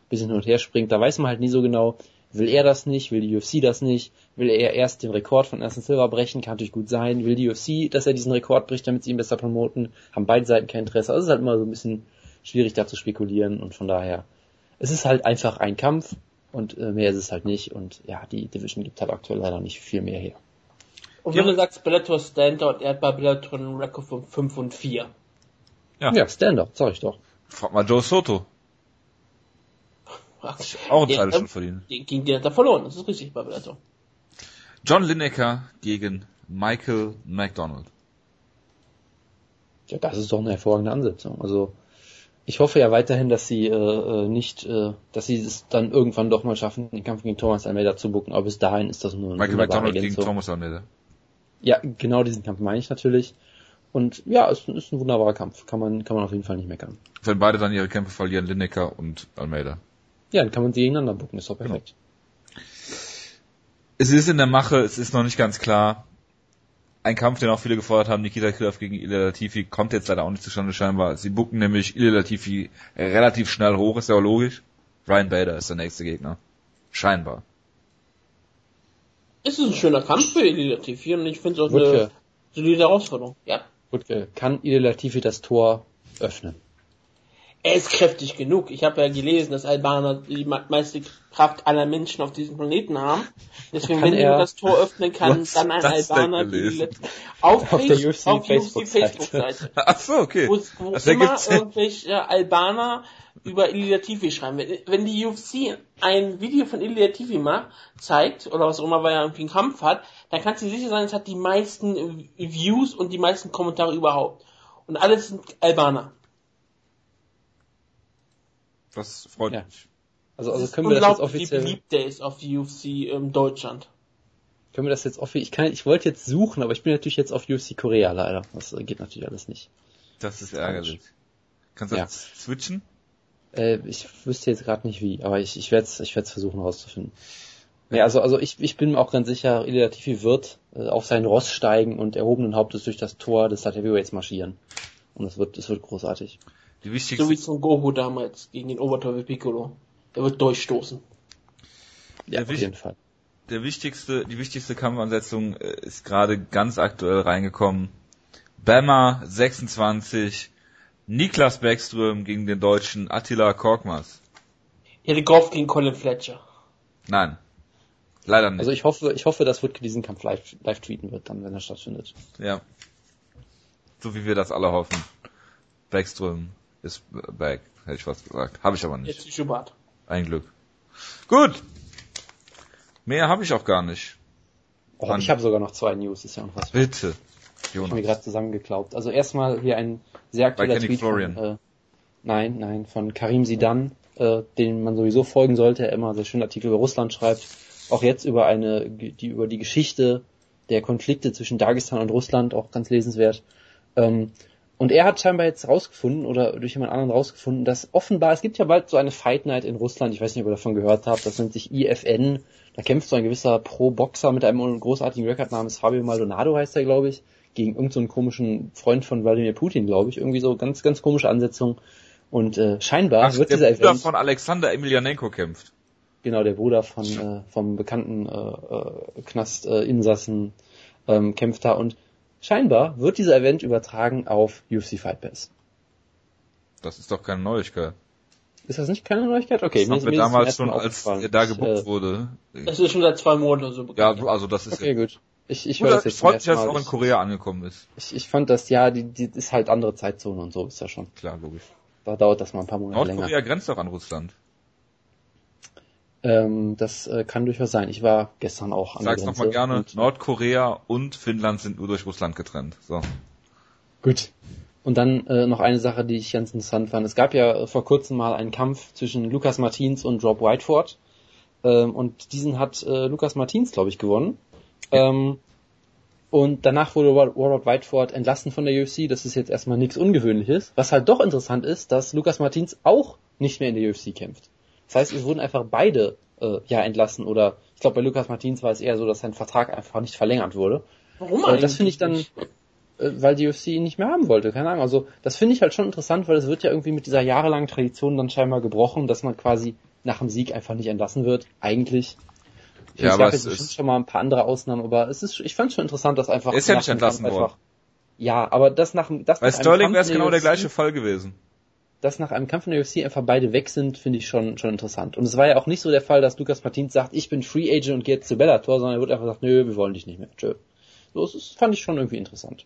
bisschen hin und her springt. Da weiß man halt nie so genau, will er das nicht, will die UFC das nicht, will er erst den Rekord von Anderson Silver brechen, kann natürlich gut sein, will die UFC, dass er diesen Rekord bricht, damit sie ihn besser promoten, haben beide Seiten kein Interesse. Also es ist halt immer so ein bisschen schwierig da zu spekulieren und von daher, es ist halt einfach ein Kampf und äh, mehr ist es halt nicht und ja, die Division gibt halt aktuell leider nicht viel mehr her. Und Ja. wenn du sagst Bellator Standout, er hat bei Bellator einen Rekord von 5 und 4. Ja. Ja, Stand-up, sag ich doch. Frag mal Joe Soto. Ach, Auch ein Ja, Teil schon verdient. Gegen den hat er verloren, das ist richtig bei Bellator. John Lineker gegen Michael McDonald. Ja, das ist doch eine hervorragende Ansetzung. Also ich hoffe ja weiterhin, dass sie äh, äh, nicht, äh, dass sie es dann irgendwann doch mal schaffen, den Kampf gegen Thomas Almeida zu bucken. Aber bis dahin ist das nur eine Michael McDonald gegen. Thomas Almeida. Ja, genau diesen Kampf meine ich natürlich. Und ja, es ist ein wunderbarer Kampf. Kann man, kann man auf jeden Fall nicht meckern. Wenn beide dann ihre Kämpfe verlieren, Lineker und Almeida. Ja, dann kann man sie gegeneinander bucken. Ist doch perfekt. Es ist in der Mache, es ist noch nicht ganz klar. Ein Kampf, den auch viele gefordert haben, Nikita Krylov gegen Ilya Latifi, kommt jetzt leider auch nicht zustande scheinbar. Sie bucken nämlich Ilya Latifi relativ schnell hoch, ist ja auch logisch. Ryan Bader ist der nächste Gegner. Scheinbar. Es ist ein schöner Kampf für Elite TV und ich finde es auch Wutke, eine solide Herausforderung. Ja. Wutke, kann Ile Latifi das Tor öffnen? Er ist kräftig genug. Ich habe ja gelesen, dass Albaner die me- meiste Kraft aller Menschen auf diesem Planeten haben. Deswegen, wenn er- das Tor öffnen kann, dann ein Albaner die auf, Auf der UFC auf Facebook-Seite. Ach so, okay. wo, wo Das immer irgendwelche Albaner über Ilya TV schreiben. Wenn, wenn die UFC ein Video von Ilya TV macht, zeigt, oder was auch immer, weil er irgendwie einen Kampf hat, dann kannst du sicher sein, es hat die meisten Views und die meisten Kommentare überhaupt. Und alles sind Albaner. Das freut Ja. mich. Also, also können wir das jetzt unglaublich, wie offiziell, beliebt der ist auf UFC in Deutschland. können wir das jetzt offiziell, ich kann, ich wollte jetzt suchen, aber ich bin natürlich jetzt auf UFC Korea leider. Das äh, geht natürlich alles nicht. Das ist ärgerlich. Kannst du Ja. das switchen? Äh, ich wüsste jetzt gerade nicht wie, aber ich, ich werde es ich werd's versuchen rauszufinden. Ja, also, also ich, ich bin mir auch ganz sicher, Ilya Latifi wird äh, auf sein Ross steigen und erhobenen Hauptes durch das Tor des Heavyweights marschieren. Und das wird, das wird großartig. Die wichtigste, So wie Son Goku damals gegen den Oberteufel Piccolo. Er wird durchstoßen. Ja, auf jeden Fall. der wichtigste, die wichtigste Kampfansetzung äh, ist gerade ganz aktuell reingekommen. Bama 26, Niklas Beckström gegen den Deutschen Attila Korkmaz. Erik Goff gegen Colin Fletcher. Nein. Leider nicht. Also ich hoffe, ich hoffe, dass Wutke diesen Kampf live, live tweeten wird, dann, wenn er stattfindet. ja. So wie wir das alle hoffen. Beckström ist back, hätte ich was gesagt. Habe ich aber nicht. Jetzt die Schubert. Ein Glück. Gut. Mehr habe ich auch gar nicht. Oh, ich habe sogar noch zwei News, ist ja noch was. Bitte. Ich mir Jonas. gerade zusammengeklaubt. Also erstmal hier ein sehr aktueller Kenny Tweet Florian. von, äh, nein, nein, von Karim Sidan, äh, den man sowieso folgen sollte, er immer sehr schöne Artikel über Russland schreibt. Auch jetzt über eine, die, über die Geschichte der Konflikte zwischen Dagestan und Russland, auch ganz lesenswert. Ähm, und er hat scheinbar jetzt rausgefunden, oder durch jemand anderen rausgefunden, dass offenbar, es gibt ja bald so eine Fight Night in Russland, ich weiß nicht, ob ihr davon gehört habt, das nennt sich IFN, da kämpft so ein gewisser Pro-Boxer mit einem großartigen Rekord namens Fabio Maldonado heißt er, glaube ich, gegen irgendeinen so komischen Freund von Wladimir Putin, glaube ich, irgendwie so ganz, ganz komische Ansetzung. Und äh, scheinbar Ach, wird der dieser Bruder Event, von Alexander Emelianenko kämpft. genau, der Bruder von äh, vom bekannten äh, äh, Knast-Insassen ähm, kämpft da. Und scheinbar wird dieser Event übertragen auf UFC Fight Pass. Das ist doch keine Neuigkeit. Ist das nicht keine Neuigkeit? Okay, das haben wir damals schon, als er da gebucht äh, wurde. Das ist schon seit zwei Monaten oder so Ja, bekannt. also das ist Okay, gut. Ich, ich höre das ich jetzt freut mich, dass es auch in Korea angekommen ist. Ich, ich fand das, ja, die, die ist halt andere Zeitzone und so, ist ja schon. Klar, logisch. Da dauert das mal ein paar Monate länger. Nordkorea grenzt doch an Russland. Ähm, das äh, kann durchaus sein. Ich war gestern auch an Sag's der nochmal Grenze. gerne. Und, Nordkorea und Finnland sind nur durch Russland getrennt. So. gut. Und dann äh, noch eine Sache, die ich ganz interessant fand. Es gab ja vor kurzem mal einen Kampf zwischen Lukas Martins und Rob Whiteford. Ähm, und diesen hat äh, Lukas Martins, glaube ich, gewonnen. Ähm, und danach wurde Ro- Robert Whiteford entlassen von der UFC. Das ist jetzt erstmal nichts Ungewöhnliches. Was halt doch interessant ist, dass Lukas Martins auch nicht mehr in der UFC kämpft. Das heißt, es wurden einfach beide äh, ja entlassen. Oder ich glaube, bei Lukas Martins war es eher so, dass sein Vertrag einfach nicht verlängert wurde. Warum eigentlich? das finde ich dann, äh, weil die UFC ihn nicht mehr haben wollte, keine Ahnung. Also das finde ich halt schon interessant, weil es wird ja irgendwie mit dieser jahrelangen Tradition dann scheinbar gebrochen, dass man quasi nach dem Sieg einfach nicht entlassen wird, eigentlich. Ich Ja, aber es ist- schon mal ein paar andere Ausnahmen, aber es ist, ich fand schon interessant, dass einfach. Ist ja nicht entlassen worden. Ja, aber das nach, dem- das Bei Sterling wäre es genau der gleiche Fall gewesen. Dass nach einem Kampf in der UFC einfach beide weg sind, finde ich schon, schon interessant. Und es war ja auch nicht so der Fall, dass Lukas Martins sagt, ich bin Free Agent und gehe jetzt zu Bellator, sondern er wird einfach gesagt, nö, wir wollen dich nicht mehr. Tschö. So, das ist, fand ich schon irgendwie interessant.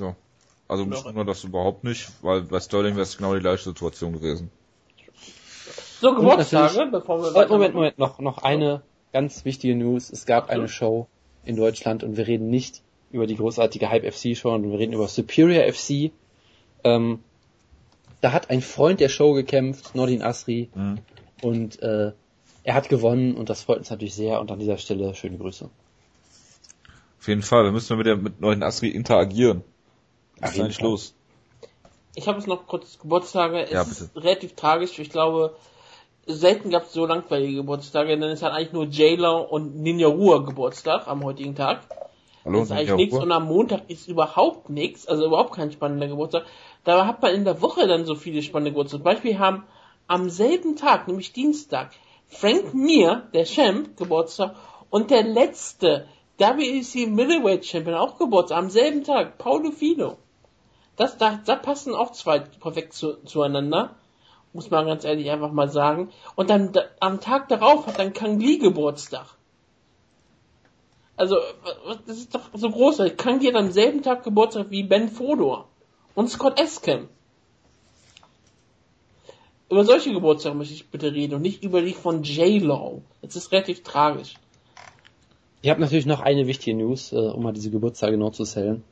Ja. Also mich wundert das überhaupt nicht, weil bei Sterling wäre es genau die gleiche Situation gewesen. So, Geburtstage, bevor wir Oh, weiter- Moment, Moment, noch, noch eine ganz wichtige News. Es gab eine Show in Deutschland und wir reden nicht über die großartige Hype FC Show, sondern wir reden über Superior FC. Ähm, da hat ein Freund der Show gekämpft, Nordin Asri, Mhm. und äh, er hat gewonnen und das freut uns natürlich sehr und an dieser Stelle schöne Grüße. Auf jeden Fall, wir müssen mit der mit neuen Asri interagieren. Was ist eigentlich Fall. los? Ich habe jetzt noch kurz Geburtstage. Es Ja, ist relativ tragisch. Ich glaube, selten gab es so langweilige Geburtstage, denn es hat eigentlich nur J-Lo und Ninja Ruhr Geburtstag am heutigen Tag. Hallo? das ist eigentlich nichts und am Montag ist überhaupt nichts, also überhaupt kein spannender Geburtstag. Da hat man in der Woche dann so viele spannende Geburtstage. Zum Beispiel haben am selben Tag, nämlich Dienstag, Frank Mir, der Champ, Geburtstag und der letzte WEC Middleweight Champion auch Geburtstag am selben Tag, Paulo Fino. Das, da, da passen auch zwei perfekt zu, zueinander. Muss man ganz ehrlich einfach mal sagen. Und dann da, am Tag darauf hat dann Kang Lee Geburtstag. Also, das ist doch so großartig. Kang Lee hat am selben Tag Geburtstag wie Ben Fodor. Und Scott Eskem. Über solche Geburtstage möchte ich bitte reden und nicht über die von J-Lo. Das ist relativ tragisch. Ich habe natürlich noch eine wichtige News, äh, um mal diese Geburtstage noch zu zählen.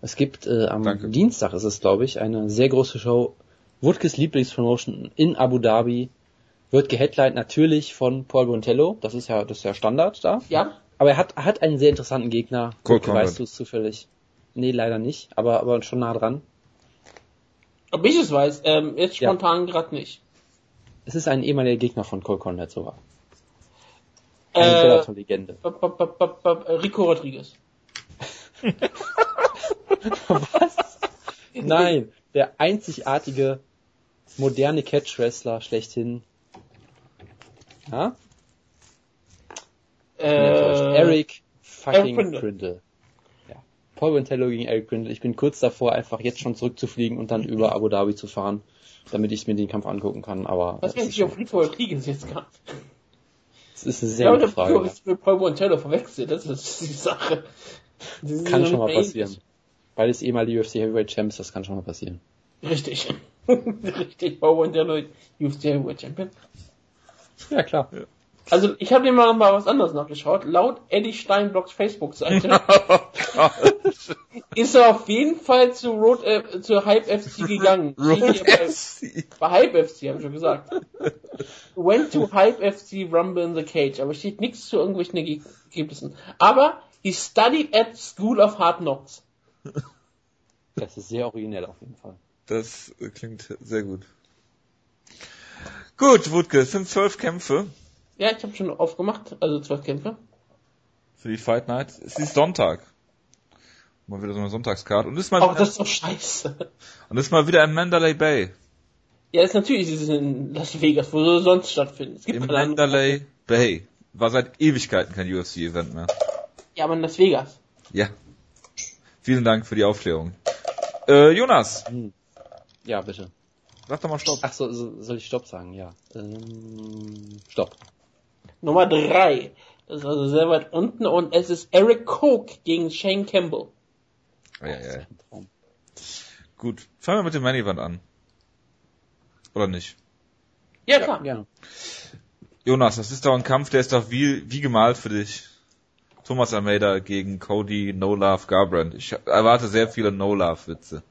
Es gibt äh, am Danke. Dienstag ist es, glaube ich, eine sehr große Show. Wutkes Lieblingspromotion in Abu Dhabi wird geheadlined natürlich von Paul Bontello. Das ist ja, das ist ja Standard da. Ja? Aber er hat, hat einen sehr interessanten Gegner. Cole Wutke, weißt du es zufällig? Nee, leider nicht, aber, aber schon nah dran. Ob ich es weiß, ähm, jetzt Ja. spontan gerade nicht. Es ist ein ehemaliger Gegner von Cole Conrad sogar. Eine Äh, b- b- b- Rico Rodriguez. Nein, der einzigartige moderne Catch-Wrestler schlechthin. Ja? Äh, Eric fucking Prindle. Ja. Paul Ventello gegen Eric Prindle. Ich bin kurz davor, einfach jetzt schon zurückzufliegen und dann über Abu Dhabi zu fahren, damit ich mir den Kampf angucken kann. Aber Was ist, ich auf Friedhof Krieges jetzt kann? es ist eine Ich sehr glaube, gute Frage. ist mit Paul Montello verwechselt, das ist die Sache. Sind Kann ja schon mal passieren. Beides ehemalige UFC Heavyweight Champs, das kann schon mal passieren. Richtig. Richtig, Paul Montello, UFC Heavyweight Champion. Ja, klar. Also, ich habe mir mal, mal was anderes nachgeschaut. Laut Eddie Steinblocks Facebook-Seite ist er auf jeden Fall zu Road, äh, zu Hype FC gegangen. Road bei- FC. Bei Hype FC, habe ich schon gesagt. Went to Hype FC Rumble in the Cage, aber steht nichts zu irgendwelchen Erge- Ergebnissen. Aber he studied at School of Hard Knocks. Das ist sehr originell auf jeden Fall. Das klingt sehr gut. Gut, Wutke, es sind zwölf Kämpfe Ja, ich habe schon aufgemacht, also zwölf Kämpfe. für die Fight Night. Es ist Sonntag. Mal wieder so eine Sonntagskarte. Und ist mal, wieder, das ist doch scheiße. und ist mal wieder im Mandalay Bay. Ja, ist natürlich, ist es in Las Vegas, wo soll sonst stattfinden. Es gibt Im Mandalay Bay. War seit Ewigkeiten kein UFC-Event mehr. Ja, aber in Las Vegas. Ja. Vielen Dank für die Aufklärung. Äh, Jonas, Ja, bitte. sag doch mal Stopp. Ach so, so soll ich Stopp sagen? Ja. Ähm, Stopp. Nummer drei. Das ist also sehr weit unten und es ist Eric Koch gegen Shane Campbell. Ja, ja, ja. Traum. Gut, fangen wir mit dem Main Event an. Oder nicht? Ja, klar. Gerne. Jonas, das ist doch ein Kampf, der ist doch wie, wie gemalt für dich. Thomas Almeida gegen Cody No Love Garbrandt. Ich erwarte sehr viele No Love Witze.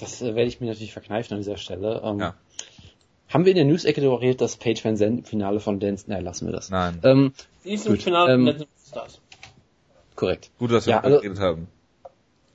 Das äh, werde ich mir natürlich verkneifen an dieser Stelle. Ähm, Ja. Haben wir in der News-Ecke darüber geredet, dass Paige Van Zandt im Finale von Dance... Nein, lassen wir das. Nein. Ähm, Sie ist im Gut, Finale ähm, von Legend of Stars. korrekt. Gut, dass wir Ja, darüber also- geredet haben.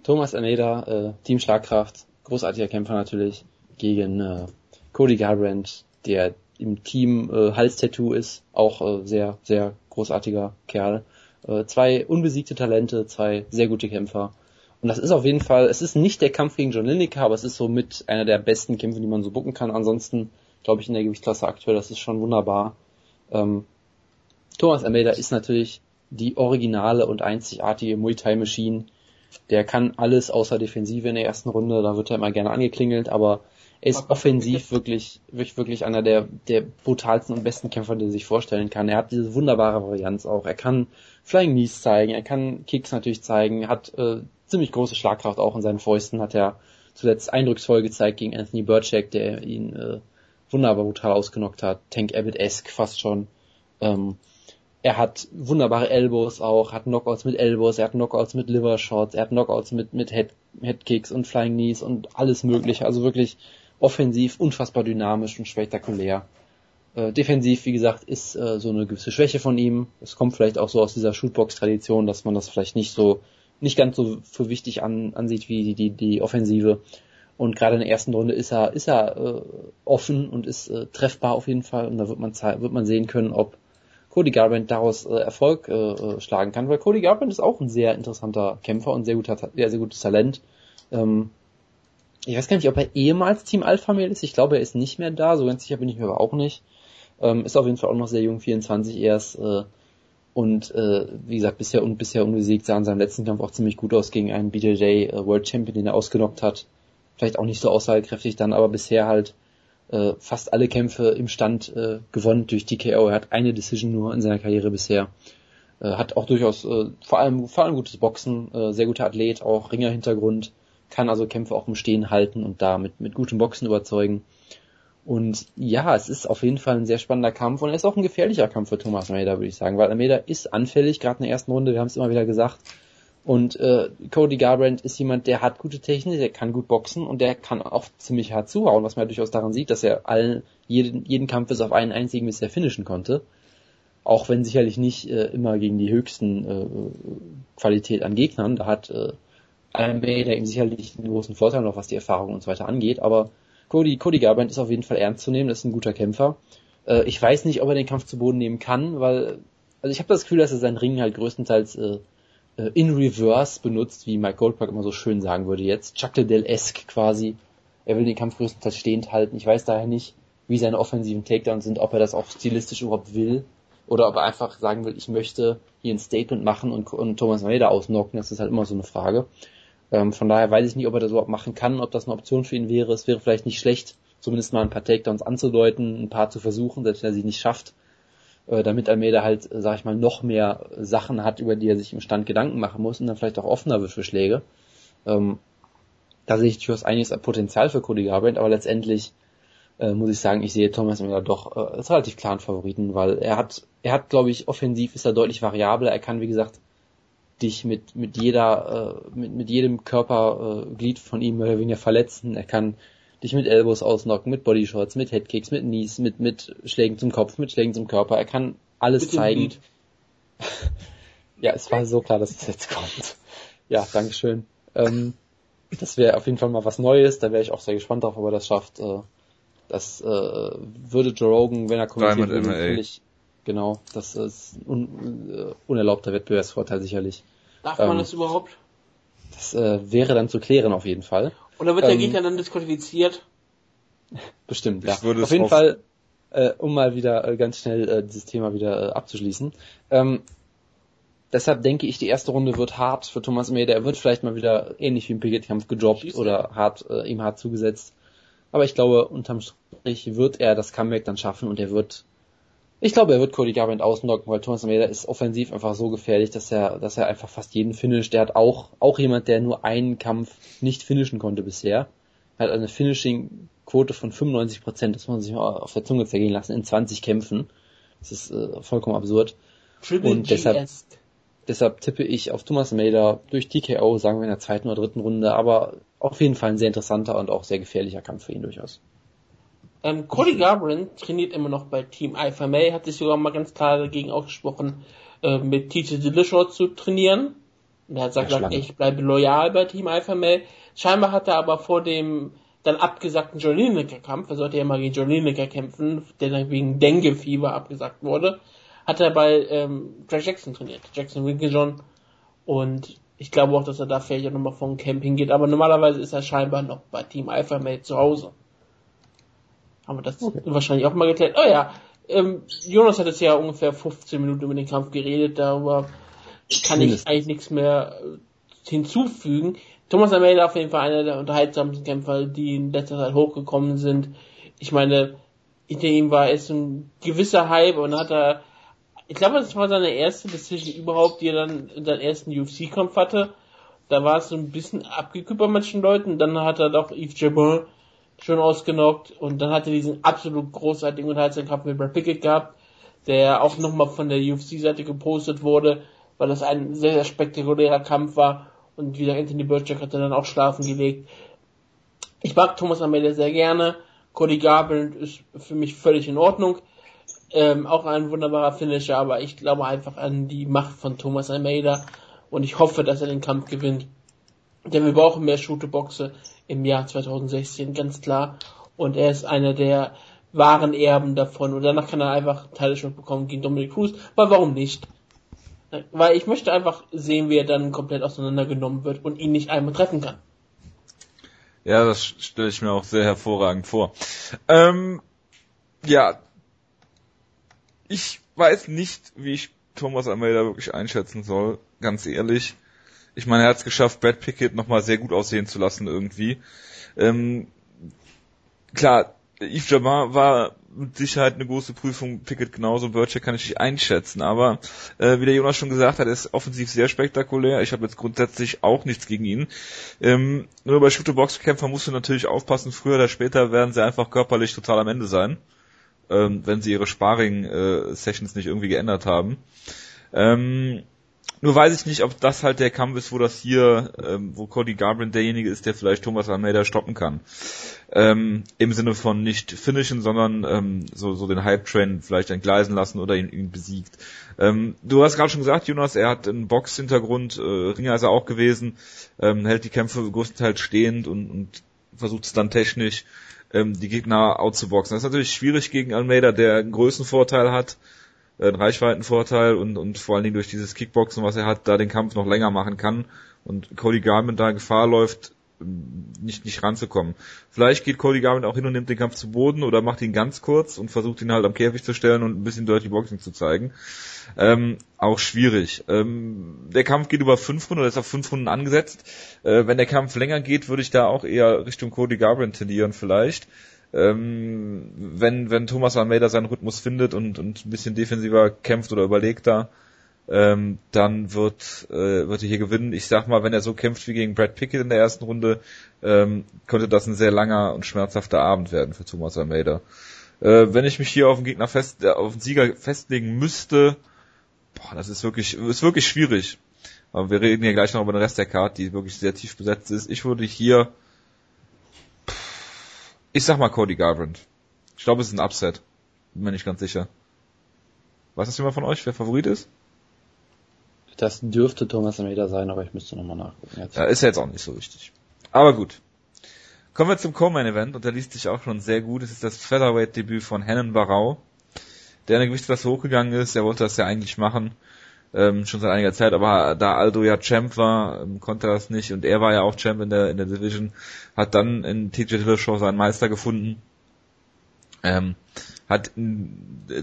Thomas Almeida, äh, Team Schlagkraft, großartiger Kämpfer natürlich, gegen äh, Cody Garbrandt, der im Team äh, Halstattoo ist, auch äh, sehr, sehr großartiger Kerl. Äh, zwei unbesiegte Talente, zwei sehr gute Kämpfer. Und das ist auf jeden Fall, es ist nicht der Kampf gegen John Lineker, aber es ist so mit einer der besten Kämpfe, die man so bucken kann. Ansonsten, glaube ich, in der Gewichtsklasse aktuell, das ist schon wunderbar. Ähm, Thomas Almeida ist natürlich die originale und einzigartige Muay Thai Machine. Der kann alles außer Defensive in der ersten Runde, da wird er immer gerne angeklingelt, aber er ist offensiv wirklich, wirklich, wirklich einer der, der brutalsten und besten Kämpfer, die er sich vorstellen kann. Er hat diese wunderbare Varianz auch. Er kann Flying Knees zeigen, er kann Kicks natürlich zeigen, hat äh, ziemlich große Schlagkraft auch in seinen Fäusten, hat er zuletzt eindrucksvoll gezeigt gegen Anthony Burchak, der ihn äh, wunderbar brutal ausgenockt hat. Tank Abbott-esque fast schon. Ähm, er hat wunderbare Elbows auch, hat Knockouts mit Elbows, er hat Knockouts mit Liver Shots, er hat Knockouts mit, mit Head, Headkicks und Flying Knees und alles mögliche. Also wirklich offensiv, unfassbar dynamisch und spektakulär. Äh, defensiv, wie gesagt, ist äh, so eine gewisse Schwäche von ihm. Es kommt vielleicht auch so aus dieser Shootbox-Tradition, dass man das vielleicht nicht so, nicht ganz so für wichtig an, ansieht wie die, die, die Offensive. Und gerade in der ersten Runde ist er, ist er äh, offen und ist äh, treffbar auf jeden Fall. Und da wird man, wird man sehen können, ob Cody Garbrandt daraus äh, Erfolg äh, äh, schlagen kann, weil Cody Garbrandt ist auch ein sehr interessanter Kämpfer und sehr guter, sehr, sehr gutes Talent. Ähm, ich weiß gar nicht, ob er ehemals Team Alpha Male ist. Ich glaube, er ist nicht mehr da. So ganz sicher bin ich mir aber auch nicht. Ähm, ist auf jeden Fall auch noch sehr jung, 24 erst. Äh, und äh, wie gesagt, bisher und bisher unbesiegt sah in seinem letzten Kampf auch ziemlich gut aus gegen einen BJJ äh, World Champion, den er ausgenockt hat. Vielleicht auch nicht so aussagekräftig dann, aber bisher halt äh, fast alle Kämpfe im Stand äh, gewonnen durch TKO. Er hat eine Decision nur in seiner Karriere bisher. Äh, hat auch durchaus äh, vor allem vor allem gutes Boxen, äh, sehr guter Athlet, auch Ringerhintergrund, kann also Kämpfe auch im Stehen halten und da mit, mit gutem Boxen überzeugen. Und ja, es ist auf jeden Fall ein sehr spannender Kampf und er ist auch ein gefährlicher Kampf für Thomas Almeida, würde ich sagen, weil Almeida ist anfällig, gerade in der ersten Runde, wir haben es immer wieder gesagt. Und äh, Cody Garbrandt ist jemand, der hat gute Technik, der kann gut boxen und der kann auch ziemlich hart zuhauen, was man ja durchaus daran sieht, dass er allen, jeden, jeden Kampf bis auf einen einzigen bisher finishen konnte. Auch wenn sicherlich nicht äh, immer gegen die höchsten äh, Qualität an Gegnern. Da hat äh, Almeida ihm sicherlich einen großen Vorteil noch, was die Erfahrung und so weiter angeht. Aber Cody, Cody Garbrandt ist auf jeden Fall ernst zu nehmen, das ist ein guter Kämpfer. Äh, ich weiß nicht, ob er den Kampf zu Boden nehmen kann, weil, also ich habe das Gefühl, dass er seinen Ring halt größtenteils äh, äh, in Reverse benutzt, wie Mike Goldberg immer so schön sagen würde jetzt. Chuck Liddell-esque quasi. Er will den Kampf größtenteils stehend halten. Ich weiß daher nicht, wie seine offensiven Takedowns sind, ob er das auch stilistisch überhaupt will. oder ob er einfach sagen will, ich möchte hier ein Statement machen und, und Thomas Almeida ausnocken, das ist halt immer so eine Frage. Ähm, von daher weiß ich nicht, ob er das überhaupt machen kann, ob das eine Option für ihn wäre. Es wäre vielleicht nicht schlecht, zumindest mal ein paar Takedowns anzudeuten, ein paar zu versuchen, selbst wenn er sie nicht schafft, damit Almeida halt, äh, sag ich mal, noch mehr Sachen hat, über die er sich im Stand Gedanken machen muss und dann vielleicht auch offener wird für Schläge. Ähm, da sehe ich durchaus einiges an Potenzial für Cody Garbrandt, aber letztendlich äh, muss ich sagen, ich sehe Thomas Almeida doch äh, als relativ klaren Favoriten, weil er hat, er hat, glaube ich, offensiv ist er deutlich variabler. Er kann, wie gesagt, dich mit mit jeder äh, mit, mit jedem Körperglied äh, von ihm mehr oder weniger verletzen. Er kann dich mit Elbows ausnocken, mit Bodyshots, mit Headkicks, mit Knees, mit, mit Schlägen zum Kopf, mit Schlägen zum Körper. Er kann alles mit zeigen. ja, es war so klar, dass es jetzt kommt. Ja, Dankeschön. Ähm, das wäre auf jeden Fall mal was Neues. Da wäre ich auch sehr gespannt drauf, ob er das schafft. Äh, das äh, würde Joe Rogan, wenn er kommentiert würde, natürlich, genau, das ist ein un, uh, unerlaubter Wettbewerbsvorteil sicherlich. Darf man ähm, das überhaupt? Das äh, wäre dann zu klären auf jeden Fall. Oder wird der ähm, Gegner dann disqualifiziert? Bestimmt, ja. Auf jeden Fall, äh, um mal wieder äh, ganz schnell äh, dieses Thema wieder äh, abzuschließen. Ähm, deshalb denke ich, die erste Runde wird hart für Thomas Meder. Er wird vielleicht mal wieder ähnlich wie im Picket-Kampf gedroppt Schießt oder hart, äh, ihm hart zugesetzt. Aber ich glaube, unterm Strich wird er das Comeback dann schaffen und er wird ich glaube, er wird Cody Garbrandt ausnocken, weil Thomas Almeida ist offensiv einfach so gefährlich, dass er, dass er einfach fast jeden finisht. Der hat auch, auch jemand, der nur einen Kampf nicht finishen konnte bisher. Er hat eine Finishing-Quote von 95 Prozent. Das muss man sich mal auf der Zunge zergehen lassen in 20 Kämpfen. Das ist äh, vollkommen absurd. Triple und deshalb, deshalb tippe ich auf Thomas Almeida durch TKO, sagen wir in der zweiten oder dritten Runde, aber auf jeden Fall ein sehr interessanter und auch sehr gefährlicher Kampf für ihn durchaus. Ähm, Cody Garbrandt trainiert immer noch bei Team Alpha May, hat sich sogar mal ganz klar dagegen ausgesprochen, äh, mit TJ Dillashaw zu trainieren. Und er hat gesagt, ja, ich bleibe loyal bei Team Alpha May. Scheinbar hat er aber vor dem dann abgesagten John Lineker Kampf, er sollte ja mal gegen John Lineker kämpfen, der dann wegen Dengue-Fieber abgesagt wurde, hat er bei ähm, Greg Jackson trainiert, Jackson Winklejohn. Und ich glaube auch, dass er da vielleicht auch nochmal von Camping geht, aber normalerweise ist er scheinbar noch bei Team Alpha Male zu Hause. Haben wir das okay. wahrscheinlich auch mal geklärt. Oh ja, ähm, Jonas hat jetzt ja ungefähr 15 Minuten über den Kampf geredet, darüber kann ich eigentlich nichts mehr äh, hinzufügen. Thomas Almeida auf jeden Fall einer der unterhaltsamsten Kämpfer, die in letzter Zeit hochgekommen sind. Ich meine, hinter ihm war es ein gewisser Hype und hat er, ich glaube, das war seine erste Decision überhaupt, die er dann in seinen ersten UFC-Kampf hatte. Da war es so ein bisschen abgekühlt bei manchen Leuten. Dann hat er doch Yves Jabon schon ausgenockt und dann hat er diesen absolut großartigen Unterhaltungskampf mit Brad Pickett gehabt, der auch nochmal von der UFC-Seite gepostet wurde, weil das ein sehr, sehr spektakulärer Kampf war und wieder Anthony Burchak hat er dann auch schlafen gelegt. Ich mag Thomas Almeida sehr gerne. Cody Garbrandt ist für mich völlig in Ordnung. Ähm, auch ein wunderbarer Finisher, aber ich glaube einfach an die Macht von Thomas Almeida und ich hoffe, dass er den Kampf gewinnt. Denn wir brauchen mehr Shooteboxe im Jahr 2016, ganz klar. Und er ist einer der wahren Erben davon. Und danach kann er einfach Teilschuld bekommen gegen Dominic Cruz. Weil warum nicht? Weil ich möchte einfach sehen, wie er dann komplett auseinandergenommen wird und ihn nicht einmal treffen kann. Ja, das stelle ich mir auch sehr hervorragend vor. Ähm, ja, ich weiß nicht, wie ich Thomas Almeida wirklich einschätzen soll, ganz ehrlich. Ich meine, er hat es geschafft, Brad Pickett nochmal sehr gut aussehen zu lassen irgendwie. Ähm, klar, Yves Jabbar war mit Sicherheit eine große Prüfung, Pickett genauso, Bircher kann ich nicht einschätzen, aber äh, wie der Jonas schon gesagt hat, er ist offensiv sehr spektakulär. Ich habe jetzt grundsätzlich auch nichts gegen ihn. Ähm, nur bei Shooter-Box-Kämpfern musst du natürlich aufpassen, früher oder später werden sie einfach körperlich total am Ende sein, ähm, wenn sie ihre Sparring-Sessions äh, nicht irgendwie geändert haben. Ähm, nur weiß ich nicht, ob das halt der Kampf ist, wo das hier, ähm, wo Cody Garbrandt derjenige ist, der vielleicht Thomas Almeida stoppen kann. Ähm, Im Sinne von nicht finishen, sondern ähm, so, so den Hype-Train vielleicht entgleisen lassen oder ihn, ihn besiegt. Ähm, du hast gerade schon gesagt, Jonas, er hat einen Box-Hintergrund, äh, Ringer ist er auch gewesen, ähm, hält die Kämpfe größtenteils stehend und, und versucht es dann technisch, ähm, die Gegner outzuboxen. Das ist natürlich schwierig gegen Almeida, der einen Größenvorteil hat einen Reichweitenvorteil und, und vor allen Dingen durch dieses Kickboxen, was er hat, da den Kampf noch länger machen kann und Cody Garment da Gefahr läuft, nicht, nicht ranzukommen. Vielleicht geht Cody Garbrandt auch hin und nimmt den Kampf zu Boden oder macht ihn ganz kurz und versucht ihn halt am Käfig zu stellen und ein bisschen Dirty Boxing zu zeigen. Ähm, auch schwierig. Ähm, der Kampf geht über fünf Runden oder ist auf fünf Runden angesetzt. Äh, wenn der Kampf länger geht, würde ich da auch eher Richtung Cody Garbrandt tendieren vielleicht. Ähm, wenn, wenn Thomas Almeida seinen Rhythmus findet und, und ein bisschen defensiver kämpft oder überlegt da, ähm, dann wird, äh, wird er hier gewinnen. Ich sag mal, wenn er so kämpft wie gegen Brad Pickett in der ersten Runde, ähm, könnte das ein sehr langer und schmerzhafter Abend werden für Thomas Almeida. Äh, wenn ich mich hier auf den Gegner fest, äh, auf den Sieger festlegen müsste, boah, das ist wirklich, ist wirklich schwierig. Aber wir reden hier gleich noch über den Rest der Karte, die wirklich sehr tief besetzt ist. Ich würde hier, ich sag mal Cody Garbrandt. Ich glaube, es ist ein Upset. Bin mir nicht ganz sicher. Was ist jemand von euch, wer Favorit ist? Das dürfte Thomas Almeida sein, aber ich müsste nochmal nachgucken. Jetzt. Ja, ist ja jetzt auch nicht so wichtig. Aber gut. Kommen wir zum Co-Main-Event und der liest sich auch schon sehr gut. Es ist das Featherweight-Debüt von Hennen Barau, der in der Gewichtsklasse hochgegangen ist. Er wollte das ja eigentlich machen, ähm, schon seit einiger Zeit, aber da Aldo ja Champ war, ähm, konnte das nicht und er war ja auch Champ in der, in der Division, hat dann in TJ Dillashaw seinen Meister gefunden. Ähm, hat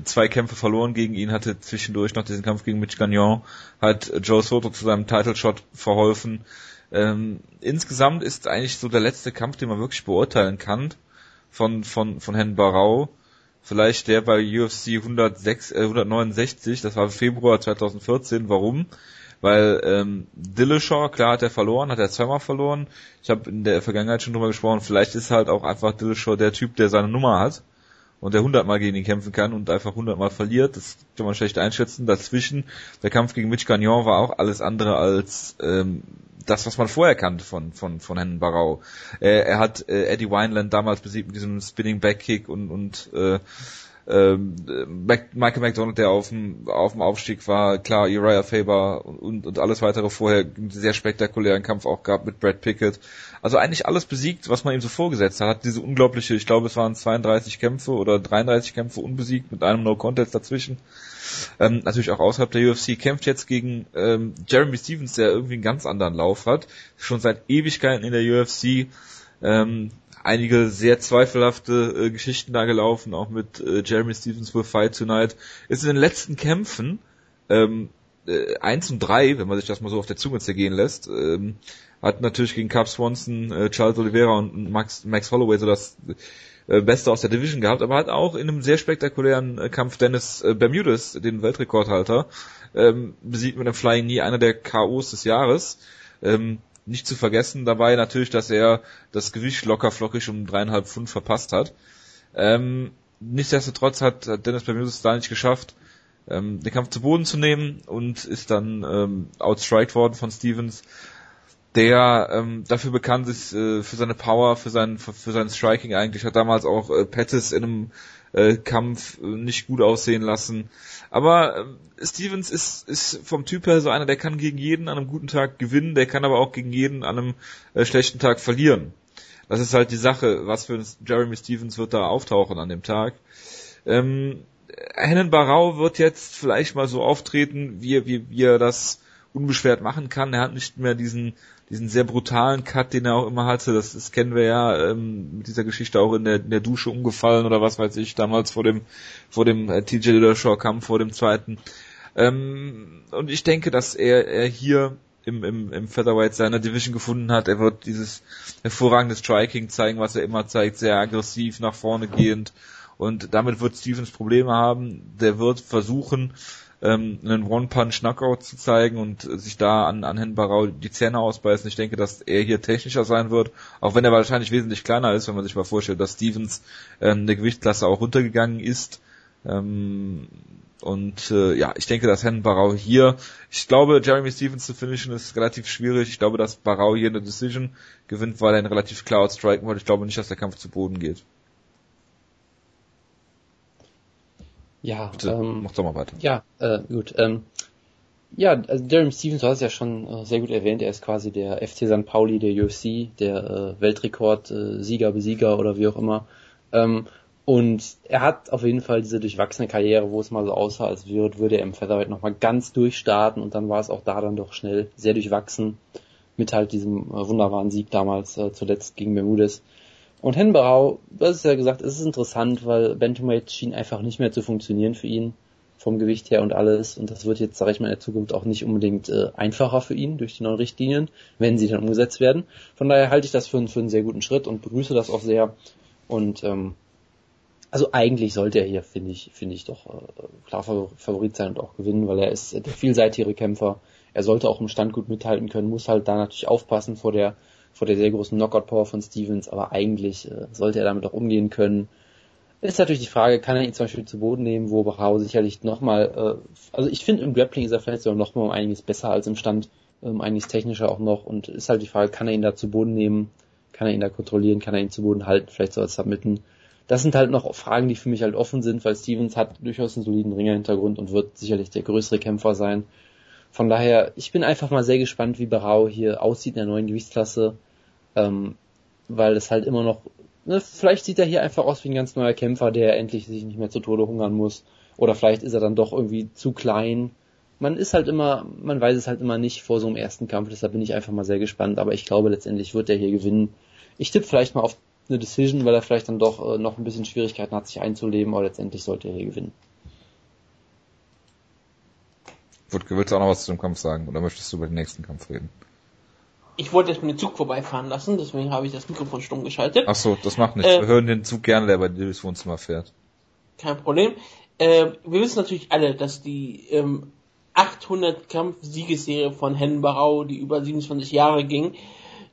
zwei Kämpfe verloren gegen ihn, hatte zwischendurch noch diesen Kampf gegen Mitch Gagnon, hat Joe Soto zu seinem Title Shot verholfen. Ähm, insgesamt ist eigentlich so der letzte Kampf, den man wirklich beurteilen kann, von, von, von Herrn Barau, vielleicht der bei UFC 106, äh, 169, das war Februar 2014. Warum? Weil ähm, Dillashaw, klar hat er verloren, hat er zweimal verloren. Ich habe in der Vergangenheit schon drüber gesprochen, vielleicht ist halt auch einfach Dillashaw der Typ, der seine Nummer hat und der hundertmal gegen ihn kämpfen kann und einfach hundertmal verliert, das kann man schlecht einschätzen. Dazwischen, der Kampf gegen Mitch Gagnon war auch alles andere als ähm, das, was man vorher kannte von, von, von Hennen Barau. Äh, er hat äh, Eddie Wineland damals besiegt mit diesem Spinning Back Kick und, und äh, ähm, Michael McDonald, der auf dem, auf dem Aufstieg war, klar, Uriah Faber und, und alles weitere vorher einen sehr spektakulären Kampf auch gehabt mit Brad Pickett. Also eigentlich alles besiegt, was man ihm so vorgesetzt hat. Hat diese unglaubliche, ich glaube, es waren 32 Kämpfe oder 33 Kämpfe unbesiegt mit einem No-Contest dazwischen. Ähm, natürlich auch außerhalb der UFC, kämpft jetzt gegen ähm, Jeremy Stevens, der irgendwie einen ganz anderen Lauf hat. Schon seit Ewigkeiten in der UFC. Ähm, einige sehr zweifelhafte äh, Geschichten da gelaufen, auch mit äh, Jeremy Stevens will Fight Tonight. Ist in den letzten Kämpfen ähm, äh, 1 und 3, wenn man sich das mal so auf der Zunge zergehen lässt, ähm, hat natürlich gegen Cap Swanson, äh, Charles Oliveira und Max, Max Holloway so das äh, Beste aus der Division gehabt, aber hat auch in einem sehr spektakulären äh, Kampf Dennis äh, Bermudes, den Weltrekordhalter, ähm, besiegt mit einem Flying Knee einer der KOs des Jahres. Ähm, nicht zu vergessen dabei natürlich, dass er das Gewicht locker flockig um dreieinhalb Pfund verpasst hat. Ähm, nichtsdestotrotz hat, Dennis Bermudes da nicht geschafft, ähm, den Kampf zu Boden zu nehmen und ist dann ähm, outstriked worden von Stevens, der ähm, dafür bekannt ist äh, für seine Power, für sein für, für sein Striking eigentlich, hat damals auch äh, Pettis in einem äh, Kampf äh, nicht gut aussehen lassen. Aber äh, Stevens ist, ist vom Typ her so einer, der kann gegen jeden an einem guten Tag gewinnen, der kann aber auch gegen jeden an einem äh, schlechten Tag verlieren. Das ist halt die Sache, was für ein Jeremy Stevens wird da auftauchen an dem Tag. Ähm, Hennen Barau wird jetzt vielleicht mal so auftreten, wie, wie, wie er das unbeschwert machen kann. Er hat nicht mehr diesen diesen sehr brutalen Cut, den er auch immer hatte, das, das kennen wir ja ähm, mit dieser Geschichte auch in der, in der Dusche umgefallen oder was weiß ich, damals vor dem vor dem äh, TJ Dillashaw Kampf vor dem zweiten. Ähm, und ich denke, dass er, er hier im, im, im Featherweight seiner Division gefunden hat. Er wird dieses hervorragende Striking zeigen, was er immer zeigt, sehr aggressiv nach vorne gehend. Und damit wird Stevens Probleme haben. Der wird versuchen, ähm, einen One-Punch-Knockout zu zeigen und sich da an, an Herrn Barau die Zähne ausbeißen. Ich denke, dass er hier technischer sein wird, auch wenn er wahrscheinlich wesentlich kleiner ist, wenn man sich mal vorstellt, dass Stevens ähm, der Gewichtsklasse auch runtergegangen ist. Ähm, und äh, ja, ich denke, dass Herrn Barau hier, ich glaube, Jeremy Stevens zu finishen ist relativ schwierig. Ich glaube, dass Barau hier eine Decision gewinnt, weil er ihn relativ klar outstriken wollte. Ich glaube nicht, dass der Kampf zu Boden geht. Ja, Bitte, ähm, mach doch mal weiter. Ja, äh, gut. Ähm, ja, also Jeremy Stevens, du hast es ja schon äh, sehr gut erwähnt, er ist quasi der FC St. Pauli der UFC, der äh, Weltrekord, äh, Sieger, Besieger oder wie auch immer. Ähm, und er hat auf jeden Fall diese durchwachsene Karriere, wo es mal so aussah, als würde, würde er im Featherweight nochmal ganz durchstarten und dann war es auch da dann doch schnell sehr durchwachsen mit halt diesem äh, wunderbaren Sieg damals äh, zuletzt gegen Bermudes. Und Henberau, das ist ja gesagt, es ist interessant, weil Bantamweight schien einfach nicht mehr zu funktionieren für ihn vom Gewicht her und alles. Und das wird jetzt, sage ich mal, in der Zukunft auch nicht unbedingt äh, einfacher für ihn durch die neuen Richtlinien, wenn sie dann umgesetzt werden. Von daher halte ich das für, für einen sehr guten Schritt und begrüße das auch sehr. Und ähm, also eigentlich sollte er hier, finde ich, finde ich doch äh, klar Favorit sein und auch gewinnen, weil er ist der vielseitige Kämpfer. Er sollte auch im Stand gut mithalten können, muss halt da natürlich aufpassen vor der vor der sehr großen Knockout-Power von Stevens, aber eigentlich äh, sollte er damit auch umgehen können. Ist natürlich die Frage, kann er ihn zum Beispiel zu Boden nehmen, wo Barao sicherlich nochmal, äh, also ich finde im Grappling ist er vielleicht sogar nochmal um einiges besser als im Stand, ähm, einiges technischer auch noch und ist halt die Frage, kann er ihn da zu Boden nehmen, kann er ihn da kontrollieren, kann er ihn zu Boden halten, vielleicht soll er submitten. Das sind halt noch Fragen, die für mich halt offen sind, weil Stevens hat durchaus einen soliden Ringer-Hintergrund und wird sicherlich der größere Kämpfer sein. Von daher, ich bin einfach mal sehr gespannt, wie Barao hier aussieht in der neuen Gewichtsklasse, ähm, weil es halt immer noch ne, vielleicht sieht er hier einfach aus wie ein ganz neuer Kämpfer, der endlich sich nicht mehr zu Tode hungern muss. Oder vielleicht ist er dann doch irgendwie zu klein. Man ist halt immer, man weiß es halt immer nicht vor so einem ersten Kampf, deshalb bin ich einfach mal sehr gespannt, aber ich glaube letztendlich wird er hier gewinnen. Ich tippe vielleicht mal auf eine Decision, weil er vielleicht dann doch äh, noch ein bisschen Schwierigkeiten hat, sich einzuleben, aber letztendlich sollte er hier gewinnen. Wutke, willst du auch noch was zu dem Kampf sagen oder möchtest du über den nächsten Kampf reden? Ich wollte jetzt mit dem Zug vorbeifahren lassen, deswegen habe ich das Mikrofon stumm geschaltet. Ach so, das macht nichts. Äh, Wir hören den Zug gerne, der bei dir durchs Wohnzimmer fährt. Kein Problem. Äh, wir wissen natürlich alle, dass die ähm, 800 Kampf-Siegesserie von Hennen Barau, die über 27 Jahre ging,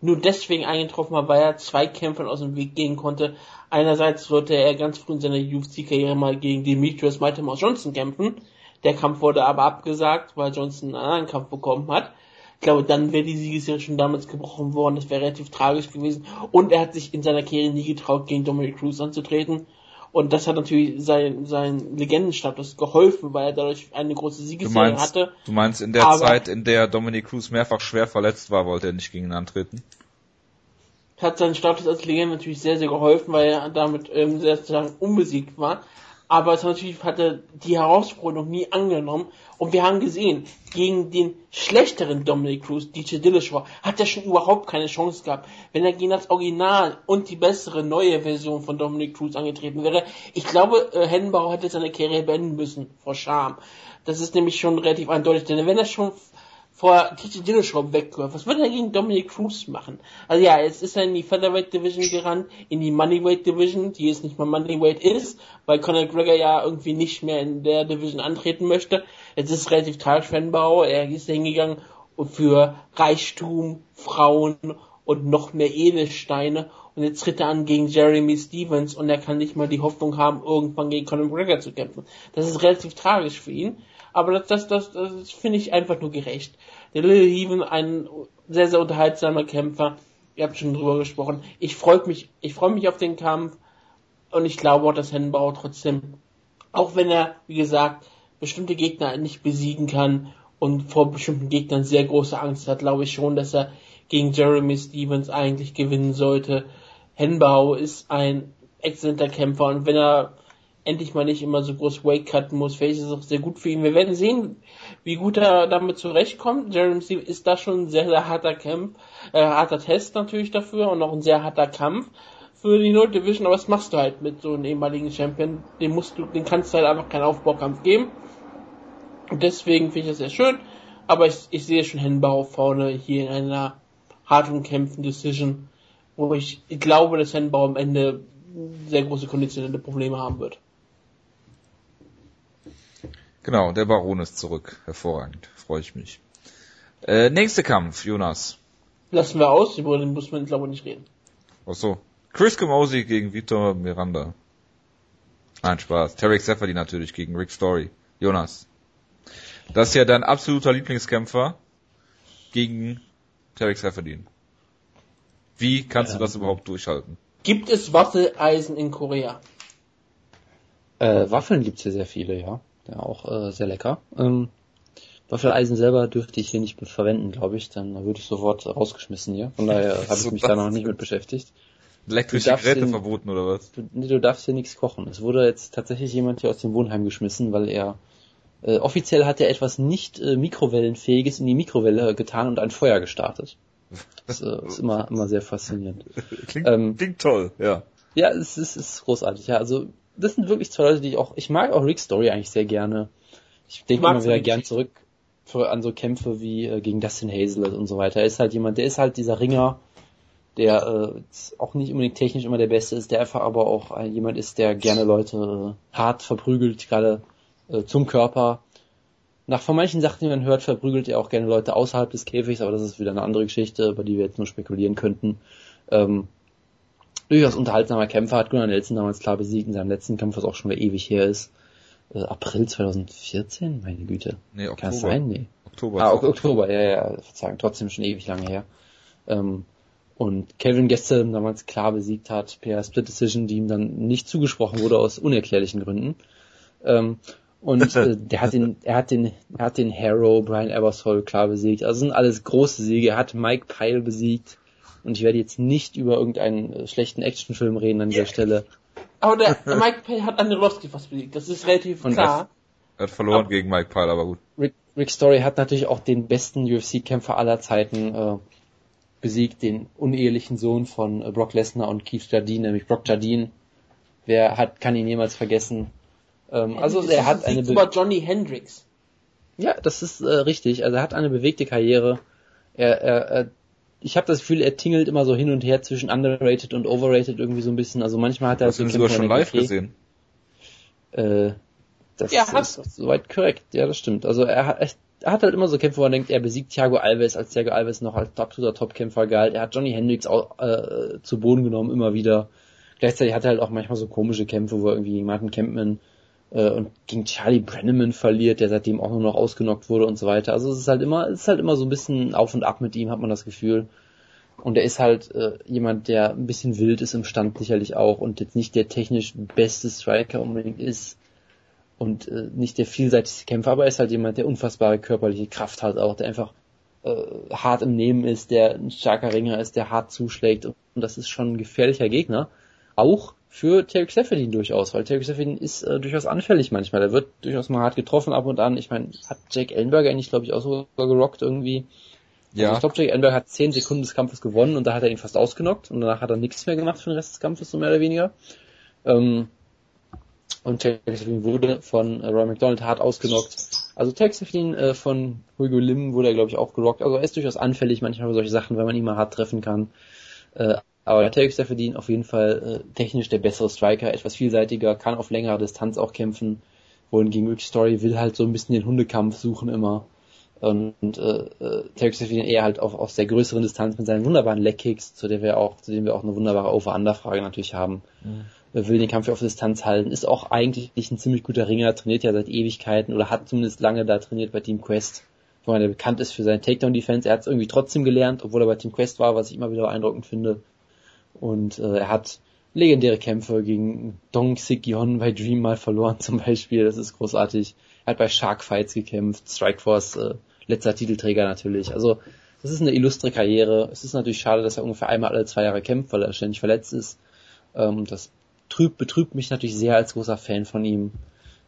nur deswegen eingetroffen war, weil er zwei Kämpfern aus dem Weg gehen konnte. Einerseits wollte er ganz früh in seiner UFC-Karriere mal gegen Demetrius Mighty Mouse Johnson kämpfen. Der Kampf wurde aber abgesagt, weil Johnson einen anderen Kampf bekommen hat. Ich glaube, dann wäre die Siegesserie schon damals gebrochen worden. Das wäre relativ tragisch gewesen. Und er hat sich in seiner Karriere nie getraut, gegen Dominic Cruz anzutreten. Und das hat natürlich sein, sein Legendenstatus geholfen, weil er dadurch eine große Siegesserie du meinst, hatte. Du meinst, in der Aber Zeit, in der Dominic Cruz mehrfach schwer verletzt war, wollte er nicht gegen ihn antreten? Hat seinen Status als Legende natürlich sehr, sehr geholfen, weil er damit ähm, sehr sozusagen unbesiegt war aber es natürlich hat er die Herausforderung nie angenommen. Und wir haben gesehen, gegen den schlechteren Dominic Cruz, DJ Dillashaw, hat er schon überhaupt keine Chance gehabt. Wenn er gegen das Original und die bessere neue Version von Dominic Cruz angetreten wäre, ich glaube, äh, Hennenbauer hätte seine Karriere beenden müssen, vor Scham. Das ist nämlich schon relativ eindeutig, denn wenn er schon vor TJ Dillashaw wegläuft. Was würde er gegen Dominic Cruz machen? Also ja, jetzt ist er in die Featherweight Division gerannt, in die Moneyweight Division, die jetzt nicht mal Moneyweight ist, weil Conor Gregor ja irgendwie nicht mehr in der Division antreten möchte. Jetzt ist es relativ tragisch für Er ist hingegangen für Reichtum, Frauen und noch mehr Edelsteine und jetzt tritt er an gegen Jeremy Stevens und er kann nicht mal die Hoffnung haben, irgendwann gegen Conor Gregor zu kämpfen. Das ist relativ tragisch für ihn aber das, das, das, das finde ich einfach nur gerecht. Der Little Heaven, ein sehr, sehr unterhaltsamer Kämpfer. Ihr habt schon drüber gesprochen. Ich freue mich, ich freue mich auf den Kampf und ich glaube auch, dass Hennenbauer trotzdem, auch wenn er, wie gesagt, bestimmte Gegner nicht besiegen kann und vor bestimmten Gegnern sehr große Angst hat, glaube ich schon, dass er gegen Jeremy Stevens eigentlich gewinnen sollte. Henbau ist ein exzellenter Kämpfer und wenn er endlich mal nicht immer so groß Wake cutten muss. Vielleicht ist es auch sehr gut für ihn. Wir werden sehen, wie gut er damit zurechtkommt. Jeremy ist da schon ein sehr, sehr harter Kampf, äh, harter Test natürlich dafür und auch ein sehr harter Kampf für die Note Division, aber was machst du halt mit so einem ehemaligen Champion? Den musst du, den kannst du halt einfach keinen Aufbaukampf geben. Und deswegen finde ich das sehr schön. Aber ich, ich sehe schon Henbau vorne hier in einer hart umkämpften Decision, wo ich, ich glaube, dass Henbau am Ende sehr große konditionelle Probleme haben wird. Genau, der Baron ist zurück. Hervorragend. Freue ich mich. Äh, nächster Kampf, Jonas. Lassen wir aus, über den muss man, glaube ich, nicht reden. Ach so. Chris Camozzi gegen Vitor Miranda. Ein Spaß. Tarek Sefferdi natürlich gegen Rick Story. Jonas. Das ist ja dein absoluter Lieblingskämpfer gegen Tarek Sefferdi. Wie kannst ähm, du das überhaupt durchhalten? Gibt es Waffeleisen in Korea? Äh, Waffeln gibt's hier sehr viele, ja. Ja, auch äh, sehr lecker. Ähm, Waffeleisen selber dürfte ich hier nicht verwenden, glaube ich. Dann würde ich sofort rausgeschmissen hier. Von daher habe ich mich da noch nicht mit beschäftigt. Elektrische Geräte hier, verboten oder was? Du, nee, du darfst hier nichts kochen. Es wurde jetzt tatsächlich jemand hier aus dem Wohnheim geschmissen, weil er äh, offiziell hat er etwas nicht äh, mikrowellenfähiges in die Mikrowelle getan und ein Feuer gestartet. Das äh, ist immer, immer sehr faszinierend. Klingt, Ähm, klingt toll, ja. Ja, es ist, es ist großartig. Ja, also das sind wirklich zwei Leute, die ich auch. Ich mag auch Rick Story eigentlich sehr gerne. Ich denke immer wieder gern zurück für, an so Kämpfe wie äh, gegen Dustin Hazelett und so weiter. Er ist halt jemand, der ist halt dieser Ringer, der äh, auch nicht unbedingt technisch immer der Beste ist, der einfach aber auch äh, jemand ist, der gerne Leute äh, hart verprügelt, gerade äh, zum Körper. Nach von manchen Sachen, die man hört, verprügelt er auch gerne Leute außerhalb des Käfigs, aber das ist wieder eine andere Geschichte, über die wir jetzt nur spekulieren könnten. Ähm, durchaus unterhaltsamer Kämpfer, hat Gunnar Nelson damals klar besiegt in seinem letzten Kampf, was auch schon wieder ewig her ist. Äh, April 2014? Meine Güte. Nee, Kann Oktober. das sein? Nee. Oktober. Ah, Ok- Oktober, ja, ja, Verzeihung, trotzdem schon ewig lange her. Ähm, und Kevin Gastelum damals klar besiegt hat per Split Decision, die ihm dann nicht zugesprochen wurde aus unerklärlichen Gründen. Ähm, und äh, der hat den, er hat den, er hat den Harrow, Brian Ebersol klar besiegt. Also sind alles große Siege. Er hat Mike Pyle besiegt. Und ich werde jetzt nicht über irgendeinen äh, schlechten Actionfilm reden an dieser Stelle. Aber der Mike Pay hat Andrelowski fast besiegt. Das ist relativ Und klar. Er hat verloren gegen Mike Pyle, aber gut. Rick, Rick Story hat natürlich auch den besten UFC-Kämpfer aller Zeiten äh, besiegt, den unehelichen Sohn von äh, Brock Lesnar und Keith Jardine, nämlich Brock Jardine. Wer hat, kann ihn jemals vergessen? Ähm, also er hat ein eine Sieg Be über Johnny Hendricks. ja, das ist äh, richtig. Also er hat eine bewegte Karriere. Er, er, er ich habe das Gefühl, er tingelt immer so hin und her zwischen underrated und overrated irgendwie so ein bisschen. Also manchmal hat er Hast du ihn sogar schon live okay, gesehen? Äh, das Ja, ist hast du. soweit korrekt. Ja, das stimmt. Also er hat, er hat halt immer so Kämpfe, wo man denkt, er besiegt Thiago Alves, als Thiago Alves noch als absoluter Topkämpfer galt. Er hat Johnny Hendricks auch äh, zu Boden genommen, immer wieder. Gleichzeitig hat er halt auch manchmal so komische Kämpfe, wo er irgendwie gegen Martin Kempman äh, und gegen Charlie Brenneman verliert, der seitdem auch nur noch ausgenockt wurde und so weiter. Also es ist halt immer, es ist halt immer so ein bisschen auf und ab mit ihm, hat man das Gefühl. Und er ist halt äh, jemand, der ein bisschen wild ist im Stand sicherlich auch und jetzt nicht der technisch beste Striker unbedingt ist und äh, nicht der vielseitigste Kämpfer, aber er ist halt jemand, der unfassbare körperliche Kraft hat auch, der einfach äh, hart im Nehmen ist, der ein starker Ringer ist, der hart zuschlägt und das ist schon ein gefährlicher Gegner. Auch für Terry Seferdin durchaus, weil Terry Seferdin ist äh, durchaus anfällig manchmal. Der wird durchaus mal hart getroffen ab und an. Ich meine, hat Jake Ellenberger eigentlich, glaube ich, auch sogar gerockt irgendwie. Also Ja. ich glaube, Jake Ellenberger hat 10 Sekunden des Kampfes gewonnen und da hat er ihn fast ausgenockt und danach hat er nichts mehr gemacht für den Rest des Kampfes, so mehr oder weniger. Ähm, und Texafin wurde von äh, Roy McDonald hart ausgenockt. Also Texafin äh, von Hugo Lim wurde er, glaube ich, auch gerockt. Also er ist durchaus anfällig manchmal für solche Sachen, wenn man ihn mal hart treffen kann. Äh, aber Tarek Seferdin auf jeden Fall äh, technisch der bessere Striker, etwas vielseitiger, kann auf längerer Distanz auch kämpfen. Wohingegen Rick Story will halt so ein bisschen den Hundekampf suchen immer. Und, äh, äh, Tarek Seferdin eher halt auf, auf sehr größeren Distanz mit seinen wunderbaren Leg-Kicks, zu der wir auch, zu denen wir auch eine wunderbare Over-Under-Frage natürlich haben. Er will den Kampf auf Distanz halten, ist auch eigentlich ein ziemlich guter Ringer, trainiert ja seit Ewigkeiten oder hat zumindest lange da trainiert bei Team Quest, wo er bekannt ist für seine Takedown-Defense. Er hat es irgendwie trotzdem gelernt, obwohl er bei Team Quest war, was ich immer wieder beeindruckend finde. Und äh, er hat legendäre Kämpfe gegen Dong Sik Yon bei Dream mal verloren zum Beispiel. Das ist großartig. Er hat bei Shark Fights gekämpft, Strikeforce, äh, letzter Titelträger natürlich. Also das ist eine illustre Karriere. Es ist natürlich schade, dass er ungefähr einmal alle zwei Jahre kämpft, weil er ständig verletzt ist. Ähm, das trübt, betrübt mich natürlich sehr als großer Fan von ihm.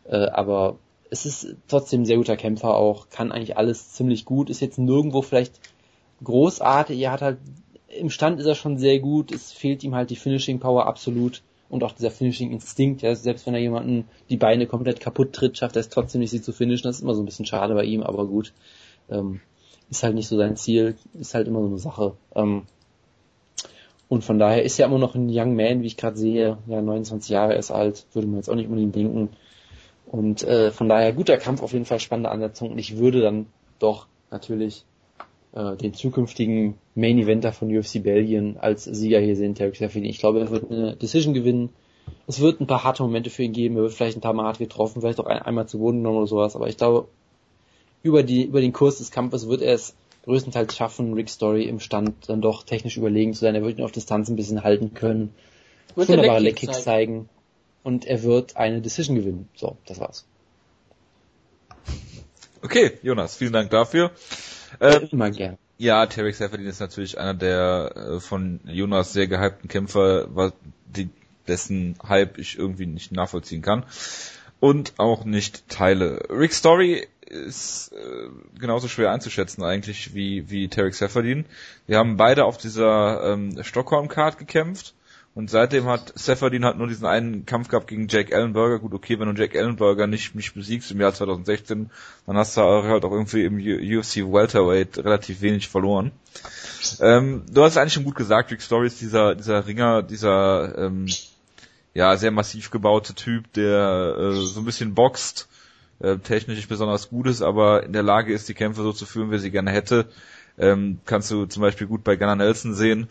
Äh, aber es ist trotzdem ein sehr guter Kämpfer auch, kann eigentlich alles ziemlich gut, ist jetzt nirgendwo vielleicht großartig, er hat halt, im Stand ist er schon sehr gut, es fehlt ihm halt die Finishing Power absolut. Und auch dieser Finishing Instinkt, ja, selbst wenn er jemanden die Beine komplett kaputt tritt, schafft er es trotzdem nicht, sie zu finishen, das ist immer so ein bisschen schade bei ihm, aber gut, ähm, ist halt nicht so sein Ziel, ist halt immer so eine Sache. Ähm, und von daher ist er immer noch ein Young Man, wie ich gerade sehe, ja, 29 Jahre ist alt, würde man jetzt auch nicht unbedingt denken. Und äh, von daher guter Kampf, auf jeden Fall. Spannende Ansetzung. Und ich würde dann doch natürlich äh, den zukünftigen Main Eventer von UFC Belgien als Sieger hier sehen, Tarek Seferdin. Ich glaube, er wird eine Decision gewinnen. Es wird ein paar harte Momente für ihn geben. Er wird vielleicht ein paar Mal hart getroffen, vielleicht auch ein, einmal zu Boden genommen oder sowas. Aber ich glaube, über die über den Kurs des Kampfes wird er es größtenteils schaffen, Rick Story im Stand dann doch technisch überlegen zu sein. Er wird ihn auf Distanz ein bisschen halten können. Wird der Wunderbare Leg-Kick Leg-Kicks zeigen. Und er wird eine Decision gewinnen. So, das war's. Okay, Jonas, vielen Dank dafür. Ähm, Immer gern. Ja, Tarek Seferdin ist natürlich einer der äh, von Jonas sehr gehypten Kämpfer, was, die, dessen Hype ich irgendwie nicht nachvollziehen kann. und auch nicht Teile. Rick Story ist äh, genauso schwer einzuschätzen eigentlich wie, wie Tarek Seferdin. Wir haben beide auf dieser ähm, Stockholm-Card gekämpft und seitdem hat Seferdin halt nur diesen einen Kampf gehabt gegen Jack Ellenberger. Gut, okay, wenn du Jack Ellenberger nicht, nicht besiegst im Jahr 2016, dann hast du halt auch irgendwie im UFC Welterweight relativ wenig verloren. Ähm, du hast eigentlich schon gut gesagt, Rick Story ist dieser, dieser Ringer, dieser ähm, ja, sehr massiv gebaute Typ, der äh, so ein bisschen boxt, äh, technisch nicht besonders gut ist, aber in der Lage ist, die Kämpfe so zu führen, wie sie gerne hätte. Ähm, kannst du zum Beispiel gut bei Gunnar Nelson sehen,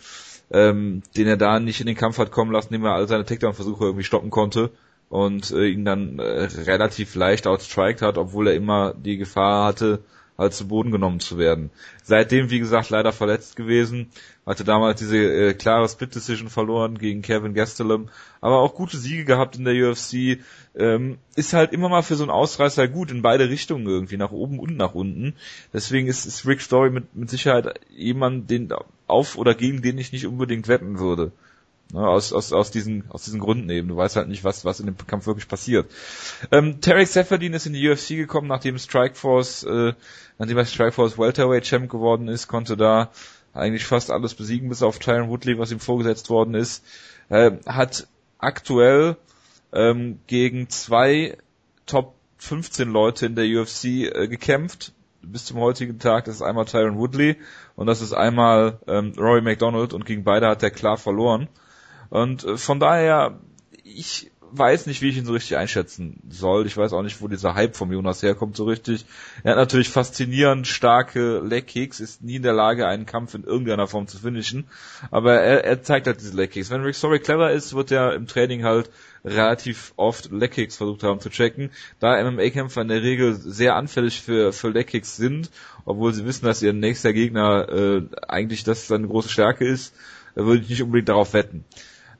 ähm, den er da nicht in den Kampf hat kommen lassen, indem er all seine Takedown-Versuche irgendwie stoppen konnte und äh, ihn dann äh, relativ leicht outstriked hat, obwohl er immer die Gefahr hatte, halt zu Boden genommen zu werden. Seitdem, wie gesagt, leider verletzt gewesen, hatte damals diese äh, klare Split Decision verloren gegen Kevin Gastelum, aber auch gute Siege gehabt in der UFC, ähm, ist halt immer mal für so einen Ausreißer gut in beide Richtungen irgendwie, nach oben und nach unten. Deswegen ist, ist Rick Story mit, mit Sicherheit jemand, den auf oder gegen den ich nicht unbedingt wetten würde. Ne, aus, aus, aus, diesen, aus diesen Gründen eben. Du weißt halt nicht, was, was in dem Kampf wirklich passiert. Ähm, Tarek Seferdin ist in die UFC gekommen, nachdem Strikeforce, äh, nachdem er Strikeforce Welterweight Champ geworden ist, konnte da eigentlich fast alles besiegen, bis auf Tyron Woodley, was ihm vorgesetzt worden ist. Äh, hat aktuell ähm, gegen zwei Top 15 Leute in der UFC äh, gekämpft bis zum heutigen Tag. Das ist einmal Tyron Woodley und das ist einmal ähm, Rory McDonald und gegen beide hat er klar verloren. Und äh, von daher, ich weiß nicht, wie ich ihn so richtig einschätzen soll. Ich weiß auch nicht, wo dieser Hype vom Jonas herkommt so richtig. Er hat natürlich faszinierend starke Leg-Kicks, ist nie in der Lage, einen Kampf in irgendeiner Form zu finishen. Aber er, er zeigt halt diese Leg-Kicks. Wenn Rick Story clever ist, wird er im Training halt relativ oft Leg-Kicks versucht haben zu checken. Da MMA-Kämpfer in der Regel sehr anfällig für, für Leg-Kicks sind, obwohl sie wissen, dass ihr nächster Gegner äh, eigentlich das seine große Stärke ist, würde ich nicht unbedingt darauf wetten.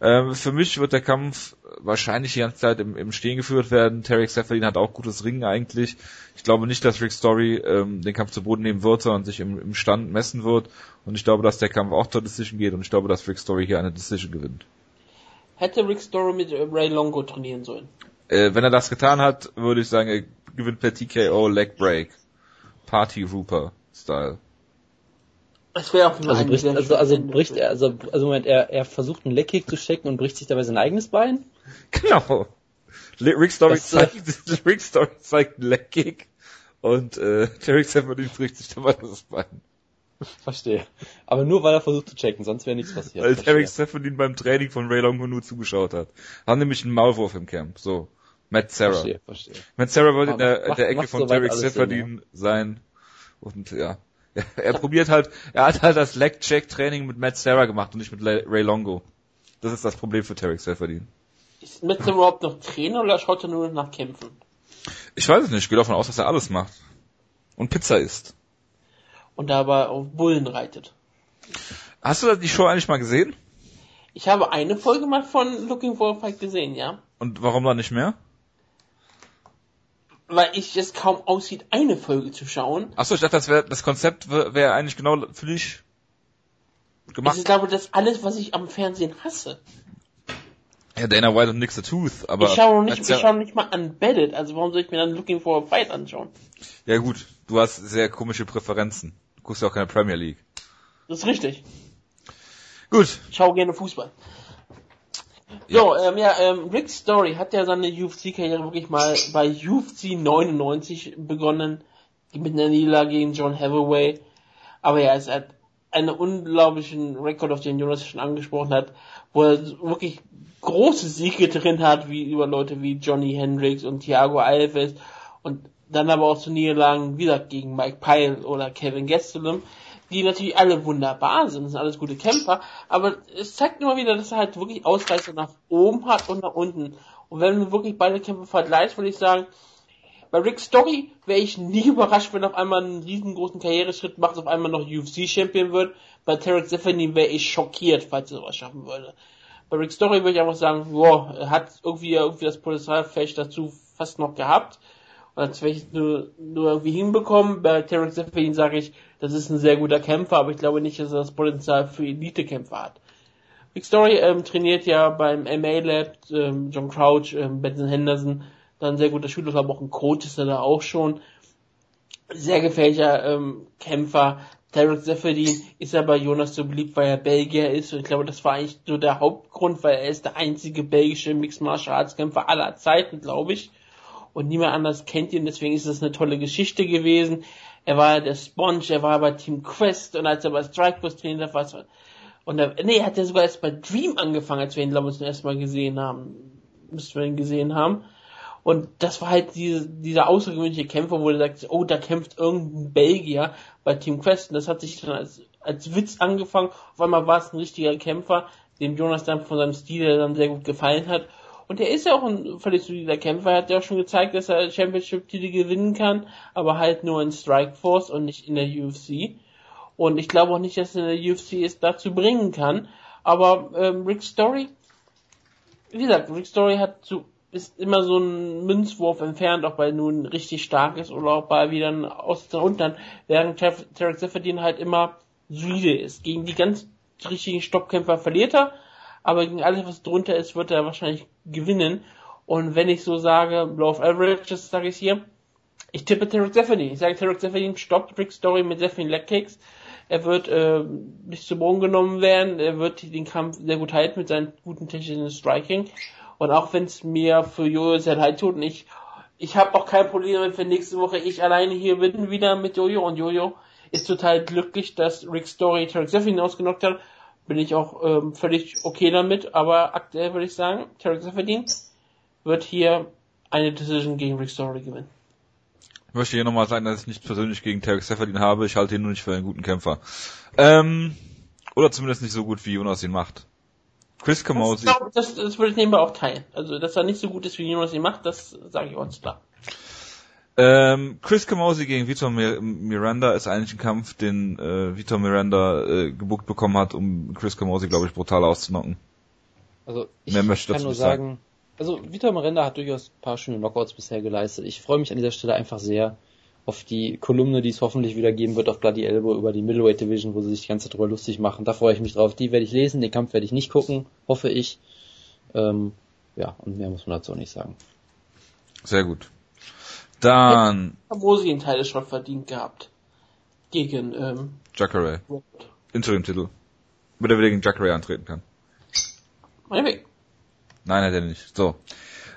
Ähm, für mich wird der Kampf wahrscheinlich die ganze Zeit im, im Stehen geführt werden. Tarek Seferdin hat auch gutes Ringen eigentlich. Ich glaube nicht, dass Rick Story ähm, den Kampf zu Boden nehmen wird, sondern sich im, im Stand messen wird. Und ich glaube, dass der Kampf auch zur Decision geht und ich glaube, dass Rick Story hier eine Decision gewinnt. Hätte Rick Story mit Ray Longo trainieren sollen? Äh, wenn er das getan hat, würde ich sagen, er gewinnt per TKO Leg Break. Party Rooper Style. Das wäre auch also bricht, also, also bricht er, also, also Moment, er, er versucht einen Leckkick zu checken und bricht sich dabei sein eigenes Bein? Genau. Rick Story das, äh, zeigt, Rick Story zeigt einen Leckkick und äh, Derek Seferdin bricht sich dabei das Bein. Verstehe. Aber nur weil er versucht zu checken, sonst wäre nichts passiert. Weil Derek Seferdin beim Training von Ray Longo nur zugeschaut hat. Haben nämlich einen Maulwurf im Camp. So. Matt Sarah. Verstehe, verstehe. Matt Sarah wollte in der, macht, der Ecke von Derek Seferdin ja. sein. Und ja, er probiert halt, er hat halt das Leg-Check-Training mit Matt Sarah gemacht und nicht mit Ray Longo. Das ist das Problem für Tarek Seferdin. Ist Matt Sarah überhaupt noch Trainer oder schaut er nur nach Kämpfen? Ich weiß es nicht, ich gehe davon aus, dass er alles macht. Und Pizza isst. Und dabei auf Bullen reitet. Hast du die Show eigentlich mal gesehen? Ich habe eine Folge mal von Looking for a Fight gesehen, ja. Und warum dann nicht mehr? Weil ich es kaum aussieht, eine Folge zu schauen. Achso, ich dachte, das, wär, das Konzept wäre wär eigentlich genau für dich gemacht. Ich glaube, das ist alles, was ich am Fernsehen hasse. Ja, Dana White und Nick the Tooth, aber... Ich schaue nicht, ich schaue nicht mal Unbedded, also warum soll ich mir dann Looking for a Fight anschauen? Ja gut, du hast sehr komische Präferenzen. Du guckst ja auch keine Premier League. Das ist richtig. Gut. Ich schaue gerne Fußball. So, ähm, ja ähm, Rick Story hat ja seine UFC-Karriere wirklich mal bei UFC 99 begonnen, mit einer Niederlage gegen John Hathaway. Aber ja, es hat einen unglaublichen Rekord, auf den Jonas schon angesprochen hat, wo er wirklich große Siege drin hat, wie über Leute wie Johnny Hendricks und Thiago Alves. Und dann aber auch zu Niederlagen wieder gegen Mike Pyle oder Kevin Gastelum die natürlich alle wunderbar sind, das sind alles gute Kämpfer, aber es zeigt immer wieder, dass er halt wirklich Ausreißer nach oben hat und nach unten. Und wenn du wirklich beide Kämpfe vergleichst, würde ich sagen, bei Rick Story wäre ich nie überrascht, wenn er auf einmal einen riesengroßen Karriereschritt macht, auf einmal noch UFC-Champion wird. Bei Tarek Stephanie wäre ich schockiert, falls er sowas schaffen würde. Bei Rick Story würde ich einfach sagen, wow, er hat irgendwie, irgendwie das vielleicht dazu fast noch gehabt. Und hat es vielleicht nur, nur irgendwie hinbekommen. Bei Tarek Stephanie sage ich, das ist ein sehr guter Kämpfer, aber ich glaube nicht, dass er das Potenzial für Elite-Kämpfer hat. Big Story ähm, trainiert ja beim MA Lab, ähm, John Crouch, ähm, Benson Henderson, dann sehr guter Schüler, aber auch ein Coach ist er da auch schon. Sehr gefährlicher ähm, Kämpfer. Tarek Zefferdin ist aber Jonas so beliebt, weil er Belgier ist und ich glaube, das war eigentlich so der Hauptgrund, weil er ist der einzige belgische Mixed Martial Arts Kämpfer aller Zeiten, glaube ich. Und niemand anders kennt ihn, deswegen ist es eine tolle Geschichte gewesen. Er war der Sponge, er war bei Team Quest und als er bei Strikeforce trainiert war, und er, nee, er hat ja sogar erst bei Dream angefangen, als wir ihn, glaube ich, zum ersten Mal gesehen haben. Müssten wir ihn gesehen haben. Und das war halt diese, dieser außergewöhnliche Kämpfer, wo er sagt, oh, da kämpft irgendein Belgier bei Team Quest. Und das hat sich dann als, als Witz angefangen. Auf einmal war es ein richtiger Kämpfer, dem Jonas dann von seinem Stil dann sehr gut gefallen hat. Und er ist ja auch ein völlig solider Kämpfer. Er hat ja auch schon gezeigt, dass er Championship-Titel gewinnen kann, aber halt nur in Strikeforce und nicht in der UFC. Und ich glaube auch nicht, dass er in der UFC es dazu bringen kann. Aber ähm, Rick Story, wie gesagt, Rick Story hat zu ist immer so ein Münzwurf entfernt, ob er nun richtig stark ist oder ob er wieder aus der Untern, während Tarek Seferdin halt immer solide ist. Gegen die ganz richtigen Stoppkämpfer verliert er, aber gegen alles, was drunter ist, wird er wahrscheinlich gewinnen. Und wenn ich so sage, Blow of Average, das sage ich hier, ich tippe Tarek Seferdin. Ich sage, Tarek Seferdin stoppt Rick Story mit sehr vielen Legkicks. Er wird äh, nicht zu Boden genommen werden. Er wird den Kampf sehr gut halten mit seinem guten technischen Striking. Und auch wenn es mir für Jojo sehr leid tut und ich, ich habe auch kein Problem damit, wenn nächste Woche ich alleine hier bin, wieder mit Jojo und Jojo ist total glücklich, dass Rick Story Tarek Zephyrin ausgenockt hat. Bin ich auch ähm, völlig okay damit, aber aktuell würde ich sagen, Tarek Zephyrin wird hier eine Decision gegen Rick Story gewinnen. Ich möchte hier nochmal sagen, dass ich nicht persönlich gegen Tarek Seferdin habe. Ich halte ihn nur nicht für einen guten Kämpfer. Ähm, oder zumindest nicht so gut, wie Jonas ihn macht. Chris Camozzi. Das, das, das würde ich nebenbei auch teilen. Also, dass er nicht so gut ist, wie Jonas ihn macht, das sage ich uns klar. Ähm, Chris Camozzi gegen Vitor Miranda ist eigentlich ein Kampf, den äh, Vitor Miranda äh, gebucht bekommen hat, um Chris Camozzi, glaube ich, brutal auszunocken. Also ich kann nur sagen, sagen, also Vitor Miranda hat durchaus ein paar schöne Knockouts bisher geleistet. Ich freue mich an dieser Stelle einfach sehr, auf die Kolumne, die es hoffentlich wieder geben wird auf Bloody Elbow über die Middleweight Division, wo sie sich die ganze Zeit drüber lustig machen. Da freue ich mich drauf. Die werde ich lesen, den Kampf werde ich nicht gucken, hoffe ich. Ähm, ja, und mehr muss man dazu auch nicht sagen. Sehr gut. Dann. Wo sie einen Teil schon verdient gehabt. Gegen, ähm, Jacare. Interim-Titel. Damit er wieder gegen Jacare antreten kann. Meinetwegen. Nein, hat er nicht. So.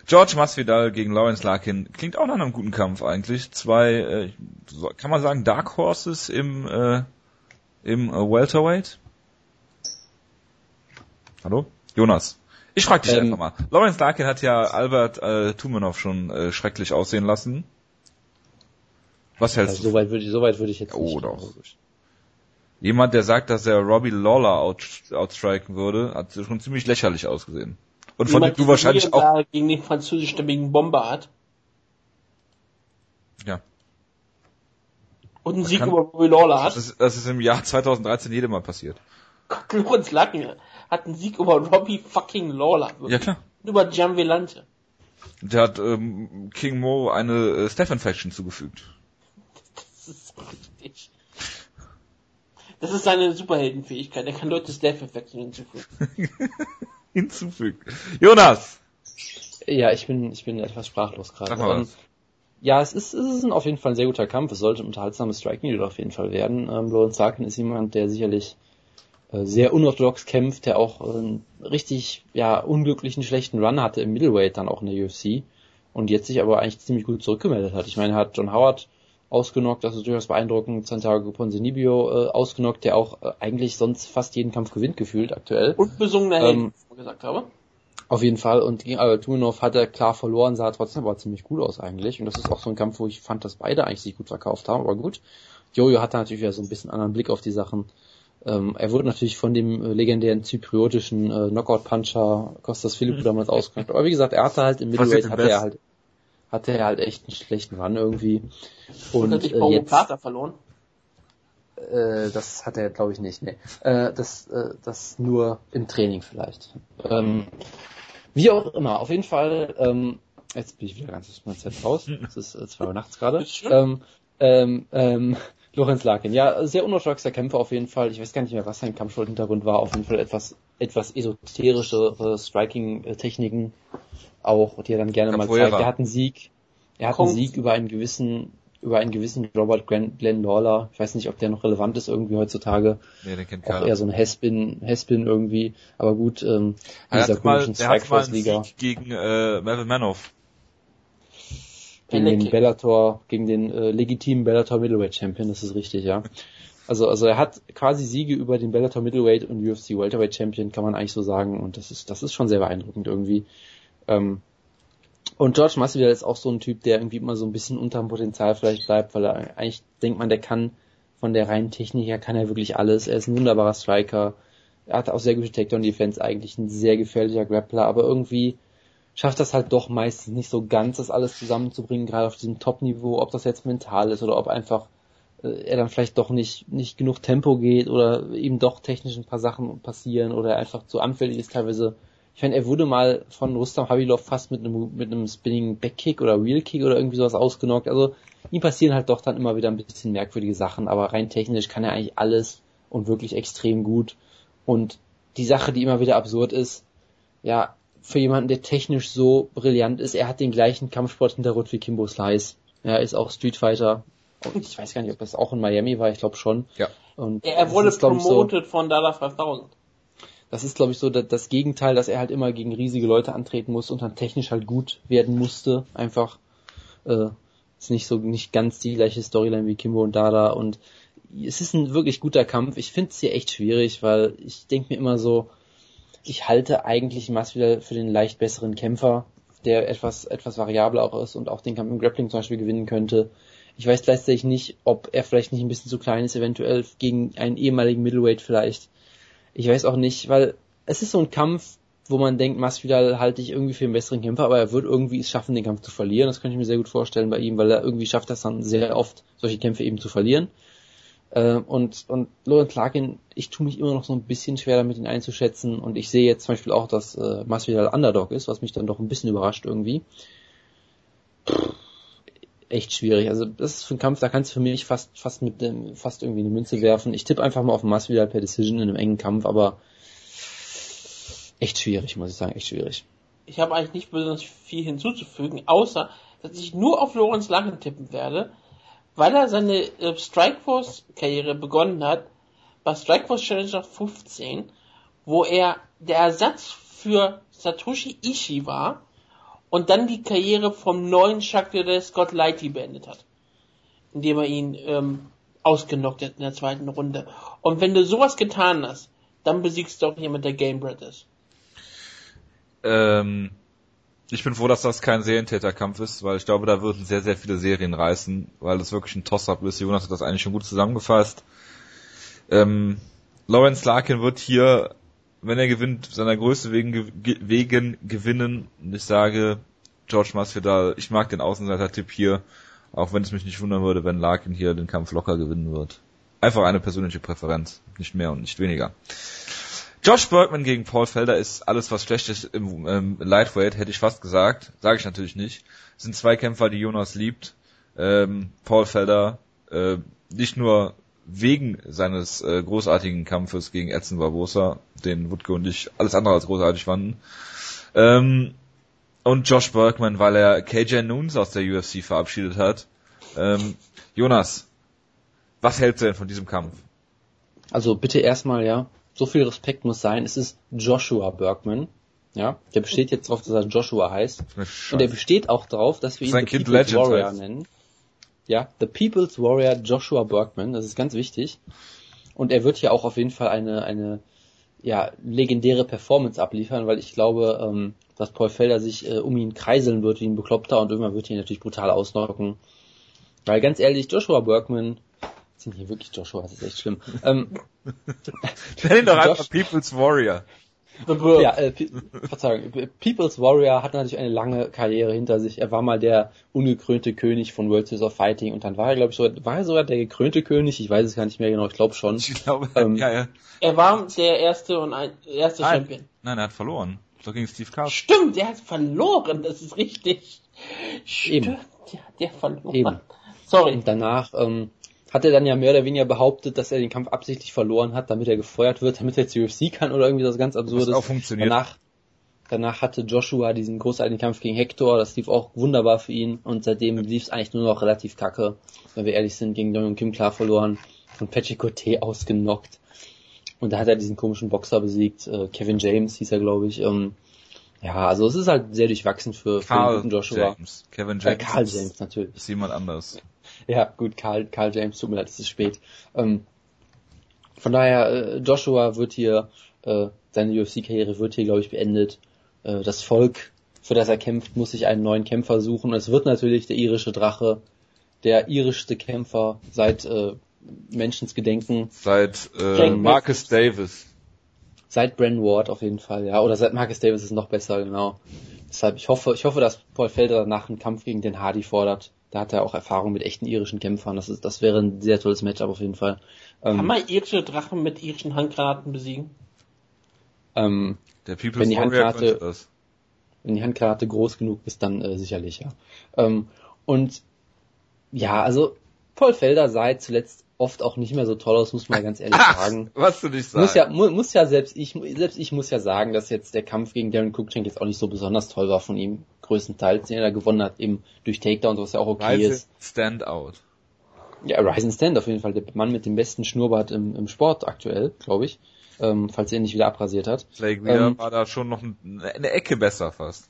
George Masvidal gegen Lawrence Larkin klingt auch nach einem guten Kampf eigentlich. Zwei, äh, kann man sagen, Dark Horses im, äh, im äh, Welterweight? Hallo? Jonas. Ich frage dich ähm, einfach mal. Lawrence Larkin hat ja Albert äh, Tumanov schon äh, schrecklich aussehen lassen. Was hältst also, du? Soweit würde ich, so weit würde ich jetzt oh, nicht. Doch. Jemand, der sagt, dass er Robbie Lawler out, outstriken würde, hat schon ziemlich lächerlich ausgesehen. Und von dem du wahrscheinlich auch gegen den französischstämmigen Bomber Ja. Und ein Sieg über Bobby Lawler hat. Das ist, das ist im Jahr 2013 jedem Mal passiert. Lorenz Lacken hat einen Sieg über Robbie fucking Lawler. Ja klar. Und über Gian Velante. Der hat ähm, King Mo eine äh, Steph-Infection zugefügt. Das ist richtig. Das ist seine Superheldenfähigkeit. Er kann Leute Steph-Infection hinzufügen. hinzufügen. Jonas! Ja, ich bin, ich bin etwas sprachlos gerade. Ähm, ja, es ist, es ist ein, auf jeden Fall ein sehr guter Kampf. Es sollte ein unterhaltsames Striking auf jeden Fall werden. Ähm, Lawrence Sarkin ist jemand, der sicherlich äh, sehr unorthodox kämpft, der auch äh, einen richtig, ja, unglücklichen, schlechten Run hatte im Middleweight dann auch in der UFC und jetzt sich aber eigentlich ziemlich gut zurückgemeldet hat. Ich meine, er hat John Howard ausgenockt, das ist durchaus beeindruckend. Santiago Ponzinibbio äh, ausgenockt, der auch äh, eigentlich sonst fast jeden Kampf gewinnt gefühlt aktuell. Und besungener ähm, wie ich gesagt habe. Auf jeden Fall. Und gegen Albertunov hat er klar verloren, sah trotzdem aber ziemlich gut aus eigentlich. Und das ist auch so ein Kampf, wo ich fand, dass beide eigentlich sich gut verkauft haben, aber gut. Jojo hatte natürlich wieder so ein bisschen anderen Blick auf die Sachen. Ähm, er wurde natürlich von dem äh, legendären zypriotischen äh, Knockout-Puncher Kostas Philippou damals ausgenockt. Aber wie gesagt, er hatte halt im Middleweight, hatte er halt hatte er halt echt einen schlechten Run irgendwie. Und hat äh, jetzt, Carter verloren? Äh, das hat er, glaube ich, nicht. Nee. Äh, das, äh, das nur im Training vielleicht. Ähm, wie auch immer, auf jeden Fall, ähm, jetzt bin ich wieder ganz aus meinem Set raus. Es ist äh, zwei Uhr nachts gerade. Ähm, ähm, ähm, Lorenz Larkin, ja, sehr unorthodoxer Kämpfer auf jeden Fall. Ich weiß gar nicht mehr, was sein Kampfschuld-Hintergrund war. Auf jeden Fall etwas, etwas esoterischere Striking-Techniken. Auch, die er dann gerne Capoeira. mal zeigt. Er hat einen Sieg, er hat Kommt. einen Sieg über einen gewissen, über einen gewissen Robert Glenn, Glenn Lawler. Ich weiß nicht, ob der noch relevant ist irgendwie heutzutage. Nee, den kennt Auch keiner. eher so ein Haspin, Haspin irgendwie. Aber gut, ähm, in Er dieser hat mal, komischen einen Strikeforce-Liga Sieg gegen äh, Melvin Manoff. Gegen den. Bellator, gegen den äh, legitimen Bellator Middleweight Champion, das ist richtig, ja. Also, also er hat quasi Siege über den Bellator Middleweight und UFC Welterweight Champion, kann man eigentlich so sagen. Und das ist, das ist schon sehr beeindruckend irgendwie. Ähm, und George Masvidal ist auch so ein Typ, der irgendwie immer so ein bisschen unterm Potenzial vielleicht bleibt, weil er eigentlich denkt man, der kann von der reinen Technik her kann er wirklich alles. Er ist ein wunderbarer Striker. Er hat auch sehr gute Takedown Defense, eigentlich ein sehr gefährlicher Grappler, aber irgendwie schafft das halt doch meistens nicht so ganz, das alles zusammenzubringen, gerade auf diesem Top-Niveau, ob das jetzt mental ist oder ob einfach äh, er dann vielleicht doch nicht, nicht genug Tempo geht oder ihm doch technisch ein paar Sachen passieren oder er einfach zu anfällig ist teilweise. Ich meine, er wurde mal von Rustam Habilov fast mit einem, mit einem Spinning Backkick oder Kick oder irgendwie sowas ausgenockt. Also ihm passieren halt doch dann immer wieder ein bisschen merkwürdige Sachen, aber rein technisch kann er eigentlich alles und wirklich extrem gut. Und die Sache, die immer wieder absurd ist, ja, für jemanden, der technisch so brillant ist, er hat den gleichen Kampfsport-Hintergrund wie Kimbo Slice. Er ist auch Street Fighter. Und ich weiß gar nicht, ob das auch in Miami war, ich glaube schon. Ja. Und Er, wurde ist, ich, so, promoted von Dada 5000. das ist, glaube ich, so das, das Gegenteil, dass er halt immer gegen riesige Leute antreten muss und dann technisch halt gut werden musste. Einfach äh, ist nicht so nicht ganz die gleiche Storyline wie Kimbo und Dada und es ist ein wirklich guter Kampf. Ich finde es hier echt schwierig, weil ich denke mir immer so, ich halte eigentlich Masvidal für den leicht besseren Kämpfer, der etwas etwas variabler auch ist und auch den Kampf im Grappling zum Beispiel gewinnen könnte. Ich weiß gleichzeitig nicht, ob er vielleicht nicht ein bisschen zu klein ist, eventuell gegen einen ehemaligen Middleweight vielleicht. Ich weiß auch nicht, weil es ist so ein Kampf, wo man denkt, Masvidal halte ich irgendwie für einen besseren Kämpfer, aber er wird irgendwie es schaffen, den Kampf zu verlieren. Das kann ich mir sehr gut vorstellen bei ihm, weil er irgendwie schafft das dann sehr oft, solche Kämpfe eben zu verlieren. Äh, und, und Lawrence Larkin, ich tue mich immer noch so ein bisschen schwer damit, ihn einzuschätzen. Und ich sehe jetzt zum Beispiel auch, dass äh, Masvidal Underdog ist, was mich dann doch ein bisschen überrascht irgendwie. Pff, echt schwierig. Also das ist für einen Kampf, da kannst du für mich fast fast mit dem, fast irgendwie eine Münze werfen. Ich tippe einfach mal auf Masvidal per Decision in einem engen Kampf, aber echt schwierig, muss ich sagen, echt schwierig. Ich habe eigentlich nicht besonders viel hinzuzufügen, außer, dass ich nur auf Lorenz Langen tippen werde, weil er seine äh, Strikeforce-Karriere begonnen hat bei Strikeforce Challenger 15, wo er der Ersatz für Satoshi Ishii war und dann die Karriere vom neuen Shakira Scott Lighty beendet hat, indem er ihn ähm, ausgenockt hat in der zweiten Runde. Und wenn du sowas getan hast, dann besiegst du auch jemand, der Gamebred ist. Ähm, ich bin froh, dass das kein Serientäterkampf ist, weil ich glaube, da würden sehr, sehr viele Serien reißen, weil das wirklich ein Toss-Up ist. Jonas hat das eigentlich schon gut zusammengefasst. Ähm, Lawrence Larkin wird hier, wenn er gewinnt, seiner Größe wegen, ge- wegen gewinnen. Und ich sage, George Masvidal, ich mag den Außenseiter-Tipp hier, auch wenn es mich nicht wundern würde, wenn Larkin hier den Kampf locker gewinnen wird. Einfach eine persönliche Präferenz, nicht mehr und nicht weniger. Josh Bergman gegen Paul Felder ist alles, was schlecht ist im ähm, Lightweight, hätte ich fast gesagt. Sage ich natürlich nicht. Es sind zwei Kämpfer, die Jonas liebt. Ähm, Paul Felder, äh, nicht nur wegen seines äh, großartigen Kampfes gegen Edson Barbosa, den Wutke und ich alles andere als großartig fanden. Ähm, und Josh Bergman, weil er KJ Nunes aus der UFC verabschiedet hat. Ähm, Jonas, was hältst du denn von diesem Kampf? Also bitte erstmal, ja, so viel Respekt muss sein. Es ist Joshua Bergman. Ja, der besteht jetzt darauf, dass er Joshua heißt. Und er besteht auch darauf, dass wir ihn The Kind People's Legend Warrior heißt. nennen. Ja, The People's Warrior Joshua Bergman, das ist ganz wichtig. Und er wird hier auch auf jeden Fall eine, eine ja, legendäre Performance abliefern, weil ich glaube, ähm, dass Paul Felder sich äh, um ihn kreiseln wird wie ein Bekloppter und irgendwann wird ihn natürlich brutal ausnocken. Weil ganz ehrlich, Joshua Bergman, sind hier wirklich Joshua, das ist echt schlimm. Ähm, Nenn ihn doch einfach People's Warrior. Ja, äh, Verzeihung, People's Warrior hat natürlich eine lange Karriere hinter sich. Er war mal der ungekrönte König von World Series of Fighting und dann war er, glaube ich, so, war er sogar der gekrönte König, ich weiß es gar nicht mehr genau, ich glaube schon. Ich glaube, Ähm, ja, ja. Er war der erste und ein, erste Nein. Champion. Nein, er hat verloren. So gegen Steve Carter. Stimmt, der hat verloren, das ist richtig. Stimmt, Eben. der hat der verloren. Eben. Sorry. Und danach ähm, hat er dann ja mehr oder weniger behauptet, dass er den Kampf absichtlich verloren hat, damit er gefeuert wird, damit er zur UFC kann oder irgendwie das ganz Absurdes. auch funktioniert. Danach, Danach hatte Joshua diesen großartigen Kampf gegen Hector, das lief auch wunderbar für ihn und seitdem lief es eigentlich nur noch relativ kacke. Wenn wir ehrlich sind, gegen Dong Kim klar verloren und Patrick Cote ausgenockt. Und da hat er diesen komischen Boxer besiegt, äh, Kevin James hieß er, glaube ich. Ähm, ja, also es ist halt sehr durchwachsen für, für den guten Joshua. James. Kevin Äh, James. Karl James natürlich. Ist jemand anders. Ja, gut, Karl, Karl James, tut mir leid, es ist spät. Ähm, von daher, äh, Joshua wird hier, äh, seine UFC-Karriere wird hier, glaube ich, beendet. Äh, das Volk, für das er kämpft, muss sich einen neuen Kämpfer suchen. Es wird natürlich der irische Drache, der irischste Kämpfer seit äh, Menschensgedenken, Seit äh, Marcus Davis. seit Bren Ward auf jeden Fall, ja, oder seit Marcus Davis ist noch besser, genau. Deshalb, ich hoffe, ich hoffe, dass Paul Felder danach einen Kampf gegen den Hardy fordert. Da hat er auch Erfahrung mit echten irischen Kämpfern. Das ist, das wäre ein sehr tolles Matchup auf jeden Fall. Ähm, Kann man irische Drachen mit irischen Handgranaten besiegen? ähm, Der People's Wenn die könnte das. wenn die Handgranate groß genug ist, dann äh, sicherlich, ja. Ähm, und ja, also Paul Felder sah zuletzt oft auch nicht mehr so toll aus, muss man ganz ehrlich sagen. Was du nicht sagst. Muss ja, mu muss ja selbst ich, selbst ich muss ja sagen, dass jetzt der Kampf gegen Darren Cruikshank jetzt auch nicht so besonders toll war von ihm, größtenteils, den er da gewonnen hat, eben durch Takedowns, was ja auch okay Rising ist. Standout. Ja, Ryzen Stand auf jeden Fall, der Mann mit dem besten Schnurrbart im, im Sport aktuell, glaube ich, ähm, falls er ihn nicht wieder abrasiert hat. Blake Wheeler Ähm, war da schon noch ein- eine Ecke besser fast.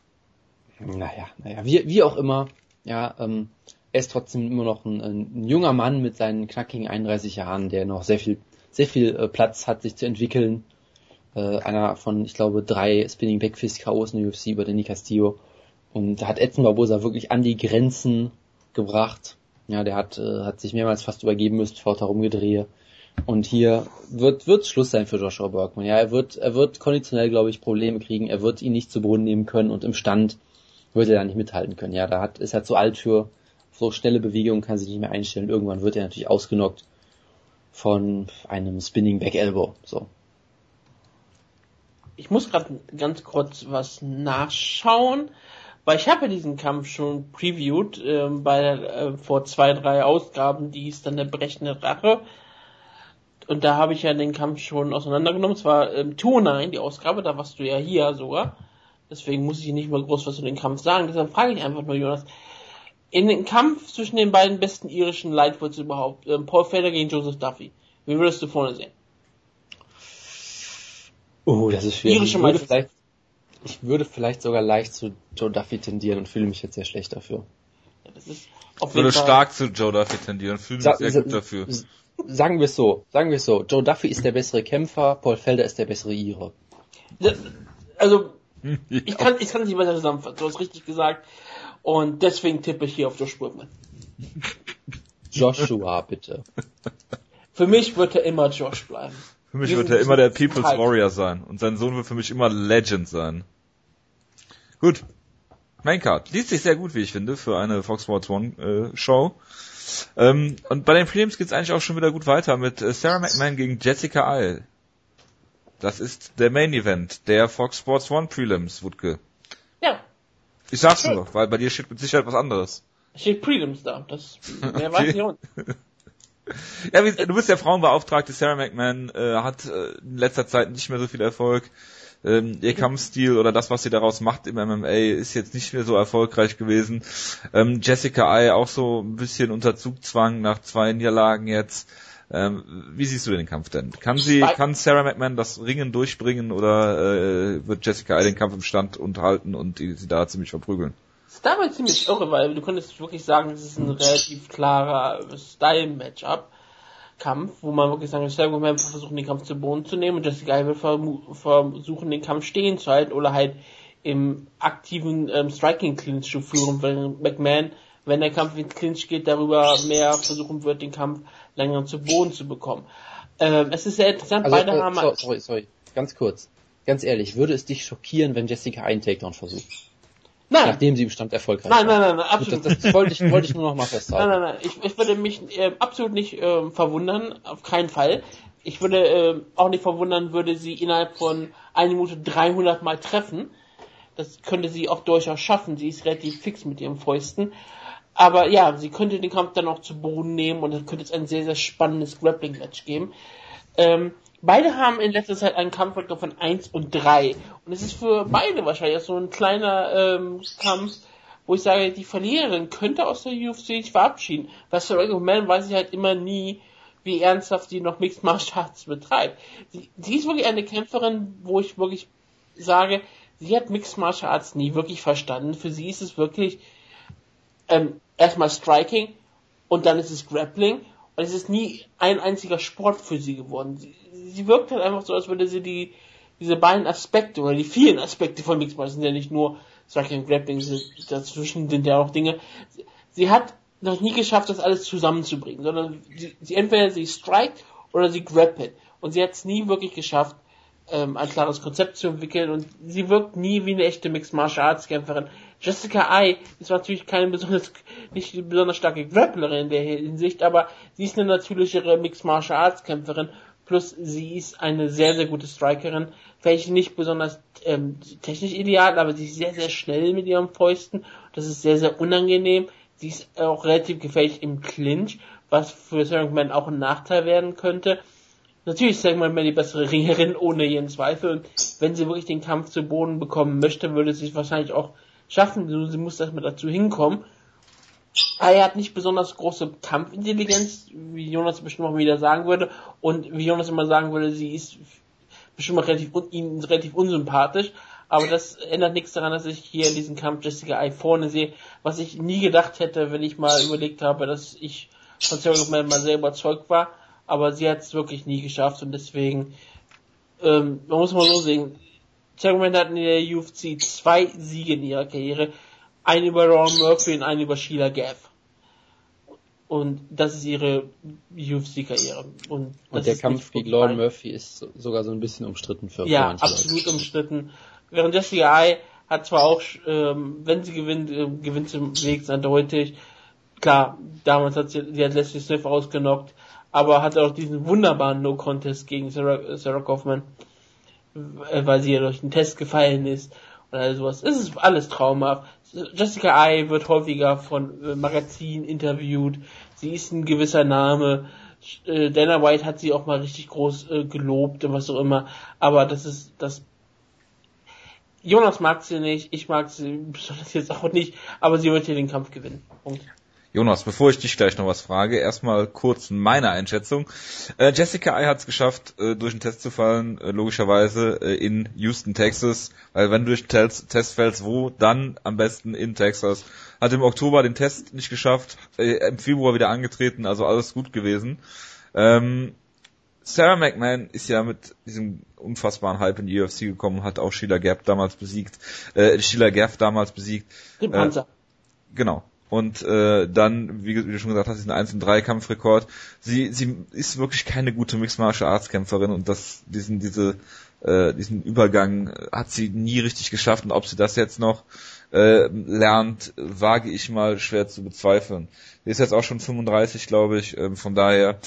Naja, naja, wie, wie auch immer, ja, ähm, er ist trotzdem immer noch ein, ein junger Mann mit seinen knackigen 31 Jahren, der noch sehr viel, sehr viel äh, Platz hat, sich zu entwickeln. Äh, einer von, ich glaube, drei Spinning Backfist K.O.s in der UFC über Danny Castillo. Und da hat Edson Barbosa wirklich an die Grenzen gebracht. Ja, der hat, äh, hat sich mehrmals fast übergeben müssen vor herumgedrehe. Und hier wird, wird Schluss sein für Joshua Bergman. Ja, er wird, er wird konditionell, glaube ich, Probleme kriegen. Er wird ihn nicht zu Boden nehmen können und im Stand wird er da nicht mithalten können. Ja, da hat, ist er zu alt für so schnelle Bewegungen, kann sich nicht mehr einstellen. Irgendwann wird er natürlich ausgenockt von einem Spinning Back Elbow. So. Ich muss gerade ganz kurz was nachschauen, weil ich habe ja diesen Kampf schon previewed ähm, bei äh, vor zwei, drei Ausgaben, die hieß dann der brechende Drache. Und da habe ich ja den Kampf schon auseinandergenommen. Es war ähm, 209, die Ausgabe, da warst du ja hier sogar. Deswegen muss ich nicht mal groß was zu dem Kampf sagen. Deshalb frage ich einfach nur, Jonas. In den Kampf zwischen den beiden besten irischen Lightweights überhaupt, ähm, Paul Felder gegen Joseph Duffy. Wen würdest du vorne sehen? Oh, das ist schwierig. Irische Ich würde, vielleicht, ich würde vielleicht sogar leicht zu Joe Duffy tendieren und fühle mich jetzt sehr schlecht dafür. Ja, das ist auf Ich würde jeden Fall. stark zu Joe Duffy tendieren, fühle mich Sa- sehr gut dafür. Sagen wir es so, sagen wir es so. Joe Duffy ist der bessere Kämpfer, Paul Felder ist der bessere Ire. Also, ich kann, ich kann es nicht weiter zusammenfassen. Du hast richtig gesagt. Und deswegen tippe ich hier auf Josh Burgman. Joshua, bitte. Für mich wird er immer Josh bleiben. Für mich Wir wird er immer der People's kalt. Warrior sein. Und sein Sohn wird für mich immer Legend sein. Gut. Maincard. Liest sich sehr gut, wie ich finde, für eine Fox Sports One äh, Show. Ähm, und bei den Prelims geht's eigentlich auch schon wieder gut weiter mit äh, Sarah McMahon gegen Jessica Isle. Das ist der Main Event der Fox Sports One Prelims, Wutke. Ja, Ich sag's nur, weil bei dir steht mit Sicherheit was anderes. steht Prelims da. Das, wer weiß nicht. Ja, wie, du bist ja Frauenbeauftragte. Sarah McMahon äh, hat äh, in letzter Zeit nicht mehr so viel Erfolg. Ähm, ihr Kampfstil oder das, was sie daraus macht im MMA, ist jetzt nicht mehr so erfolgreich gewesen. Ähm, Jessica Ai auch so ein bisschen unter Zugzwang nach zwei Niederlagen jetzt. Ähm, wie siehst du den Kampf denn? Kann sie, kann Sarah McMahon das Ringen durchbringen oder äh, wird Jessica Ai den Kampf im Stand unterhalten und sie da ziemlich verprügeln? Das ist dabei ziemlich irre, weil du könntest wirklich sagen, das ist ein relativ klarer Style-Matchup. Kampf, wo man wirklich sagen, Sarah McMahon wird versuchen, den Kampf zu Boden zu nehmen und Jessica wird vermu- versuchen, den Kampf stehen zu halten oder halt im aktiven ähm, Striking-Clinch zu führen, während McMahon, wenn der Kampf in Clinch geht, darüber mehr versuchen wird, den Kampf länger zu Boden zu bekommen. Ähm, es ist sehr interessant, Also, beide äh, haben... so, sorry, sorry, ganz kurz. Ganz ehrlich, würde es dich schockieren, wenn Jessica einen Takedown versucht? nein, Nachdem sie im Stand erfolgreich nein, war. nein, nein, nein, Gut, absolut das, das wollte ich, wollte ich nur noch mal festhalten. Nein, nein, nein. Ich, ich würde mich äh, absolut nicht ähm, verwundern, auf keinen Fall. Ich würde äh, auch nicht verwundern, würde sie innerhalb von einer Minute 300 Mal treffen. Das könnte sie auch durchaus schaffen. Sie ist relativ fix mit ihren Fäusten. Aber ja, sie könnte den Kampf dann auch zu Boden nehmen und dann könnte es ein sehr, sehr spannendes Grappling-Match geben. Ähm, beide haben in letzter Zeit einen Kampfrekord von 1 und 3. Und es ist für beide wahrscheinlich so ein kleiner ähm, Kampf, wo ich sage, die Verliererin könnte aus der UFC sich verabschieden. Was für Man weiß ich halt immer nie, wie ernsthaft die noch Mixed Martial Arts betreibt. Sie, sie ist wirklich eine Kämpferin, wo ich wirklich sage, sie hat Mixed Martial Arts nie wirklich verstanden. Für sie ist es wirklich ähm, erstmal Striking und dann ist es Grappling und es ist nie ein einziger Sport für sie geworden. Sie, sie wirkt halt einfach so, als würde sie die diese beiden Aspekte oder die vielen Aspekte von Mixed Martial sind ja nicht nur Striking und Grappling, dazwischen sind ja auch Dinge. Sie, sie hat noch nie geschafft, das alles zusammenzubringen, sondern sie, sie entweder sie strikt oder sie grappelt. Und sie hat es nie wirklich geschafft, ähm, ein klares Konzept zu entwickeln und sie wirkt nie wie eine echte Mixed Martial Arts Kämpferin. Jessica Ai ist natürlich keine besonders, nicht besonders starke Grapplerin in der Hinsicht, aber sie ist eine natürlichere Mixed Martial Arts Kämpferin, plus sie ist eine sehr, sehr gute Strikerin, welche nicht besonders ähm, technisch ideal, aber sie ist sehr, sehr schnell mit ihren Fäusten. Das ist sehr, sehr unangenehm. Sie ist auch relativ gefährlich im Clinch, was für Sarah McMahon auch ein Nachteil werden könnte. Natürlich ist Sarah McMahon die bessere Ringerin, ohne jeden Zweifel. Und wenn sie wirklich den Kampf zu Boden bekommen möchte, würde sie es wahrscheinlich auch schaffen. Sie muss erstmal dazu hinkommen. Er hat nicht besonders große Kampfintelligenz, wie Jonas bestimmt auch wieder sagen würde. Und wie Jonas immer sagen würde, sie ist bestimmt auch relativ, ihnen relativ unsympathisch. Aber das ändert nichts daran, dass ich hier in diesem Kampf Jessica Ai vorne sehe, was ich nie gedacht hätte, wenn ich mal überlegt habe, dass ich von Sarah mal sehr überzeugt war. Aber sie hat es wirklich nie geschafft und deswegen, ähm, man muss mal so sehen, McMahon hat in der UFC zwei Siege in ihrer Karriere. Einen über Ron Murphy und einen über Sheila Gaff. Und das ist ihre UFC-Karriere. Und, und der Kampf gegen Lauren Murphy ist sogar so ein bisschen umstritten für Ja, absolut Leute. umstritten. Während Jessica Ai hat zwar auch, ähm, wenn sie gewinnt, äh, gewinnt sie wenigstens eindeutig. Klar, damals hat sie, sie hat Leslie Smith ausgenockt, aber hat auch diesen wunderbaren No-Contest gegen Sarah, Sarah Kaufman, äh, weil sie ja durch den Test gefallen ist oder sowas. Es ist alles traumhaft. Jessica Ai wird häufiger von äh, Magazinen interviewt. Sie ist ein gewisser Name. Äh, Dana White hat sie auch mal richtig groß äh, gelobt und was auch immer. Aber das ist das Jonas mag sie nicht, ich mag sie besonders jetzt auch nicht, aber sie wird hier den Kampf gewinnen. Punkt. Jonas, bevor ich dich gleich noch was frage, erstmal kurz meine Einschätzung. Äh, Jessica Ai hat es geschafft, äh, durch den Test zu fallen, äh, logischerweise äh, in Houston, Texas, weil wenn du durch den Test fällst, wo, dann am besten in Texas. Hat im Oktober den Test nicht geschafft, äh, im Februar wieder angetreten, also alles gut gewesen. Ähm, Sarah McMahon ist ja mit diesem unfassbaren Hype in die UFC gekommen, hat auch Sheila Gaff damals besiegt, äh, Sheila Gaff damals besiegt. Den Panzer. Äh, genau. Und äh, dann, wie, wie du schon gesagt hast, diesen 1 und 3 Kampfrekord. Sie, sie ist wirklich keine gute Mixed Martial Arts Kämpferin und das, diesen, diese, äh, diesen Übergang hat sie nie richtig geschafft und ob sie das jetzt noch äh, lernt, wage ich mal schwer zu bezweifeln. Sie ist jetzt auch schon 35, glaube ich, ähm, von daher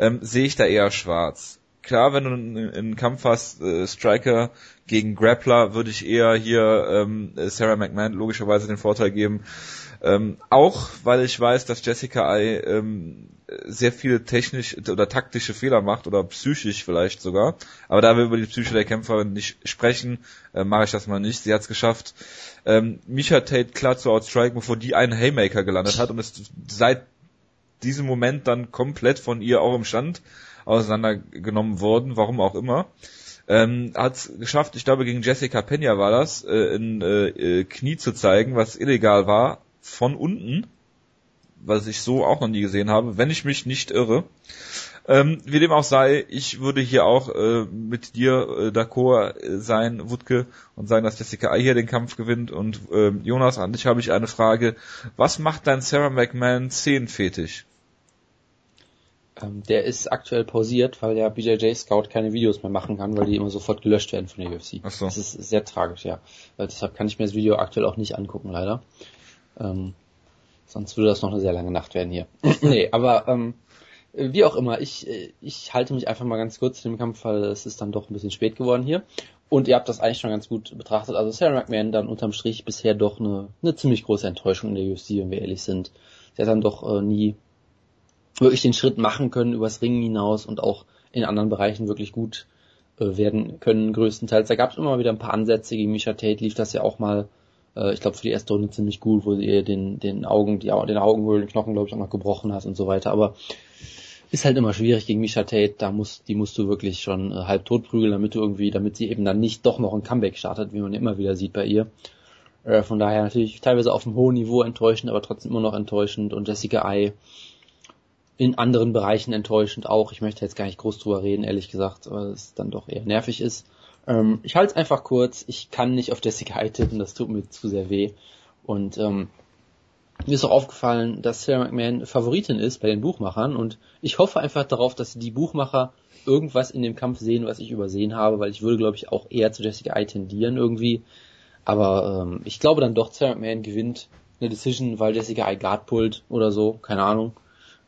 ähm, sehe ich da eher schwarz. Klar, wenn du einen, einen Kampf hast, äh, Striker gegen Grappler, würde ich eher hier ähm, Sarah McMahon logischerweise den Vorteil geben. Ähm, auch weil ich weiß, dass Jessica Ai ähm, sehr viele technisch oder taktische Fehler macht oder psychisch vielleicht sogar. Aber da wir über die Psyche der Kämpferin nicht sprechen, äh, mache ich das mal nicht. Sie hat es geschafft, ähm, Misha Tate klar zu outstriken, bevor die einen Haymaker gelandet hat und ist seit diesem Moment dann komplett von ihr auch im Stand auseinandergenommen worden, warum auch immer. Ähm, hat es geschafft, ich glaube gegen Jessica Pena war das, äh, ein äh, äh, Knie zu zeigen, was illegal war, von unten, was ich so auch noch nie gesehen habe, wenn ich mich nicht irre. Ähm, wie dem auch sei, ich würde hier auch äh, mit dir äh, d'accord äh, sein, Wutke, und sagen, dass Jessica Ai hier den Kampf gewinnt. Und äh, Jonas, an dich habe ich eine Frage. Was macht dein Sarah McMahon 10 fetisch? Ähm, der ist aktuell pausiert, weil der BJJ Scout keine Videos mehr machen kann, weil die immer sofort gelöscht werden von der UFC. Ach so. Das ist sehr tragisch, ja. Äh, deshalb kann ich mir das Video aktuell auch nicht angucken, leider. Ähm, sonst würde das noch eine sehr lange Nacht werden hier. nee, aber ähm, wie auch immer, ich, ich halte mich einfach mal ganz kurz in dem Kampf, weil es ist dann doch ein bisschen spät geworden hier. Und ihr habt das eigentlich schon ganz gut betrachtet. Also Sarah McMahon dann unterm Strich bisher doch eine, eine ziemlich große Enttäuschung in der UFC, wenn wir ehrlich sind. Sie hat dann doch äh, nie wirklich den Schritt machen können übers Ringen hinaus und auch in anderen Bereichen wirklich gut äh, werden können, größtenteils. Da gab es immer wieder ein paar Ansätze, gegen Misha Tate lief das ja auch mal, äh, ich glaube für die erste Runde ziemlich gut, wo ihr den, den Augen, die, den Augenhöhlen, den Knochen, glaube ich, auch noch gebrochen hast und so weiter, aber ist halt immer schwierig gegen Misha Tate, da muss, die musst du wirklich schon äh, halb tot prügeln, damit du irgendwie, damit sie eben dann nicht doch noch ein Comeback startet, wie man immer wieder sieht bei ihr. Äh, von daher natürlich teilweise auf einem hohen Niveau enttäuschend, aber trotzdem immer noch enttäuschend und Jessica Ai in anderen Bereichen enttäuschend auch. Ich möchte jetzt gar nicht groß drüber reden, ehrlich gesagt, weil es dann doch eher nervig ist. Ähm, ich halte es einfach kurz. Ich kann nicht auf Jessica Ai tippen, das tut mir zu sehr weh. Und ähm, mir ist auch aufgefallen, dass Sarah McMahon Favoritin ist bei den Buchmachern und ich hoffe einfach darauf, dass die Buchmacher irgendwas in dem Kampf sehen, was ich übersehen habe, weil ich würde, glaube ich, auch eher zu Jessica Ai tendieren irgendwie. Aber ähm, ich glaube dann doch, Sarah McMahon gewinnt eine Decision, weil Jessica Ai Guard pullt oder so, keine Ahnung.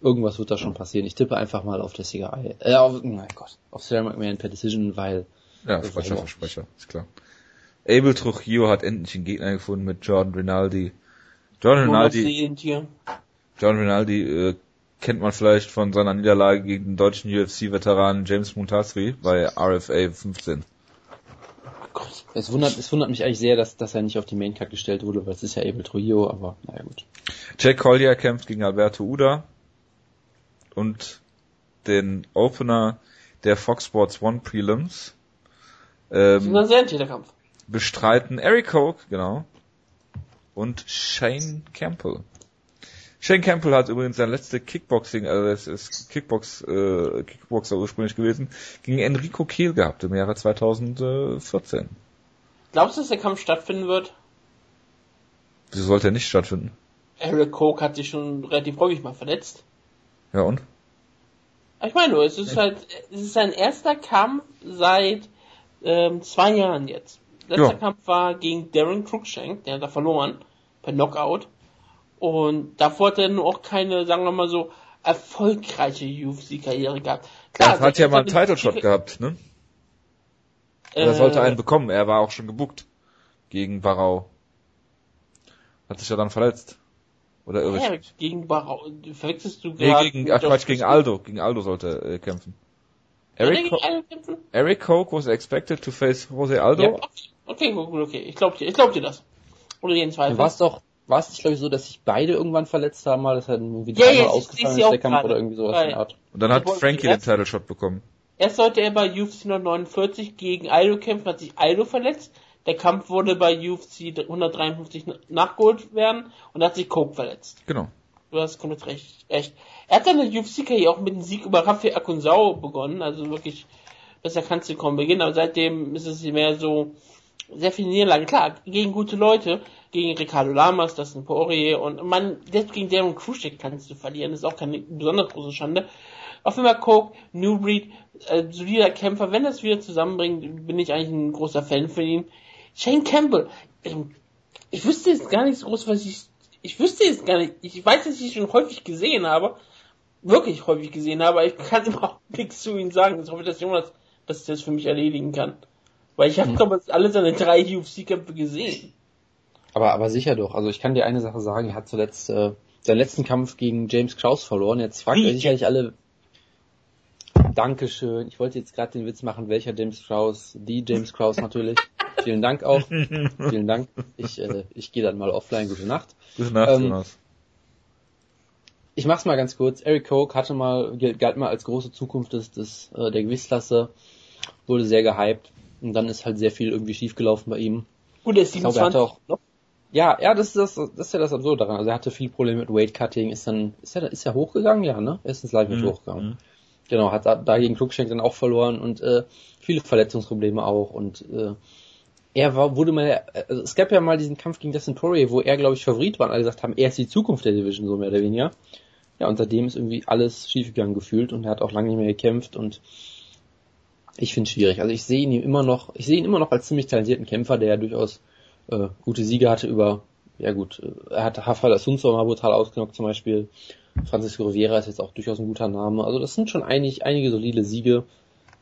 Irgendwas wird da schon passieren. Ich tippe einfach mal auf Jessica Ai. Äh, auf, mein Gott, auf Sarah McMahon per Decision, weil... Ja, Versprecher, Versprecher, ist klar. Abel Trujillo hat endlich einen Gegner gefunden mit Jordan Rinaldi. Jordan Rinaldi, Jordan Rinaldi äh, kennt man vielleicht von seiner Niederlage gegen den deutschen UFC-Veteranen James Muntasri bei RFA 15. Gott. Es wundert, es wundert mich eigentlich sehr, dass, dass er nicht auf die Maincard gestellt wurde, weil es ist ja Abel Trujillo, aber naja gut. Jack Collier kämpft gegen Alberto Uda und den Opener der Fox Sports One Prelims. Ähm, das ist ein sehr Kampf. Bestreiten Eric Koch, genau, und Shane Campbell. Shane Campbell hat übrigens sein letzte Kickboxing, also es ist Kickbox, äh, Kickboxer ursprünglich gewesen, gegen Enrico Kehl gehabt im Jahre 2014. Glaubst du, dass der Kampf stattfinden wird? Wieso sollte er nicht stattfinden? Eric Koch hat sich schon relativ häufig mal verletzt. Ja und? Ich meine nur, es ist halt, es ist sein erster Kampf seit ähm, zwei Jahren jetzt. Letzter ja. Kampf war gegen Darren Cruikshank, der hat da verloren, per Knockout. Und davor hat er nur auch keine, sagen wir mal so, erfolgreiche UFC-Karriere gehabt. Klar, er hat ja mal einen Title-Shot gehabt, ne? Äh, er sollte einen bekommen, er war auch schon gebuckt gegen Barau. Hat sich ja dann verletzt. Oder irre ja, gegen Barau, verwechselst du gerade? Nee, gegen, ach Quatsch, gegen Aldo. Gegen Aldo sollte er äh, kämpfen. Eric, Co Eric Koch was expected to face Jose Aldo. Ja, okay, okay, okay. Ich glaub dir, ich glaub dir das. Oder jeden Zweifel. War es doch, war es nicht, glaube ich, so, dass sich beide irgendwann verletzt haben, mal, das hat irgendwie ja, dreimal ja, ausgefallen ist, der Kampf oder irgendwie sowas in der Art. Und dann hat Frankie den Title Shot bekommen. Erst sollte er bei UFC 149 gegen Aldo kämpfen, hat sich Aldo verletzt. Der Kampf wurde bei UFC 153 nachgeholt werden und hat sich Coke verletzt. Genau. Du hast komplett recht. Echt. Er hat seine UFC-Karriere auch mit dem Sieg über Rafael Akunsao begonnen, also wirklich besser kannst du kaum beginnen, aber seitdem ist es mehr so sehr viele Niederlagen. Klar, gegen gute Leute, gegen Ricardo Lamas, das ein Poirier und man, selbst gegen Darren Kruschek kannst du verlieren, ist auch keine besonders große Schande. Auf jeden Fall Coke, New Breed, äh, solider Kämpfer, wenn das wieder zusammenbringt, bin ich eigentlich ein großer Fan von ihm. Shane Campbell, ähm, ich wüsste jetzt gar nicht so groß, was ich, ich wüsste jetzt gar nicht, ich weiß, dass ich ihn schon häufig gesehen habe, wirklich häufig gesehen habe, ich kann überhaupt nichts zu ihm sagen. Ich hoffe, dass Jonas das jetzt für mich erledigen kann. Weil ich habe, mhm. glaube ich, alle seine drei UFC-Kämpfe gesehen. Aber, aber sicher doch. Also ich kann dir eine Sache sagen, er hat zuletzt äh, seinen letzten Kampf gegen James Kraus verloren. Jetzt fragt er sicherlich alle. Dankeschön. Ich wollte jetzt gerade den Witz machen, welcher James Kraus? Die James Kraus natürlich. Vielen Dank auch. Vielen Dank. Ich, äh, ich gehe dann mal offline. Gute Nacht. Gute Nacht, ähm, Jonas ich mach's mal ganz kurz. Eric Koch hatte mal, galt mal als große Zukunft des, des, äh, der Gewichtsklasse, wurde sehr gehypt und dann ist halt sehr viel irgendwie schiefgelaufen bei ihm. Und er ist 27 auch, Ja, ja, das ist das, das ist ja das Absurde daran. Also er hatte viel Probleme mit Weight Cutting, ist dann, ist er, ist er hochgegangen? Ja, ne? Er ist ins Live mhm. hochgegangen. Mhm. Genau, hat dagegen Klugshank dann auch verloren und äh, viele Verletzungsprobleme auch und äh, er war, wurde mal, also es gab ja mal diesen Kampf gegen Dustin Poirier, wo er, glaube ich, Favorit war und alle gesagt haben, er ist die Zukunft der Division, so mehr oder weniger. Ja, und seitdem ist irgendwie alles schiefgegangen gefühlt und er hat auch lange nicht mehr gekämpft und ich finde es schwierig. Also ich sehe ihn immer noch, ich sehe ihn immer noch als ziemlich talentierten Kämpfer, der ja durchaus äh, gute Siege hatte über, ja gut, äh, er hat Rafael Asunzo mal brutal ausgenockt zum Beispiel. Francisco Rivera ist jetzt auch durchaus ein guter Name. Also das sind schon einig, einige solide Siege.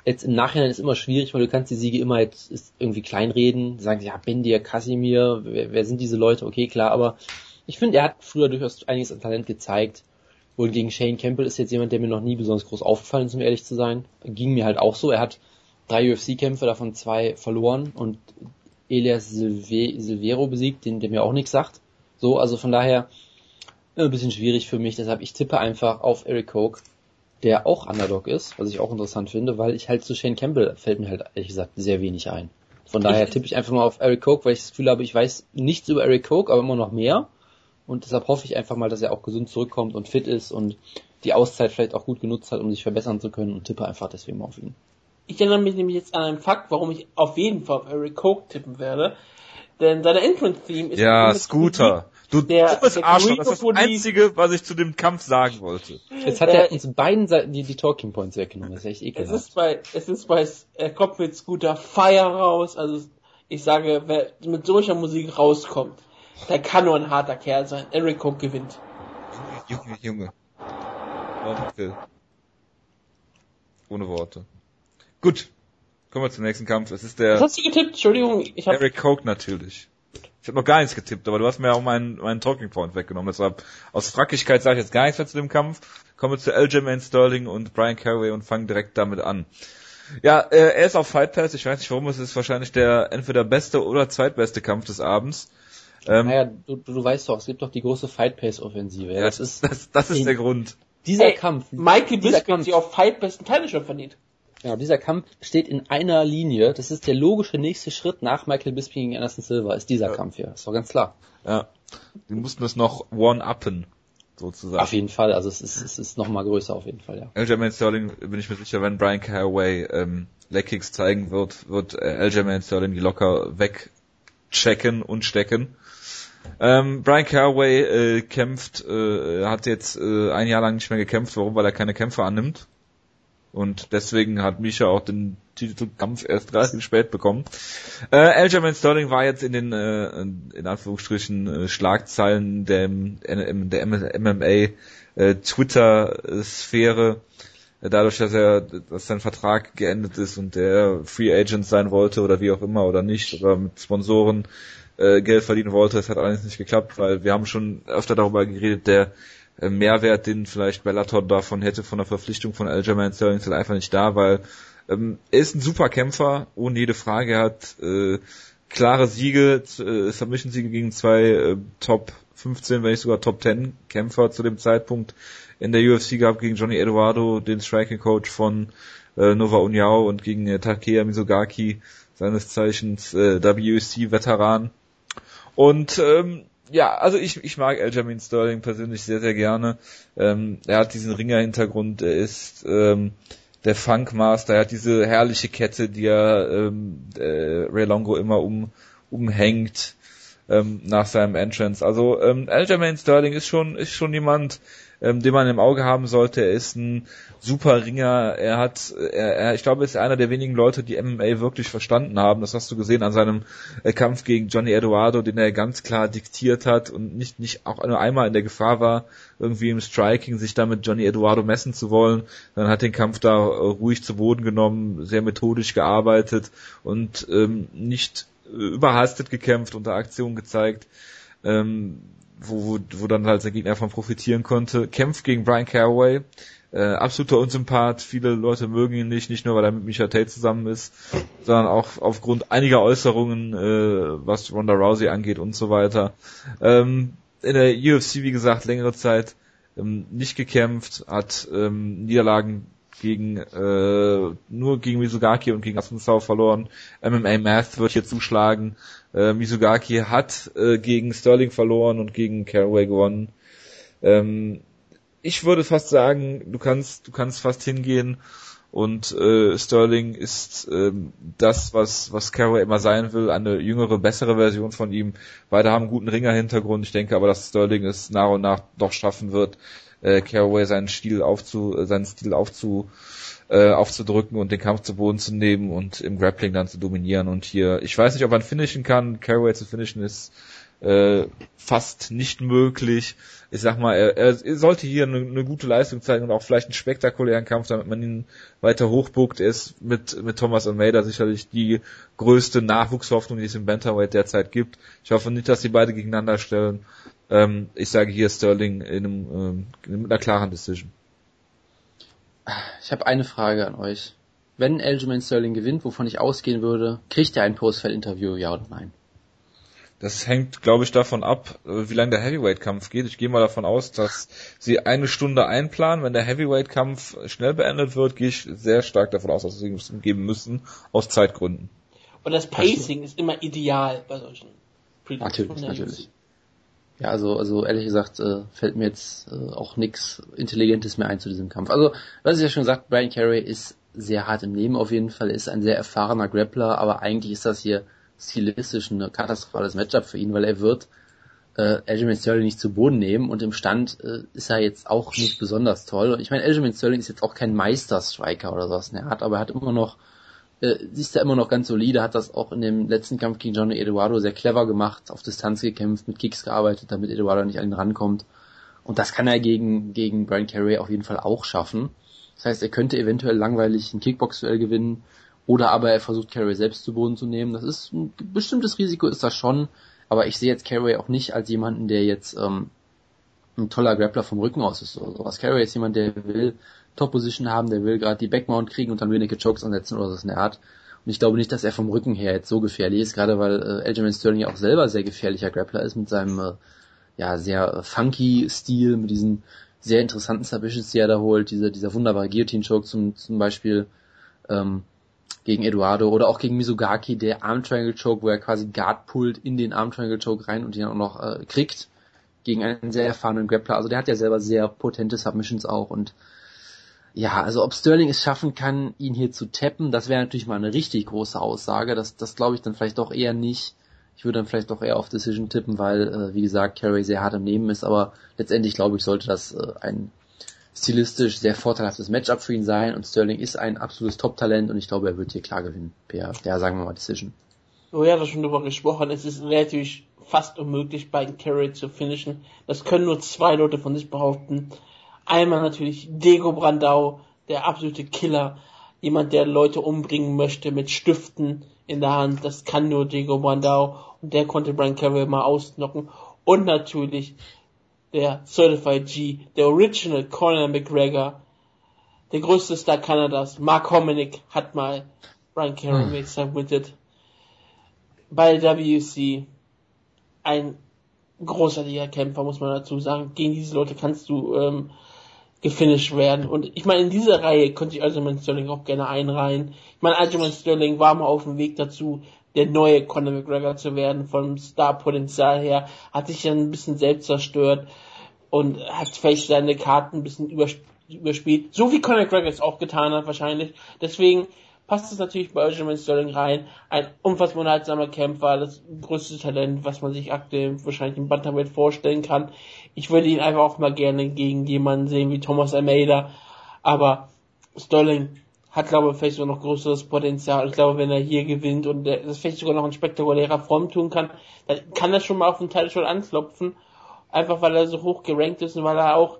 Jetzt im Nachhinein ist immer schwierig, weil du kannst die Siege immer jetzt irgendwie kleinreden, sagen, ja, Bendir, Casimir, wer, wer sind diese Leute? Okay, klar, aber ich finde, er hat früher durchaus einiges an Talent gezeigt Wohl gegen Shane Campbell ist jetzt jemand, der mir noch nie besonders groß aufgefallen ist, um ehrlich zu sein. Ging mir halt auch so. Er hat drei UFC-Kämpfe, davon zwei verloren und Elias Silve Silvero besiegt, den, der mir auch nichts sagt. So, also von daher äh, ein bisschen schwierig für mich. Deshalb ich tippe einfach auf Eric Koch, der auch Underdog ist, was ich auch interessant finde, weil ich halt zu Shane Campbell fällt mir halt ehrlich gesagt sehr wenig ein. Von daher tippe ich einfach mal auf Eric Koch, weil ich das Gefühl habe, ich weiß nichts über Eric Koch, aber immer noch mehr. Und deshalb hoffe ich einfach mal, dass er auch gesund zurückkommt und fit ist und die Auszeit vielleicht auch gut genutzt hat, um sich verbessern zu können und tippe einfach deswegen mal auf ihn. Ich erinnere mich nämlich jetzt an einen Fakt, warum ich auf jeden Fall auf Eric Koch tippen werde. Denn seine Entrance-Theme ist... Ja, Scooter. Du Der- dummes der Arschloch, das ist das Einzige, was ich zu dem Kampf sagen wollte. Jetzt hat Äh, er uns beiden Seiten die, die Talking Points weggenommen. Das ist echt Es ekelhaft. ist bei, es ist bei, er kommt mit Scooter Fire raus, also ich sage, wer mit solcher Musik rauskommt, der kann nur ein harter Kerl sein. Eric Koch gewinnt. Junge, Junge. Okay. Ohne Worte. Gut. Kommen wir zum nächsten Kampf. Es ist Was der hast du getippt? Entschuldigung, ich habe Eric Koch natürlich. Ich habe noch gar nichts getippt, aber du hast mir auch meinen, meinen Talking Point weggenommen. Deshalb aus Frackigkeit sage ich jetzt gar nichts mehr zu dem Kampf. Kommen wir zu Aljamain Sterling und Brian Caraway und fangen direkt damit an. Ja, äh, er ist auf Fight Pass. Ich weiß nicht warum. Es ist wahrscheinlich der entweder beste oder zweitbeste Kampf des Abends. Ähm, Naja, du, du, weißt doch, es gibt doch die große Fight Pace Offensive. Ja, das ist das, das ist der Grund. dieser Ey, Kampf. Michael dieser Bisping Kampf, sich auf Fight besten Teile schon verdient. ja, dieser Kampf steht in einer Linie. Das ist der logische nächste Schritt nach Michael Bisping gegen Anderson Silva. Ist dieser Kampf hier. Ist doch ganz klar. Ja. Die mussten es noch one-uppen, sozusagen. Auf jeden Fall. Also es ist, es ist noch mal größer auf jeden Fall. Ja. Aljamain Sterling bin ich mir sicher, wenn Brian Caraway ähm, Leckkicks zeigen wird, wird äh, Aljamain Sterling die locker wegchecken und stecken. Ähm, Brian Caraway äh, kämpft, äh, hat jetzt äh, ein Jahr lang nicht mehr gekämpft. Warum? Weil er keine Kämpfe annimmt. Und deswegen hat Misha auch den Titelkampf erst relativ spät bekommen. Äh, Aljamain Sterling war jetzt in den, äh, in Anführungsstrichen, äh, Schlagzeilen der, der MMA äh, Twitter-Sphäre, äh, dadurch, dass er, dass sein Vertrag geendet ist und der Free Agent sein wollte oder wie auch immer oder nicht oder mit Sponsoren äh, Geld verdienen wollte. Das hat allerdings nicht geklappt, weil wir haben schon öfter darüber geredet, der äh, Mehrwert, den vielleicht Bellator davon hätte von der Verpflichtung von Aljamain Sterling ist halt einfach nicht da, weil ähm, er ist ein super Kämpfer, ohne jede Frage. Er hat äh, klare Siege, äh, Submission-Siege gegen zwei äh, Top 15, wenn nicht sogar Top 10 Kämpfer zu dem Zeitpunkt in der UFC gehabt gegen Johnny Eduardo, den Striking Coach von äh, Nova Uniao und gegen äh, Takeya Mizugaki, seines Zeichens äh, WC-Veteran. Und ähm, ja, also ich, ich mag Aljamain Sterling persönlich sehr, sehr gerne. Ähm, er hat diesen Ringer-Hintergrund, er ist ähm, der Funkmaster, er hat diese herrliche Kette, die er ähm, äh, Ray Longo immer um, umhängt ähm, nach seinem Entrance. Also ähm, Aljamain Sterling ist schon, ist schon jemand, ähm, den man im Auge haben sollte. Er ist ein super Ringer. Er hat, er, er, ich glaube, er ist einer der wenigen Leute, die MMA wirklich verstanden haben. Das hast du gesehen an seinem äh, Kampf gegen Johnny Eduardo, den er ganz klar diktiert hat und nicht, nicht auch nur einmal in der Gefahr war, irgendwie im Striking sich da mit Johnny Eduardo messen zu wollen. Dann hat den Kampf da äh, ruhig zu Boden genommen, sehr methodisch gearbeitet und ähm, nicht überhastet gekämpft, unter Aktion gezeigt. Ähm, wo, wo, wo dann halt der Gegner von profitieren konnte. Kämpft gegen Brian Caraway, äh, absoluter Unsympath. Viele Leute mögen ihn nicht, nicht nur weil er mit Micha Tate zusammen ist, sondern auch aufgrund einiger Äußerungen, äh, was Ronda Rousey angeht und so weiter. Ähm, in der UFC, wie gesagt, längere Zeit ähm, nicht gekämpft, hat ähm, Niederlagen gegen äh, nur gegen Mizugaki und gegen Assunzao verloren. MMA Math wird hier zuschlagen. Äh, Mizugaki hat äh, gegen Sterling verloren und gegen Caraway gewonnen. Ähm, ich würde fast sagen, du kannst, du kannst fast hingehen und äh, Sterling ist ähm, das, was, was Caraway immer sein will, eine jüngere, bessere Version von ihm. Beide haben einen guten Ringer-Hintergrund. Ich denke aber, dass Sterling es nach und nach doch schaffen wird, äh, Caraway seinen Stil aufzu, äh, seinen Stil aufzu, äh, aufzudrücken und den Kampf zu Boden zu nehmen und im Grappling dann zu dominieren. Und hier, ich weiß nicht, ob man finishen kann. Caraway zu finishen ist äh, fast nicht möglich. Ich sag mal, er, er sollte hier eine, eine gute Leistung zeigen und auch vielleicht einen spektakulären Kampf, damit man ihn weiter hochbuckt. Er ist mit, mit Thomas Almeida sicherlich die größte Nachwuchshoffnung, die es im Bantamweight derzeit gibt. Ich hoffe nicht, dass die beide gegeneinander stellen. Ähm, ich sage hier Sterling in, einem, ähm, in einer klaren Decision. Ich habe eine Frage an euch. Wenn Aljamain Sterling gewinnt, wovon ich ausgehen würde, kriegt er ein Postfeld-Interview, ja oder nein? Das hängt, glaube ich, davon ab, äh, wie lange der Heavyweight-Kampf geht. Ich gehe mal davon aus, dass sie eine Stunde einplanen. Wenn der Heavyweight-Kampf schnell beendet wird, gehe ich sehr stark davon aus, dass sie es geben müssen, aus Zeitgründen. Und das Pacing ist immer ideal bei solchen Natürlich, natürlich. Ja, also, also ehrlich gesagt äh, fällt mir jetzt äh, auch nichts Intelligentes mehr ein zu diesem Kampf. Also, was ich ja schon gesagt, Brian Carey ist sehr hart im Leben auf jeden Fall, ist ein sehr erfahrener Grappler, aber eigentlich ist das hier stilistisch ein katastrophales Matchup für ihn, weil er wird äh, Aljamain Sterling nicht zu Boden nehmen und im Stand äh, ist er jetzt auch nicht besonders toll. Und ich meine, Aljamain Sterling ist jetzt auch kein Meisterstriker oder sowas in der Art, aber er hat immer noch äh, ist er immer noch ganz solide, hat das auch in dem letzten Kampf gegen Johnny Eduardo sehr clever gemacht, auf Distanz gekämpft, mit Kicks gearbeitet, damit Eduardo nicht an ihn rankommt. Und das kann er gegen, gegen Brian Carey auf jeden Fall auch schaffen. Das heißt, er könnte eventuell langweilig ein Kickbox-Duell gewinnen, oder aber er versucht Carey selbst zu Boden zu nehmen. Das ist ein bestimmtes Risiko ist das schon, aber ich sehe jetzt Carey auch nicht als jemanden, der jetzt ähm, ein toller Grappler vom Rücken aus ist oder sowas. Carey ist jemand, der will Top-Position haben, der will gerade die Backmount kriegen und dann wenige Chokes ansetzen oder so in der Art. Und ich glaube nicht, dass er vom Rücken her jetzt so gefährlich ist, gerade weil äh, Aljamain Sterling ja auch selber sehr gefährlicher Grappler ist mit seinem äh, ja sehr funky Stil, mit diesen sehr interessanten Submissions, die er da holt, dieser dieser wunderbare Guillotine Choke zum zum Beispiel. Ähm, gegen Eduardo oder auch gegen Misugaki, der Arm Triangle Choke, wo er quasi Guard pullt in den Arm Triangle Choke rein und ihn auch noch äh, kriegt gegen einen sehr erfahrenen Grappler. Also der hat ja selber sehr potente Submissions auch und ja, also ob Sterling es schaffen kann, ihn hier zu tappen, das wäre natürlich mal eine richtig große Aussage. Das, das glaube ich dann vielleicht doch eher nicht. Ich würde dann vielleicht doch eher auf Decision tippen, weil, äh, wie gesagt, Carey sehr hart im Nehmen ist, aber letztendlich glaube ich, sollte das äh, ein stilistisch sehr vorteilhaftes Matchup für ihn sein und Sterling ist ein absolutes Top-Talent und ich glaube, er wird hier klar gewinnen. Per, ja, sagen wir mal Decision. Oh ja, das schon drüber gesprochen. Es ist relativ fast unmöglich, bei Carry zu finishen. Das können nur zwei Leute von sich behaupten. Einmal natürlich Diego Brandau, der absolute Killer. Jemand, der Leute umbringen möchte mit Stiften in der Hand. Das kann nur Diego Brandau. Und der konnte Brian Carey mal ausnocken. Und natürlich der Certified G, der Original Conor McGregor, der größte Star Kanadas, Mark Hominick, hat mal Brian Carey hm. submitted. Bei WC ein großartiger Kämpfer, muss man dazu sagen. Gegen diese Leute kannst du ähm, gefinisht werden. Und ich meine, in dieser Reihe könnte ich Aljamain Sterling auch gerne einreihen. Ich meine, Aljamain Sterling war mal auf dem Weg dazu, der neue Conor McGregor zu werden, vom Star-Potenzial her, hat sich dann ein bisschen selbst zerstört und hat vielleicht seine Karten ein bisschen überspielt. So wie Conor McGregor es auch getan hat wahrscheinlich. Deswegen passt es natürlich bei Aljamain Sterling rein. Ein unfassbar unterhaltsamer Kämpfer, das größte Talent, was man sich aktuell wahrscheinlich im Bantamweight vorstellen kann. Ich würde ihn einfach auch mal gerne gegen jemanden sehen wie Thomas Almeida, aber Sterling hat, glaube ich, vielleicht sogar noch größeres Potenzial. Ich glaube, wenn er hier gewinnt und das vielleicht sogar noch in spektakulärer Form tun kann, dann kann er schon mal auf den Teil schon anklopfen. Einfach weil er so hoch gerankt ist und weil er auch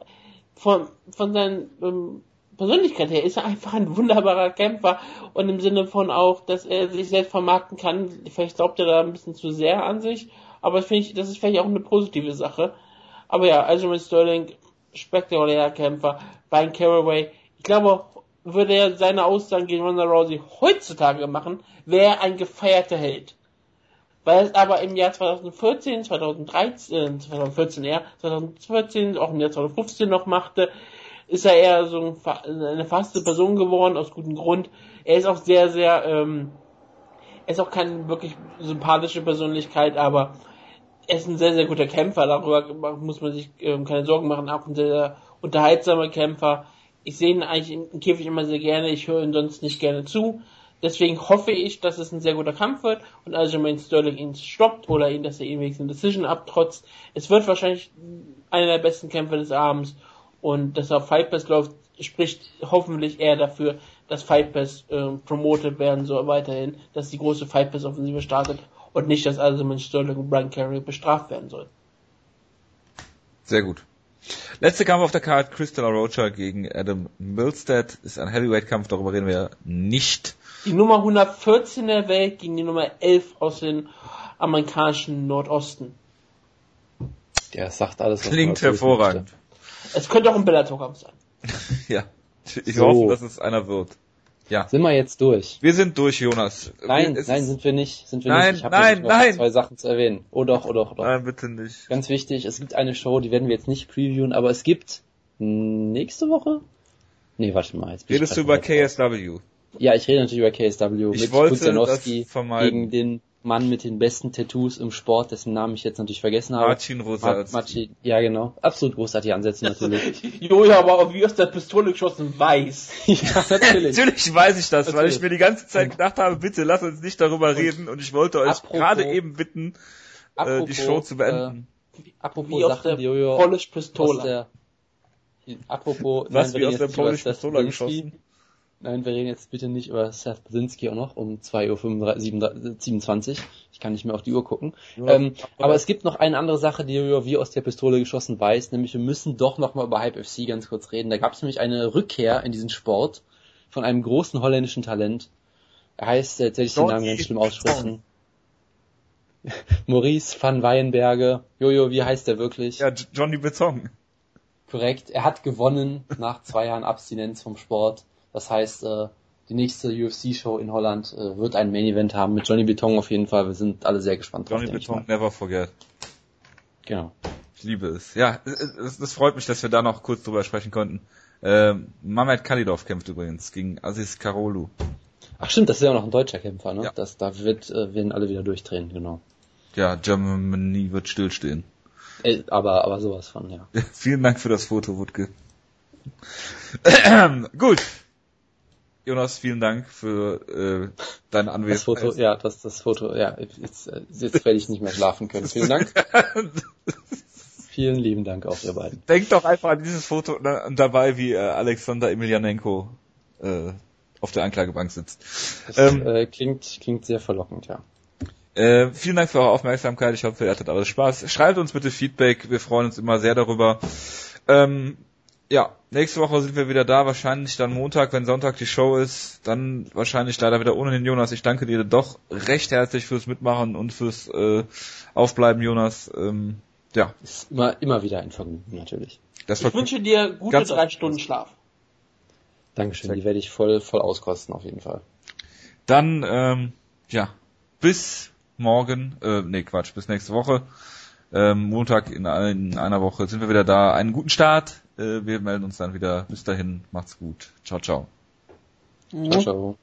von, von seinen ähm, Persönlichkeit her ist er einfach ein wunderbarer Kämpfer und im Sinne von auch, dass er sich selbst vermarkten kann. Vielleicht glaubt er da ein bisschen zu sehr an sich, aber das finde ich, das ist vielleicht auch eine positive Sache. Aber ja, also mit Sterling, spektakulärer Kämpfer, Brian Caraway, ich glaube, würde er seine Aussagen gegen Ronda Rousey heutzutage machen, wäre er ein gefeierter Held. Weil es aber im Jahr 2014, 2013, 2014 eher, 2014, auch im Jahr 2015 noch machte, ist er eher so eine faste Person geworden, aus gutem Grund. Er ist auch sehr, sehr, ähm, er ist auch keine wirklich sympathische Persönlichkeit, aber er ist ein sehr, sehr guter Kämpfer, darüber muss man sich ähm, keine Sorgen machen, auch ein sehr, sehr unterhaltsamer Kämpfer. Ich sehe ihn eigentlich im Käfig immer sehr gerne, ich höre ihn sonst nicht gerne zu. Deswegen hoffe ich, dass es ein sehr guter Kampf wird und Aljamain Sterling ihn stoppt oder ihn, dass er ihn wenigstens eine Decision abtrotzt. Es wird wahrscheinlich einer der besten Kämpfe des Abends und dass er auf Fight Pass läuft, spricht hoffentlich eher dafür, dass Fight Pass äh, promoted werden soll weiterhin, dass die große Fight Pass Offensive startet und nicht, dass Aljamain Sterling und Brian Carey bestraft werden soll. Sehr gut. Letzter Kampf auf der Karte, Crystal Rocha gegen Adam Milstead, ist ein Heavyweight-Kampf, darüber reden wir nicht. Die Nummer 114 der Welt gegen die Nummer 11 aus dem amerikanischen Nordosten. Es sagt alles. was Klingt hervorragend. Es könnte auch ein Bellator-Kampf sein. Ja. Ich So. hoffe, dass es einer wird. Ja. Sind wir jetzt durch? Wir sind durch, Jonas. Nein, Es nein, sind wir nicht. Sind wir Nein, nicht. Ich hab nein, nein. zwei Sachen zu erwähnen. Oh doch, oh doch, oh doch. Nein, bitte nicht. Ganz wichtig, es gibt eine Show, die werden wir jetzt nicht previewen, aber es gibt nächste Woche? Nee, warte mal. Jetzt Redest du über. KSW? Ja, ich rede natürlich über KSW Ich mit wollte Kuzianowski das vermeiden. gegen den Mann mit den besten Tattoos im Sport, dessen Namen ich jetzt natürlich vergessen habe. Martin Rosalski. Martin, ja genau. Absolut großartige Ansätze natürlich. Jojo, aber auch wie aus der Pistole geschossen weiß. ja, natürlich. Natürlich weiß ich das, weil Natürlich. ich mir die ganze Zeit gedacht habe, bitte lass uns nicht darüber reden und ich wollte euch apropos- gerade eben bitten, äh, die Apropos, Show zu beenden. Äh, apropos Wie aus Sachen, der die Jojo Polish der Apropos, Was, nein, wie wir aus der Polish Brzezinski. geschossen? Nein, wir reden jetzt bitte nicht über Seth Brzezinski auch noch um 2.27 Uhr. 27. Ich kann nicht mehr auf die Uhr gucken. ähm, aber es gibt noch eine andere Sache, die Jojo wie aus der Pistole geschossen weiß, nämlich wir müssen doch noch mal über Hype FC ganz kurz reden. Da gab es nämlich eine Rückkehr in diesen Sport von einem großen holländischen Talent. Er heißt, jetzt werde ich den Namen ganz schlimm aussprechen. Maurice van Weyenberge. Jojo, wie heißt der wirklich? Ja, Johnny Beton. Korrekt. Er hat gewonnen nach zwei Jahren Abstinenz vom Sport. Das heißt, äh, die nächste UFC-Show in Holland äh, wird ein Main-Event haben mit Johnny Beton auf jeden Fall. Wir sind alle sehr gespannt drauf. Johnny denke ich Beton, never forget. Genau. Ich liebe es. Ja, es, es freut mich, dass wir da noch kurz drüber sprechen konnten. Ähm, Mamed Kalidov kämpft übrigens gegen Aziz Karolu. Ach stimmt, das ist ja auch noch ein deutscher Kämpfer, ne? Ja. Das, da wird, äh, werden alle wieder durchdrehen, genau. Ja, Germany wird stillstehen. Äh, aber, aber sowas von, ja. Vielen Dank für das Foto, Wutke. Gut. Jonas, vielen Dank für äh, deine Das Anwesenheit. Foto, ja, das, das Foto, ja, jetzt, jetzt werde ich nicht mehr schlafen können. Vielen Dank. Vielen lieben Dank auch ihr beiden. Denk doch einfach an dieses Foto dabei, wie äh, Alexander Emelianenko äh, auf der Anklagebank sitzt. Das Ähm, äh, klingt, klingt sehr verlockend, ja. Äh, vielen Dank für eure Aufmerksamkeit. Ich hoffe, ihr hattet alles Spaß. Schreibt uns bitte Feedback. Wir freuen uns immer sehr darüber. Ähm, ja, nächste Woche sind wir wieder da. Wahrscheinlich dann Montag, wenn Sonntag die Show ist. Dann wahrscheinlich leider wieder ohne den Jonas. Ich danke dir doch recht herzlich fürs Mitmachen und fürs äh, Aufbleiben, Jonas. Ähm, ja, Ist immer, immer wieder ein Vergnügen, natürlich. das Ich wünsche dir gute Ganz drei Stunden Schlaf. Dankeschön, die werde ich voll, voll auskosten, auf jeden Fall. Dann, ähm, ja, bis morgen, äh, nee, Quatsch, bis nächste Woche. Ähm, Montag in, ein- in einer Woche sind wir wieder da. Einen guten Start. Äh, wir melden uns dann wieder. Bis dahin, macht's gut. Ciao, ciao. Ciao, ciao.